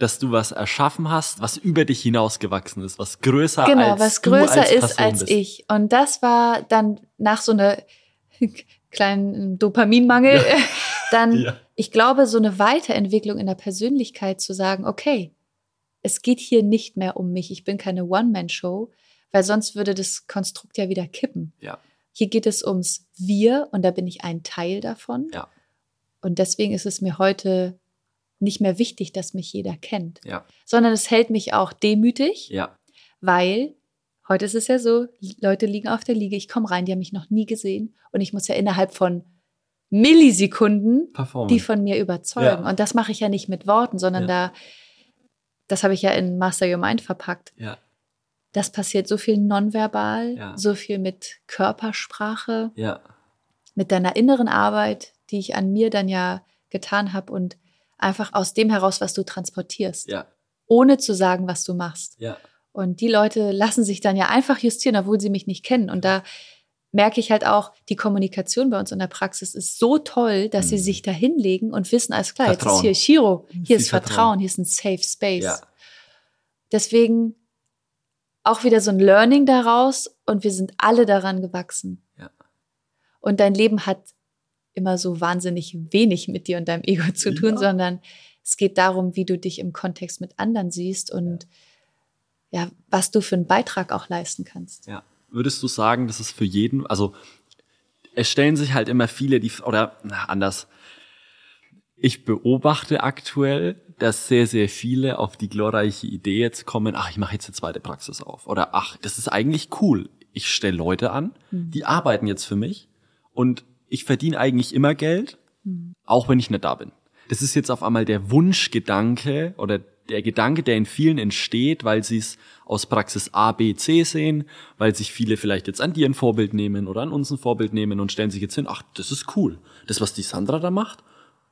A: Dass du was erschaffen hast, was über dich hinausgewachsen ist, was größer
B: Genau,
A: als
B: was
A: du
B: größer
A: als
B: ist
A: Person
B: als
A: bist.
B: ich. Und das war dann nach so einer kleinen Dopaminmangel, dann,
A: Ja.
B: ich glaube, so eine Weiterentwicklung in der Persönlichkeit zu sagen, okay, es geht hier nicht mehr um mich, ich bin keine One-Man-Show, weil sonst würde das Konstrukt ja wieder kippen.
A: Ja.
B: Hier geht es ums Wir und da bin ich ein Teil davon.
A: Ja.
B: Und deswegen ist es mir heute nicht mehr wichtig, dass mich jeder kennt,
A: Ja.
B: sondern es hält mich auch demütig,
A: Ja.
B: weil heute ist es ja so, Leute liegen auf der Liege, ich komme rein, die haben mich noch nie gesehen und ich muss ja innerhalb von Millisekunden
A: Performance.
B: die von mir überzeugen.
A: Ja.
B: Und das mache ich ja nicht mit Worten, sondern
A: Ja.
B: da, das habe ich ja in Master Your Mind verpackt.
A: ja.
B: Das passiert so viel nonverbal, so viel mit Körpersprache,
A: Ja.
B: mit deiner inneren Arbeit, die ich an mir dann ja getan habe und einfach aus dem heraus, was du transportierst,
A: Ja.
B: ohne zu sagen, was du machst.
A: Ja.
B: Und die Leute lassen sich dann ja einfach justieren, obwohl sie mich nicht kennen. Und da merke ich halt auch, die Kommunikation bei uns in der Praxis ist so toll, dass sie
A: Mhm.
B: sich da hinlegen und wissen, alles klar,
A: Vertrauen.
B: jetzt ist hier Shiro, hier
A: Sie
B: ist Vertrauen,
A: vertrauen.
B: hier ist ein Safe Space.
A: Ja.
B: Deswegen auch wieder so ein Learning daraus und wir sind alle daran gewachsen.
A: Ja.
B: Und dein Leben hat immer so wahnsinnig wenig mit dir und deinem Ego zu tun,
A: Ja.
B: sondern es geht darum, wie du dich im Kontext mit anderen siehst und ja, was du für einen Beitrag auch leisten kannst.
A: Ja. Würdest du sagen, das ist für jeden, also es stellen sich halt immer viele, die, oder na, anders. Ich beobachte aktuell, dass sehr, sehr viele auf die glorreiche Idee jetzt kommen, ach, ich mache jetzt eine zweite Praxis auf. Oder ach, das ist eigentlich cool. Ich stelle Leute an, die arbeiten jetzt für mich und ich verdiene eigentlich immer Geld, auch wenn ich nicht da bin. Das ist jetzt auf einmal der Wunschgedanke oder der Gedanke, der in vielen entsteht, weil sie es aus Praxis A, B, C sehen, weil sich viele vielleicht jetzt an dir ein Vorbild nehmen oder an uns ein Vorbild nehmen und stellen sich jetzt hin, ach, das ist cool. Das, was die Sandra da macht,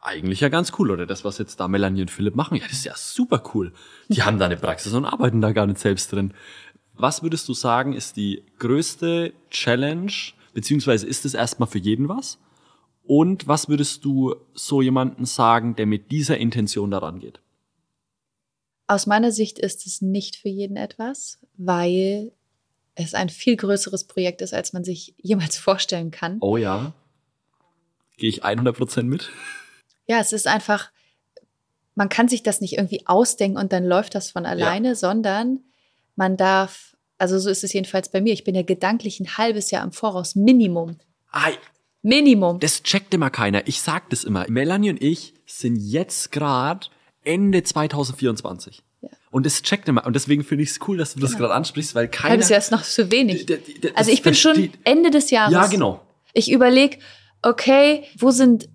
A: eigentlich ja ganz cool. Oder das, was jetzt da Melanie und Philipp machen, ja, das ist ja super cool. Die haben da eine Praxis und arbeiten da gar nicht selbst drin. Was würdest du sagen, ist die größte Challenge, beziehungsweise ist es erstmal für jeden was? Und was würdest du so jemanden sagen, der mit dieser Intention daran geht?
B: Aus meiner Sicht ist es nicht für jeden etwas, weil es ein viel größeres Projekt ist, als man sich jemals vorstellen kann.
A: Oh ja. Gehe ich 100 Prozent mit?
B: Ja, es ist einfach, man kann sich das nicht irgendwie ausdenken und dann läuft das von alleine, ja. sondern man darf, also so ist es jedenfalls bei mir, ich bin ja gedanklich ein halbes Jahr im Voraus, Minimum.
A: Ei.
B: Minimum.
A: Das checkt immer keiner. Ich sag das immer. Melanie und ich sind jetzt gerade Ende 2024. Ja. Und das checkt immer. Und deswegen finde ich es cool, dass du das genau. gerade ansprichst, weil keiner.
B: Das ist ja jetzt noch zu wenig. Also ich bin schon Ende des Jahres.
A: Ja, genau.
B: Ich überlege, okay, wo sind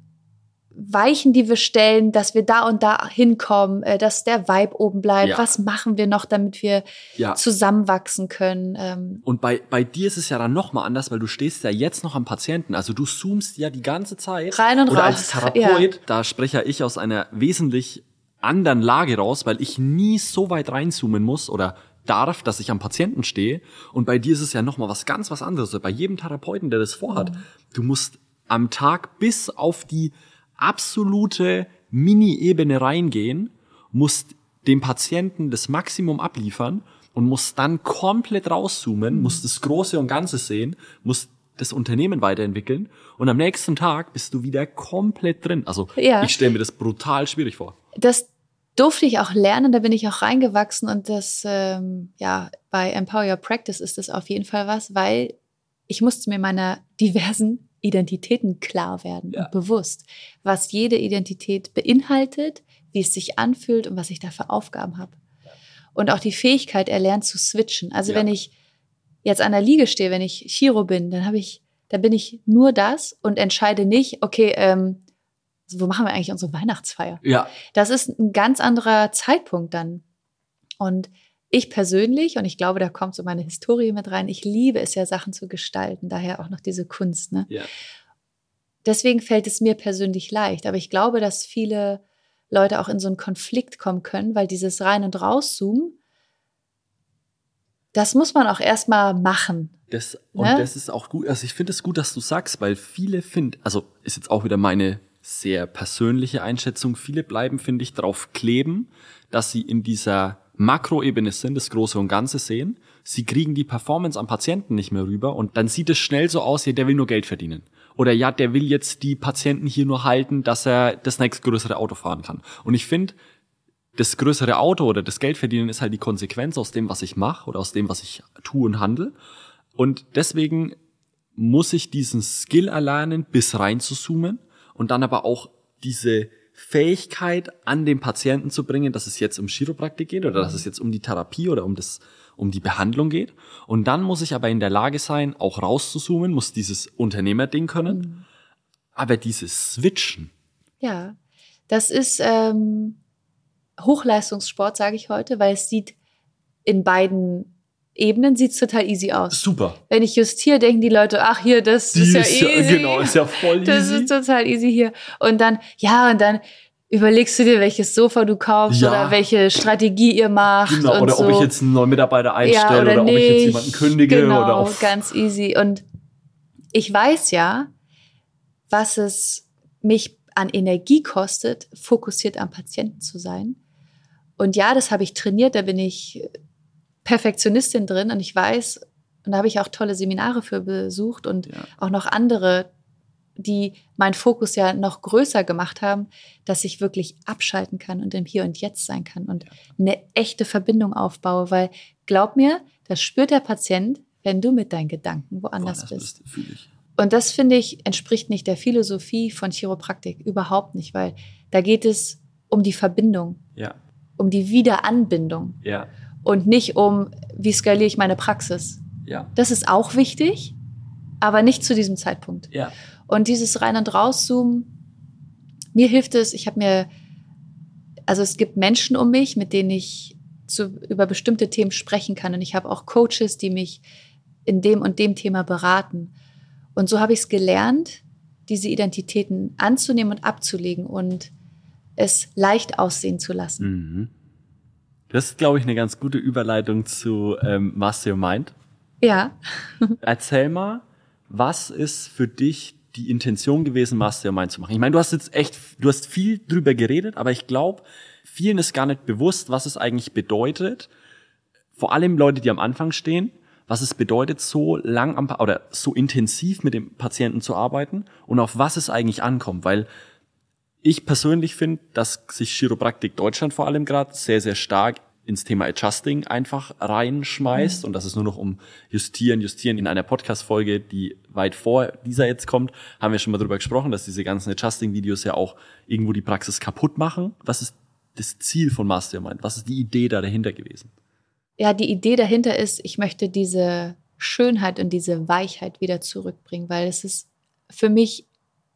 B: Weichen, die wir stellen, dass wir da und da hinkommen, äh, dass der Vibe oben bleibt. Ja. Was machen wir noch, damit wir ja. zusammenwachsen können?
A: Ähm. Und bei, bei dir ist es ja dann noch mal anders, weil du stehst ja jetzt noch am Patienten. Also du zoomst ja die ganze Zeit.
B: Rein und
A: Oder
B: raus.
A: als Therapeut, ja. da spreche ich aus einer wesentlich anderen Lage raus, weil ich nie so weit reinzoomen muss oder darf, dass ich am Patienten stehe. Und bei dir ist es ja noch mal was ganz was anderes. Bei jedem Therapeuten, der das vorhat, mhm. du musst am Tag bis auf die absolute Mini-Ebene reingehen, musst dem Patienten das Maximum abliefern und musst dann komplett rauszoomen, mhm. musst das Große und Ganze sehen, musst das Unternehmen weiterentwickeln und am nächsten Tag bist du wieder komplett drin. Also ja. ich stelle mir das brutal schwierig vor.
B: Das durfte ich auch lernen, da bin ich auch reingewachsen und das, ähm, ja, bei Empower Your Practice ist das auf jeden Fall was, weil ich musste mir meiner diversen Identitäten klar werden ja. und bewusst, was jede Identität beinhaltet, wie es sich anfühlt und was ich da für Aufgaben habe. Und auch die Fähigkeit erlernt zu switchen. Also ja. wenn ich jetzt an der Liege stehe, wenn ich Chiro bin, dann habe ich, dann bin ich nur das und entscheide nicht, okay, ähm, wo machen wir eigentlich unsere Weihnachtsfeier?
A: Ja.
B: Das ist ein ganz anderer Zeitpunkt dann. Und ich persönlich, und ich glaube, da kommt so meine Historie mit rein, ich liebe es ja, Sachen zu gestalten, daher auch noch diese Kunst. Ne?
A: Ja.
B: Deswegen fällt es mir persönlich leicht. Aber ich glaube, dass viele Leute auch in so einen Konflikt kommen können, weil dieses Rein- und Rauszoomen, das muss man auch erstmal machen.
A: Das, und ne? das ist auch gut. Also ich finde es gut, dass du sagst, weil viele finden, also ist jetzt auch wieder meine sehr persönliche Einschätzung, viele bleiben, finde ich, drauf kleben, dass sie in dieser Makroebene sind, das Große und Ganze sehen. Sie kriegen die Performance am Patienten nicht mehr rüber und dann sieht es schnell so aus, ja, der will nur Geld verdienen. Oder ja, der will jetzt die Patienten hier nur halten, dass er das nächstgrößere Auto fahren kann. Und ich finde, das größere Auto oder das Geld verdienen ist halt die Konsequenz aus dem, was ich mache oder aus dem, was ich tue und handle. Und deswegen muss ich diesen Skill erlernen, bis rein zu zoomen und dann aber auch diese Fähigkeit an den Patienten zu bringen, dass es jetzt um Chiropraktik geht oder dass es jetzt um die Therapie oder um das um die Behandlung geht. Und dann muss ich aber in der Lage sein, auch rauszuzoomen, muss dieses Unternehmerding können. Mhm. Aber dieses Switchen.
B: Ja, das ist ähm, Hochleistungssport, sage ich heute, weil es sieht in beiden Ebenen sieht es total easy aus.
A: Super.
B: Wenn ich justiere, denken die Leute, ach hier, das die ist ja ist easy.
A: genau, ist ja voll easy.
B: Das ist total easy hier. Und dann, ja, und dann überlegst du dir, welches Sofa du kaufst ja. oder welche Strategie ihr macht.
A: Genau, oder
B: so.
A: ob ich jetzt einen neuen Mitarbeiter einstelle ja, oder, oder ob ich jetzt jemanden kündige.
B: Genau,
A: oder auf
B: ganz easy. Und ich weiß ja, was es mich an Energie kostet, fokussiert am Patienten zu sein. Und ja, das habe ich trainiert, da bin ich Perfektionistin drin und ich weiß, und da habe ich auch tolle Seminare für besucht und ja. auch noch andere, die meinen Fokus ja noch größer gemacht haben, dass ich wirklich abschalten kann und im Hier und Jetzt sein kann und ja. eine echte Verbindung aufbaue, weil glaub mir, das spürt der Patient, wenn du mit deinen Gedanken woanders Boah, bist.
A: bist
B: und das finde ich entspricht nicht der Philosophie von Chiropraktik überhaupt nicht, weil da geht es um die Verbindung,
A: ja.
B: um die Wiederanbindung.
A: Ja
B: und nicht um, wie skaliere ich meine Praxis.
A: Ja.
B: Das ist auch wichtig, aber nicht zu diesem Zeitpunkt.
A: Ja.
B: Und dieses Rein- und Rauszoomen, mir hilft es, ich habe mir also es gibt Menschen um mich, mit denen ich zu, über bestimmte Themen sprechen kann. Und ich habe auch Coaches, die mich in dem und dem Thema beraten. Und so habe ich es gelernt, diese Identitäten anzunehmen und abzulegen und es leicht aussehen zu lassen.
A: Mhm. Das ist, glaube ich, eine ganz gute Überleitung zu ähm, Master Your Mind.
B: Ja.
A: Erzähl mal, was ist für dich die Intention gewesen, Master Your Mind zu machen? Ich meine, du hast jetzt echt, du hast viel drüber geredet, aber ich glaube, vielen ist gar nicht bewusst, was es eigentlich bedeutet. Vor allem Leute, die am Anfang stehen, was es bedeutet, so lang am, oder so intensiv mit dem Patienten zu arbeiten und auf was es eigentlich ankommt, weil ich persönlich finde, dass sich Chiropraktik Deutschland vor allem gerade sehr, sehr stark ins Thema Adjusting einfach reinschmeißt mhm. und dass es nur noch um Justieren, Justieren. In einer Podcast-Folge, die weit vor dieser jetzt kommt, haben wir schon mal drüber gesprochen, dass diese ganzen Adjusting-Videos ja auch irgendwo die Praxis kaputt machen. Was ist das Ziel von Mastermind? Was ist die Idee da dahinter gewesen?
B: Ja, die Idee dahinter ist, ich möchte diese Schönheit und diese Weichheit wieder zurückbringen, weil es ist für mich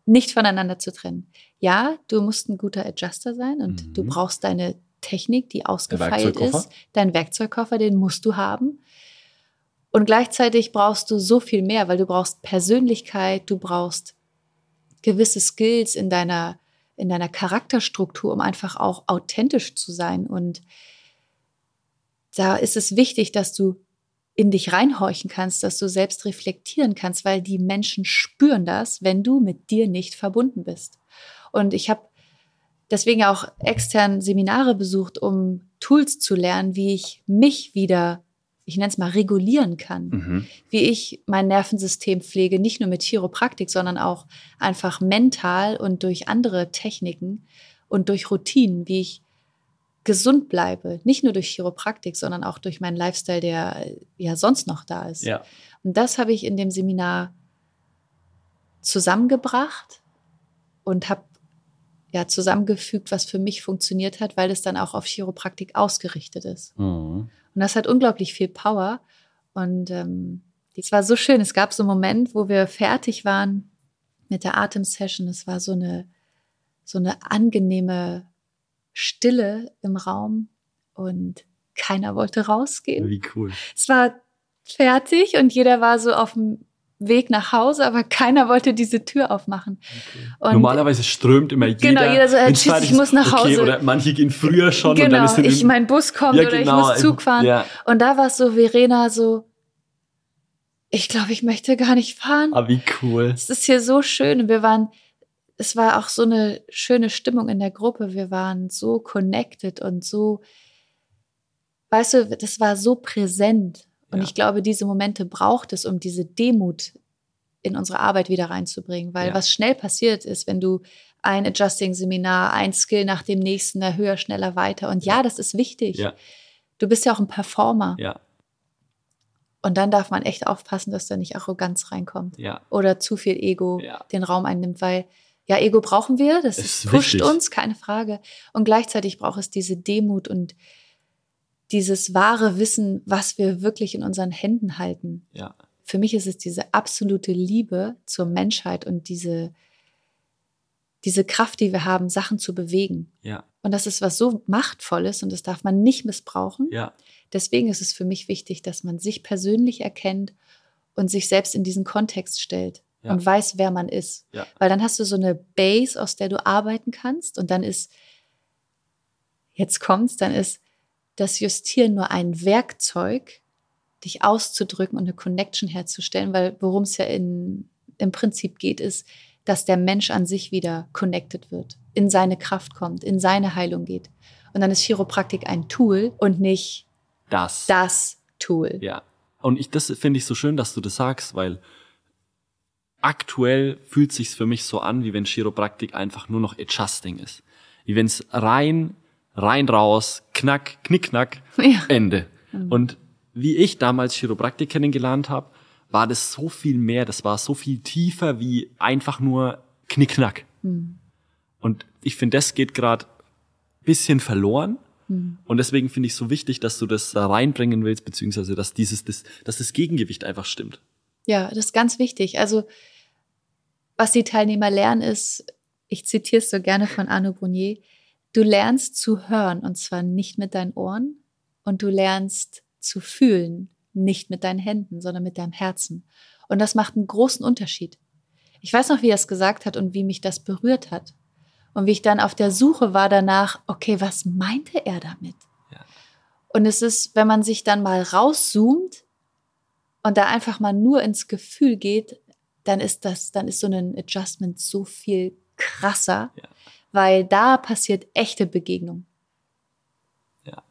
B: nicht voneinander zu trennen. Ja, du musst ein guter Adjuster sein und mhm. du brauchst deine Technik, die ausgefeilt ist. Dein Werkzeugkoffer, den musst du haben. Und gleichzeitig brauchst du so viel mehr, weil du brauchst Persönlichkeit, du brauchst gewisse Skills in deiner, in deiner Charakterstruktur, um einfach auch authentisch zu sein. Und da ist es wichtig, dass du in dich reinhorchen kannst, dass du selbst reflektieren kannst, weil die Menschen spüren das, wenn du mit dir nicht verbunden bist. Und ich habe deswegen auch extern Seminare besucht, um Tools zu lernen, wie ich mich wieder, ich nenne es mal, regulieren kann. Mhm. Wie ich mein Nervensystem pflege, nicht nur mit Chiropraktik, sondern auch einfach mental und durch andere Techniken und durch Routinen, wie ich gesund bleibe, nicht nur durch Chiropraktik, sondern auch durch meinen Lifestyle, der ja sonst noch da ist.
A: Ja.
B: Und das habe ich in dem Seminar zusammengebracht und habe ja zusammengefügt, was für mich funktioniert hat, weil es dann auch auf Chiropraktik ausgerichtet ist. Mhm. Und das hat unglaublich viel Power. Und ähm, es war so schön. Es gab so einen Moment, wo wir fertig waren mit der Atemsession. Es war so eine so eine angenehme Stille im Raum und keiner wollte rausgehen.
A: Wie cool.
B: Es war fertig und jeder war so auf dem Weg nach Hause, aber keiner wollte diese Tür aufmachen.
A: Okay. Normalerweise strömt immer jeder.
B: Genau, jeder so, äh, tschüss, ich muss nach Hause. Okay,
A: oder manche gehen früher schon.
B: Genau,
A: und dann
B: ist ich, mein Bus kommt ja, genau, oder ich genau, muss Zug fahren. Ja. Und da war es so, Verena so, ich glaube, ich möchte gar nicht fahren.
A: Ah, wie cool.
B: Es ist hier so schön wir waren es war auch so eine schöne Stimmung in der Gruppe. Wir waren so connected und so, weißt du, das war so präsent. Und ja. ich glaube, diese Momente braucht es, um diese Demut in unsere Arbeit wieder reinzubringen. Weil ja. was schnell passiert ist, wenn du ein Adjusting-Seminar, ein Skill nach dem nächsten, höher, schneller, weiter. Und ja, das ist wichtig.
A: Ja.
B: Du bist ja auch ein Performer.
A: Ja.
B: Und dann darf man echt aufpassen, dass da nicht Arroganz reinkommt.
A: Ja.
B: Oder zu viel Ego den Raum einnimmt, weil ja, Ego brauchen wir, das ist pusht wichtig. uns, keine Frage. Und gleichzeitig braucht es diese Demut und dieses wahre Wissen, was wir wirklich in unseren Händen halten.
A: Ja.
B: Für mich ist es diese absolute Liebe zur Menschheit und diese, diese Kraft, die wir haben, Sachen zu bewegen.
A: Ja.
B: Und das ist was so Machtvolles und das darf man nicht missbrauchen.
A: Ja.
B: Deswegen ist es für mich wichtig, dass man sich persönlich erkennt und sich selbst in diesen Kontext stellt ja. und weiß, wer man ist.
A: Ja.
B: Weil dann hast du so eine Base, aus der du arbeiten kannst und dann ist, jetzt kommt's, dann ist das Justieren nur ein Werkzeug, dich auszudrücken und eine Connection herzustellen, weil worum es ja in, im Prinzip geht, ist, dass der Mensch an sich wieder connected wird, in seine Kraft kommt, in seine Heilung geht. Und dann ist Chiropraktik ein Tool und nicht
A: das,
B: das Tool.
A: Ja. Und ich, das finde ich so schön, dass du das sagst, weil aktuell fühlt sich's für mich so an, wie wenn Chiropraktik einfach nur noch Adjusting ist. Wie wenn es rein, rein raus, knack, knick, knack, ja. Ende. Mhm. Und wie ich damals Chiropraktik kennengelernt habe, war das so viel mehr, das war so viel tiefer wie einfach nur knick-knack. Mhm. Und ich finde, das geht gerade bisschen verloren. Mhm. Und deswegen finde ich so wichtig, dass du das da reinbringen willst, beziehungsweise dass dieses, das, dass das Gegengewicht einfach stimmt.
B: Ja, das ist ganz wichtig. Also was die Teilnehmer lernen ist, ich zitiere es so gerne von Arno Brunier, Du lernst zu hören und zwar nicht mit deinen Ohren und du lernst zu fühlen, nicht mit deinen Händen, sondern mit deinem Herzen. Und das macht einen großen Unterschied. Ich weiß noch, wie er es gesagt hat und wie mich das berührt hat. Und wie ich dann auf der Suche war danach, okay, was meinte er damit?
A: Ja.
B: Und es ist, wenn man sich dann mal rauszoomt und da einfach mal nur ins Gefühl geht, dann ist das, dann ist so ein Adjustment so viel krasser,
A: Ja.
B: Weil da passiert echte Begegnung.
A: Ja,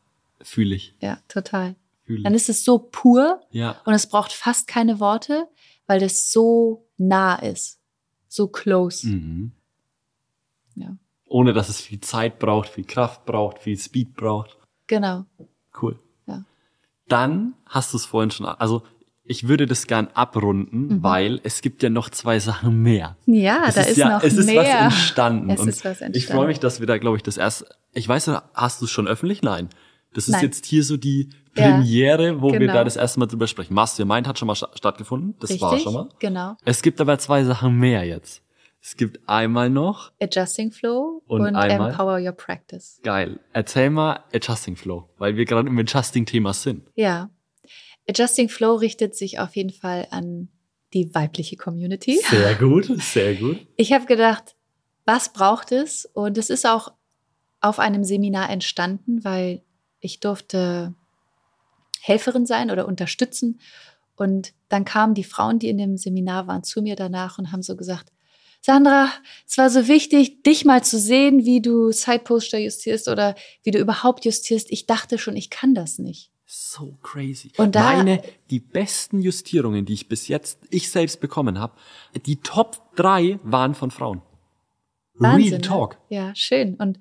A: fühle ich.
B: Ja, total.
A: Fühl
B: Dann ist es so pur
A: Ja,
B: und es braucht fast keine Worte, weil das so nah ist, so close.
A: mhm.
B: Ja,
A: ohne dass es viel Zeit braucht, viel Kraft braucht, viel Speed braucht.
B: genau.
A: Cool.
B: Ja.
A: Dann hast du es vorhin schon, also ich würde das gern abrunden,
B: Mhm.
A: weil es gibt ja noch zwei Sachen mehr.
B: Ja,
A: es
B: da ist,
A: ja,
B: noch
A: es ist
B: mehr.
A: was entstanden.
B: Es
A: und
B: ist was
A: Ich
B: entstanden.
A: freue mich, dass wir da, glaube ich, das erste. Ich weiß, hast du es schon öffentlich? Nein. Das ist
B: Nein.
A: jetzt hier so die
B: Ja,
A: Premiere, wo wir
B: genau.
A: da das erste Mal drüber sprechen. Master Mind hat schon mal sta- stattgefunden. Das
B: Richtig?
A: war schon mal.
B: Genau.
A: Es gibt aber zwei Sachen mehr jetzt. Es gibt einmal noch,
B: Adjusting Flow
A: Und
B: und? Empower Your Practice.
A: geil, erzähl mal Adjusting Flow, weil wir gerade im Adjusting-Thema sind.
B: Ja. Adjusting Flow richtet sich auf jeden Fall an die weibliche Community.
A: Sehr gut, sehr gut.
B: Ich habe gedacht, was braucht es? Und es ist auch auf einem Seminar entstanden, weil ich durfte Helferin sein oder unterstützen. Und dann kamen die Frauen, die in dem Seminar waren, zu mir danach und haben so gesagt, Sandra, es war so wichtig, dich mal zu sehen, wie du Sideposter justierst oder wie du überhaupt justierst. Ich dachte schon, ich kann das nicht.
A: So crazy.
B: Und da-
A: Meine, die besten Justierungen, die ich bis jetzt, ich selbst bekommen habe, die Top drei waren von Frauen.
B: Wahnsinn.
A: Real Talk.
B: Ne? Ja, schön. Und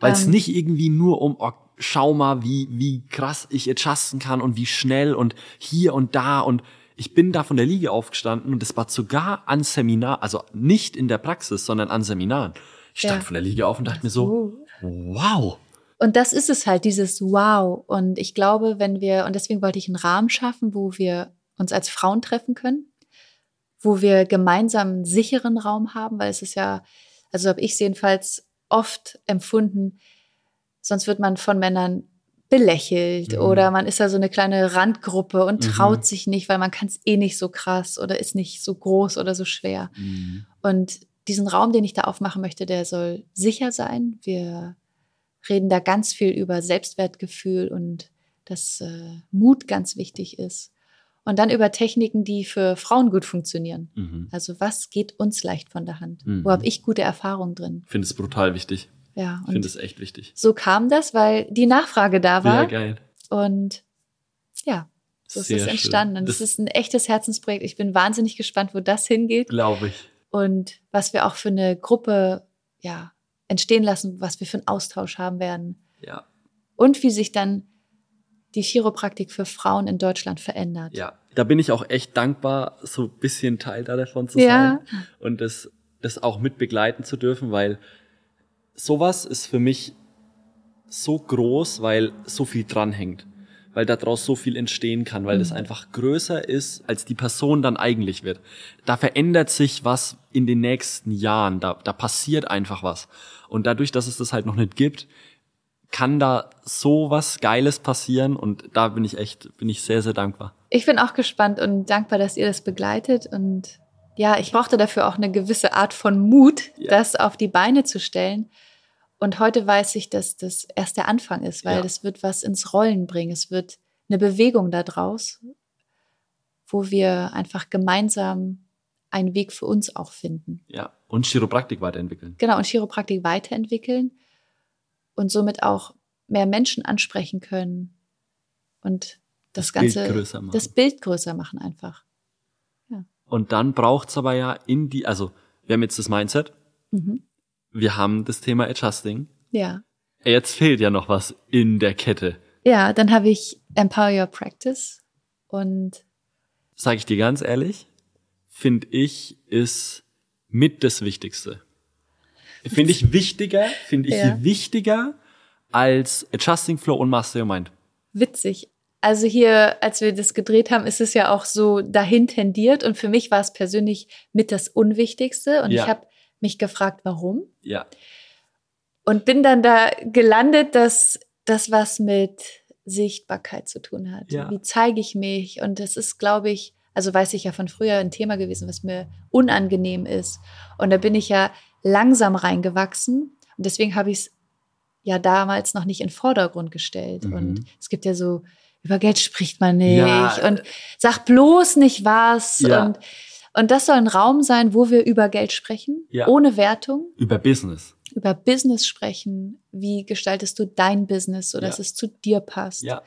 A: Weil es
B: Ähm.
A: nicht irgendwie nur um, oh, schau mal, wie, wie krass ich adjusten kann und wie schnell und hier und da und ich bin da von der Liege aufgestanden und das war sogar an Seminar, also nicht in der Praxis, sondern an Seminaren. Ich stand
B: Ja.
A: von der Liege auf und dachte mir so, wow.
B: Und das ist es halt, dieses Wow. Und ich glaube, wenn wir, und deswegen wollte ich einen Rahmen schaffen, wo wir uns als Frauen treffen können, wo wir gemeinsam einen sicheren Raum haben, weil es ist ja, also habe ich es jedenfalls oft empfunden, sonst wird man von Männern belächelt
A: Mhm.
B: oder man ist da so eine kleine Randgruppe und
A: Mhm.
B: traut sich nicht, weil man kann es eh nicht so krass oder ist nicht so groß oder so schwer. Und diesen Raum, den ich da aufmachen möchte, der soll sicher sein. Wir reden da ganz viel über Selbstwertgefühl und dass äh, Mut ganz wichtig ist. Und dann über Techniken, die für Frauen gut funktionieren.
A: Mhm.
B: Also was geht uns leicht von der Hand?
A: Mhm.
B: Wo habe ich gute Erfahrungen drin?
A: Ich finde es brutal wichtig.
B: Ja,
A: Ich finde
B: und
A: es echt wichtig.
B: so kam das, weil die Nachfrage da
A: Ja,
B: war.
A: geil.
B: und ja, so ist
A: Sehr
B: es
A: schön.
B: entstanden. Und
A: Das
B: es ist ein echtes Herzensprojekt. Ich bin wahnsinnig gespannt, wo das hingeht.
A: glaube ich.
B: und was wir auch für eine Gruppe ja, entstehen lassen, was wir für einen Austausch haben werden
A: Ja,
B: und wie sich dann die Chiropraktik für Frauen in Deutschland verändert.
A: ja. Da bin ich auch echt dankbar, so ein bisschen Teil da davon zu
B: Ja.
A: sein und das, das auch mit begleiten zu dürfen, weil sowas ist für mich so groß, weil so viel dranhängt. Weil daraus so viel entstehen kann, weil das
B: Mhm.
A: einfach größer ist, als die Person dann eigentlich wird. Da verändert sich was in den nächsten Jahren, da, da passiert einfach was. Und dadurch, dass es das halt noch nicht gibt, kann da so was Geiles passieren und da bin ich echt, bin ich sehr, sehr dankbar.
B: Ich bin auch gespannt und dankbar, dass ihr das begleitet und ja, ich brauchte dafür auch eine gewisse Art von Mut,
A: Ja.
B: das auf die Beine zu stellen. Und heute weiß ich, dass das erst der Anfang ist, weil
A: Ja.
B: das wird was ins Rollen bringen. Es wird eine Bewegung da draus, wo wir einfach gemeinsam einen Weg für uns auch finden.
A: Ja. Und Chiropraktik weiterentwickeln.
B: Genau, und Chiropraktik weiterentwickeln und somit auch mehr Menschen ansprechen können und das,
A: Das Bild
B: Ganze,
A: größer machen.
B: das Bild größer machen einfach.
A: Und dann braucht's aber ja in die, also wir haben jetzt das Mindset,
B: Mhm.
A: wir haben das Thema Adjusting.
B: Ja.
A: Jetzt fehlt ja noch was in der Kette.
B: Ja, dann habe ich Empower Your Practice und
A: Sag ich dir ganz ehrlich, finde ich, ist mit das Wichtigste. Finde ich wichtiger, finde ich
B: Ja.
A: wichtiger als Adjusting Flow und Master Your Mind.
B: witzig. Also hier, als wir das gedreht haben, ist es ja auch so dahin tendiert und für mich war es persönlich mit das Unwichtigste und
A: Ja.
B: ich habe mich gefragt, warum.
A: Ja.
B: Und bin dann da gelandet, dass das was mit Sichtbarkeit zu tun hat.
A: Ja.
B: Wie zeige ich mich? Und das ist, glaube ich, also weiß ich ja von früher ein Thema gewesen, was mir unangenehm ist. Und da bin ich ja langsam reingewachsen. Und deswegen habe ich es ja damals noch nicht in den Vordergrund gestellt.
A: Mhm.
B: Und es gibt ja so, über Geld spricht man nicht.
A: Ja.
B: Und sag bloß nicht was.
A: Ja.
B: Und, und das soll ein Raum sein, wo wir über Geld sprechen,
A: Ja.
B: ohne Wertung,
A: Über Business.
B: über Business sprechen. Wie gestaltest du dein Business, so dass
A: Ja.
B: es zu dir passt?
A: Ja.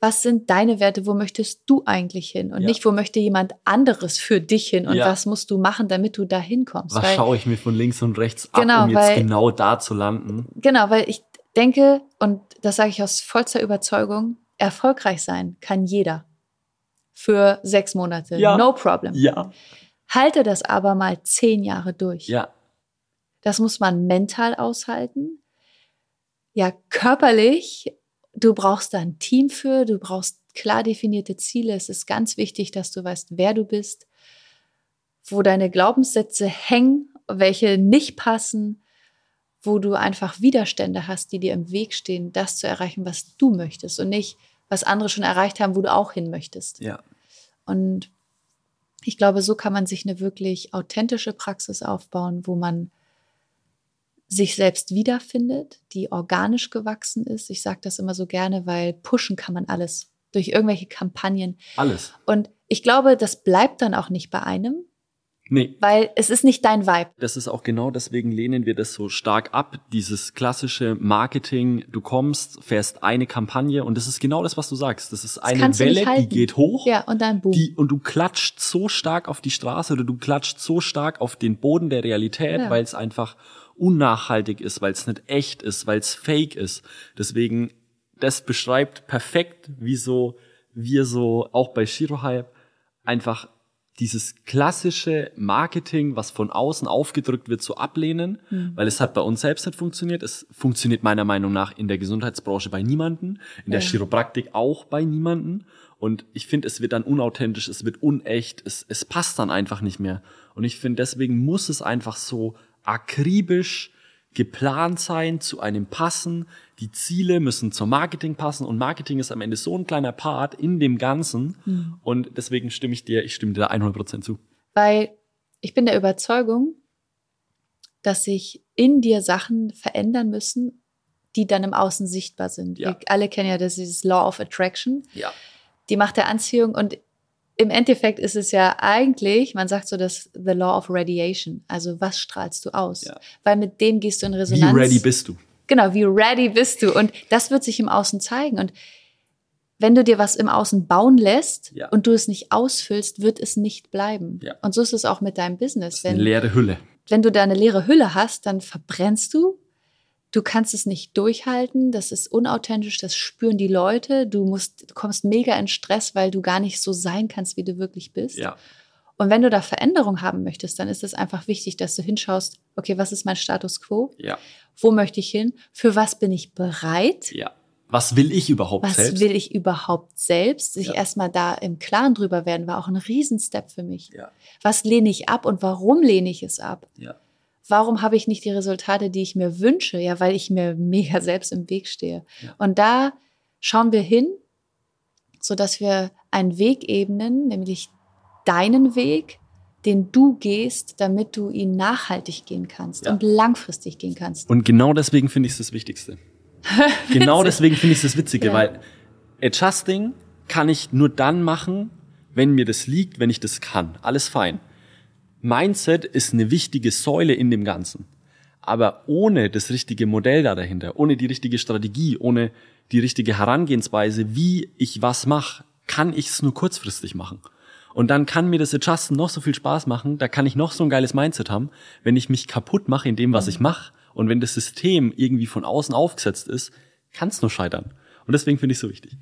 B: Was sind deine Werte, wo möchtest du eigentlich hin und
A: Ja.
B: nicht, wo möchte jemand anderes für dich hin und
A: Ja.
B: was musst du machen, damit du da hinkommst.
A: Was
B: Weil,
A: schaue ich mir von links und rechts ab,
B: Genau,
A: um jetzt
B: weil-
A: genau da zu landen?
B: genau, weil ich denke, und das sage ich aus vollster Überzeugung, erfolgreich sein kann jeder für sechs Monate,
A: Ja.
B: no problem.
A: Ja.
B: Halte das aber mal zehn Jahre durch.
A: Ja.
B: Das muss man mental aushalten. Ja, körperlich. Du brauchst da ein Team für. Du brauchst klar definierte Ziele. Es ist ganz wichtig, dass du weißt, wer du bist, wo deine Glaubenssätze hängen, welche nicht passen, wo du einfach Widerstände hast, die dir im Weg stehen, das zu erreichen, was du möchtest und nicht, was andere schon erreicht haben, wo du auch hin möchtest.
A: Ja.
B: Und ich glaube, so kann man sich eine wirklich authentische Praxis aufbauen, wo man sich selbst wiederfindet, die organisch gewachsen ist. Ich sage das immer so gerne, weil pushen kann man alles durch irgendwelche Kampagnen.
A: Alles.
B: Und ich glaube, das bleibt dann auch nicht bei einem,
A: Nee.
B: weil es ist nicht dein Vibe.
A: Das ist auch genau deswegen lehnen wir das so stark ab. Dieses klassische Marketing, du kommst, fährst eine Kampagne und das ist genau das, was du sagst. Das ist eine
B: nicht
A: Welle, die geht hoch.
B: Ja, und dann boom.
A: Die, und du klatscht so stark auf die Straße oder du klatscht so stark auf den Boden der Realität,
B: Ja.
A: weil es einfach unnachhaltig ist, weil es nicht echt ist, weil es fake ist. Deswegen, das beschreibt perfekt, wieso wir so auch bei Shirohype einfach dieses klassische Marketing, was von außen aufgedrückt wird, so ablehnen, weil es hat bei uns selbst nicht funktioniert. Es funktioniert meiner Meinung nach in der Gesundheitsbranche bei niemanden, in der
B: Ja.
A: Chiropraktik auch bei niemanden. Und ich finde, es wird dann unauthentisch, es wird unecht, es, es passt dann einfach nicht mehr. Und ich finde, deswegen muss es einfach so akribisch geplant sein, zu einem passen. Die Ziele müssen zum Marketing passen und Marketing ist am Ende so ein kleiner Part in dem Ganzen. Und deswegen stimme ich dir, ich stimme dir da 100% zu.
B: Weil ich bin der Überzeugung, dass sich in dir Sachen verändern müssen, die dann im Außen sichtbar sind.
A: Ja.
B: Wir alle kennen ja das, dieses Law of Attraction,
A: Ja.
B: die Macht der Anziehung. Und im Endeffekt ist es ja eigentlich, man sagt so das The Law of Radiation. Also was strahlst du aus?
A: Ja.
B: Weil mit dem gehst du in
A: Wie
B: Resonanz.
A: ready bist du?
B: Genau, wie ready bist du? Und das wird sich im Außen zeigen. Und wenn du dir was im Außen bauen lässt
A: Ja.
B: und du es nicht ausfüllst, wird es nicht bleiben.
A: Ja.
B: Und so ist es auch mit deinem Business.
A: Eine
B: Wenn,
A: leere Hülle.
B: wenn du da eine leere Hülle hast, dann verbrennst du. Du kannst es nicht durchhalten. Das ist unauthentisch. Das spüren die Leute. Du musst, du kommst mega in Stress, weil du gar nicht so sein kannst, wie du wirklich bist.
A: Ja.
B: Und wenn du da Veränderung haben möchtest, dann ist es einfach wichtig, dass du hinschaust, okay, was ist mein Status quo?
A: Ja.
B: Wo möchte ich hin? Für was bin ich bereit?
A: Ja. Was will ich überhaupt
B: Was
A: selbst?
B: will ich überhaupt selbst? Sich
A: Ja.
B: erstmal da im Klaren drüber werden, war auch ein Riesenstep für mich.
A: Ja.
B: Was lehne ich ab und warum lehne ich es ab?
A: Ja.
B: Warum habe ich nicht die Resultate, die ich mir wünsche? Ja, weil ich mir mega selbst im Weg stehe. Und da schauen wir hin, sodass wir einen Weg ebnen, nämlich deinen Weg, den du gehst, damit du ihn nachhaltig gehen kannst
A: Ja.
B: und langfristig gehen kannst.
A: Und genau deswegen finde ich es das Wichtigste. genau deswegen finde ich es das Witzige,
B: Ja.
A: weil Adjusting kann ich nur dann machen, wenn mir das liegt, wenn ich das kann. Alles fein. Mindset ist eine wichtige Säule in dem Ganzen. Aber ohne das richtige Modell da dahinter, ohne die richtige Strategie, ohne die richtige Herangehensweise, wie ich was mache, kann ich es nur kurzfristig machen. Und dann kann mir das Adjusten noch so viel Spaß machen, da kann ich noch so ein geiles Mindset haben, wenn ich mich kaputt mache in dem, was ich mache. Und wenn das System irgendwie von außen aufgesetzt ist, kann es nur scheitern. Und deswegen finde ich es so wichtig.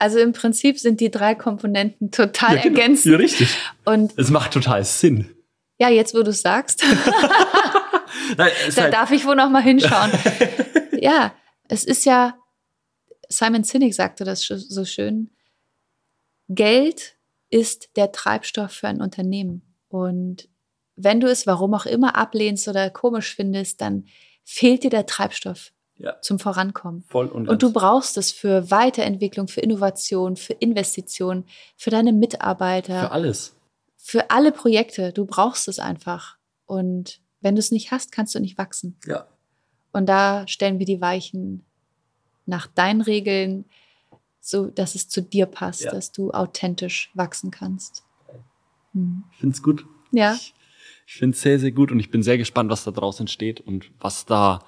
B: Also im Prinzip sind die drei Komponenten total
A: Ja, genau.
B: ergänzend.
A: Ja, richtig.
B: Und
A: Es macht total Sinn.
B: Ja, jetzt wo du es sagst,
A: Nein,
B: da
A: halt-
B: darf ich wohl noch mal hinschauen. ja, es ist ja, Simon Sinek sagte das so schön, Geld ist der Treibstoff für ein Unternehmen. Und wenn du es warum auch immer ablehnst oder komisch findest, dann fehlt dir der Treibstoff
A: Ja.
B: zum Vorankommen.
A: Voll und
B: Und du brauchst es für Weiterentwicklung, für Innovation, für Investition, für deine Mitarbeiter,
A: für alles.
B: Für alle Projekte. Du brauchst es einfach. Und wenn du es nicht hast, kannst du nicht wachsen.
A: Ja.
B: Und da stellen wir die Weichen nach deinen Regeln, so dass es zu dir passt,
A: Ja.
B: dass du authentisch wachsen kannst. Hm.
A: Ich find's gut.
B: Ja,
A: Ich, ich finde es sehr, sehr gut und ich bin sehr gespannt, was da draußen entsteht und was da,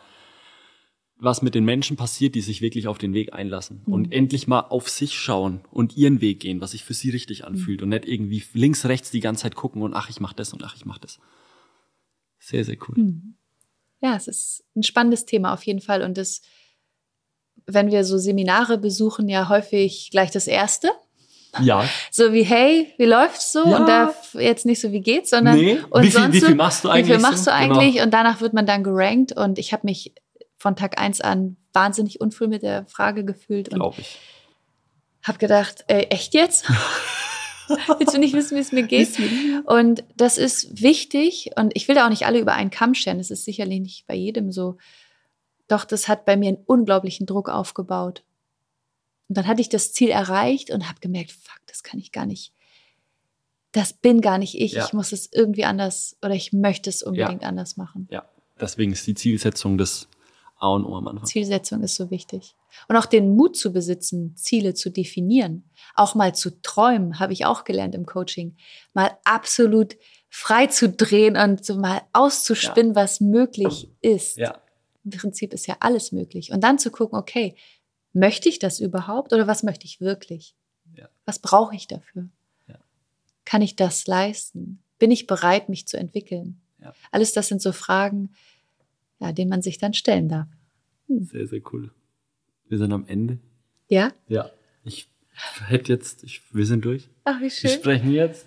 A: was mit den Menschen passiert, die sich wirklich auf den Weg einlassen
B: Mhm.
A: und endlich mal auf sich schauen und ihren Weg gehen, was sich für sie richtig anfühlt und nicht irgendwie links, rechts die ganze Zeit gucken und ach, ich mach das und ach, ich mach das. Sehr, sehr cool.
B: Hm. ja, es ist ein spannendes Thema auf jeden Fall. Und das, wenn wir so Seminare besuchen, ja häufig gleich das erste.
A: Ja.
B: So wie, hey, wie läuft's so?
A: Ja.
B: Und da jetzt nicht so, wie geht's, sondern
A: Nee.
B: und
A: Wie viel-
B: sonst
A: wie viel machst du
B: Wie
A: eigentlich
B: viel machst du eigentlich?
A: Genau.
B: Und danach wird man dann gerankt. Und ich habe mich von Tag eins an wahnsinnig unwohl mit der Frage gefühlt und
A: Glaube ich.
B: habe gedacht, ey, echt jetzt? Willst du nicht wissen, wie es mir geht? Und das ist wichtig und ich will da auch nicht alle über einen Kamm scheren. Das ist sicherlich nicht bei jedem so. Doch das hat bei mir einen unglaublichen Druck aufgebaut. Und dann hatte ich das Ziel erreicht und habe gemerkt, fuck, das kann ich gar nicht. Das bin gar nicht ich.
A: Ja.
B: Ich muss es irgendwie anders oder ich möchte es unbedingt anders machen.
A: Ja. Deswegen ist die Zielsetzung das A und O am Anfang.
B: Zielsetzung ist so wichtig. Und auch den Mut zu besitzen, Ziele zu definieren, auch mal zu träumen, habe ich auch gelernt im Coaching, mal absolut frei zu drehen und so mal auszuspinnen, was möglich ist.
A: Ja.
B: Im Prinzip ist ja alles möglich. Und dann zu gucken, okay, möchte ich das überhaupt oder was möchte ich wirklich?
A: Ja.
B: Was brauche ich dafür?
A: Ja.
B: Kann ich das leisten? Bin ich bereit, mich zu entwickeln?
A: Ja.
B: Alles das sind so Fragen, ja, denen man sich dann stellen darf.
A: Sehr, sehr cool. Wir sind am Ende.
B: Ja?
A: Ja. Ich hätte jetzt, ich, wir sind durch.
B: Ach, wie
A: Wir
B: schön.
A: sprechen jetzt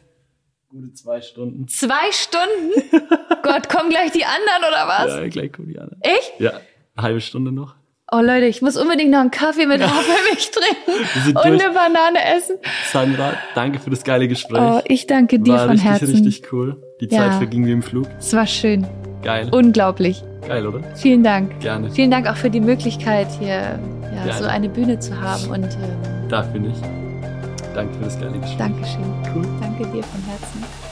A: gute zwei Stunden.
B: Zwei Stunden? Gott, kommen gleich die anderen oder was?
A: Ja, gleich kommen die anderen.
B: Echt?
A: Ja, eine halbe Stunde noch.
B: Oh Leute, ich muss unbedingt noch einen Kaffee mit Hafermilch trinken
A: Wir
B: und
A: durch.
B: eine Banane essen.
A: Sandra, danke für das geile Gespräch.
B: Oh, ich danke dir
A: War
B: von
A: richtig,
B: Herzen.
A: richtig cool. Die
B: Ja.
A: Zeit verging wie im Flug.
B: Es war schön.
A: Geil.
B: Unglaublich.
A: Geil, oder?
B: Vielen Dank.
A: Gerne.
B: Vielen Dank auch für die Möglichkeit, hier ja, so eine Bühne zu haben. Und ähm,
A: Dafür nicht. Danke für das geile Gespräch.
B: Dankeschön.
A: Cool.
B: Danke dir von Herzen.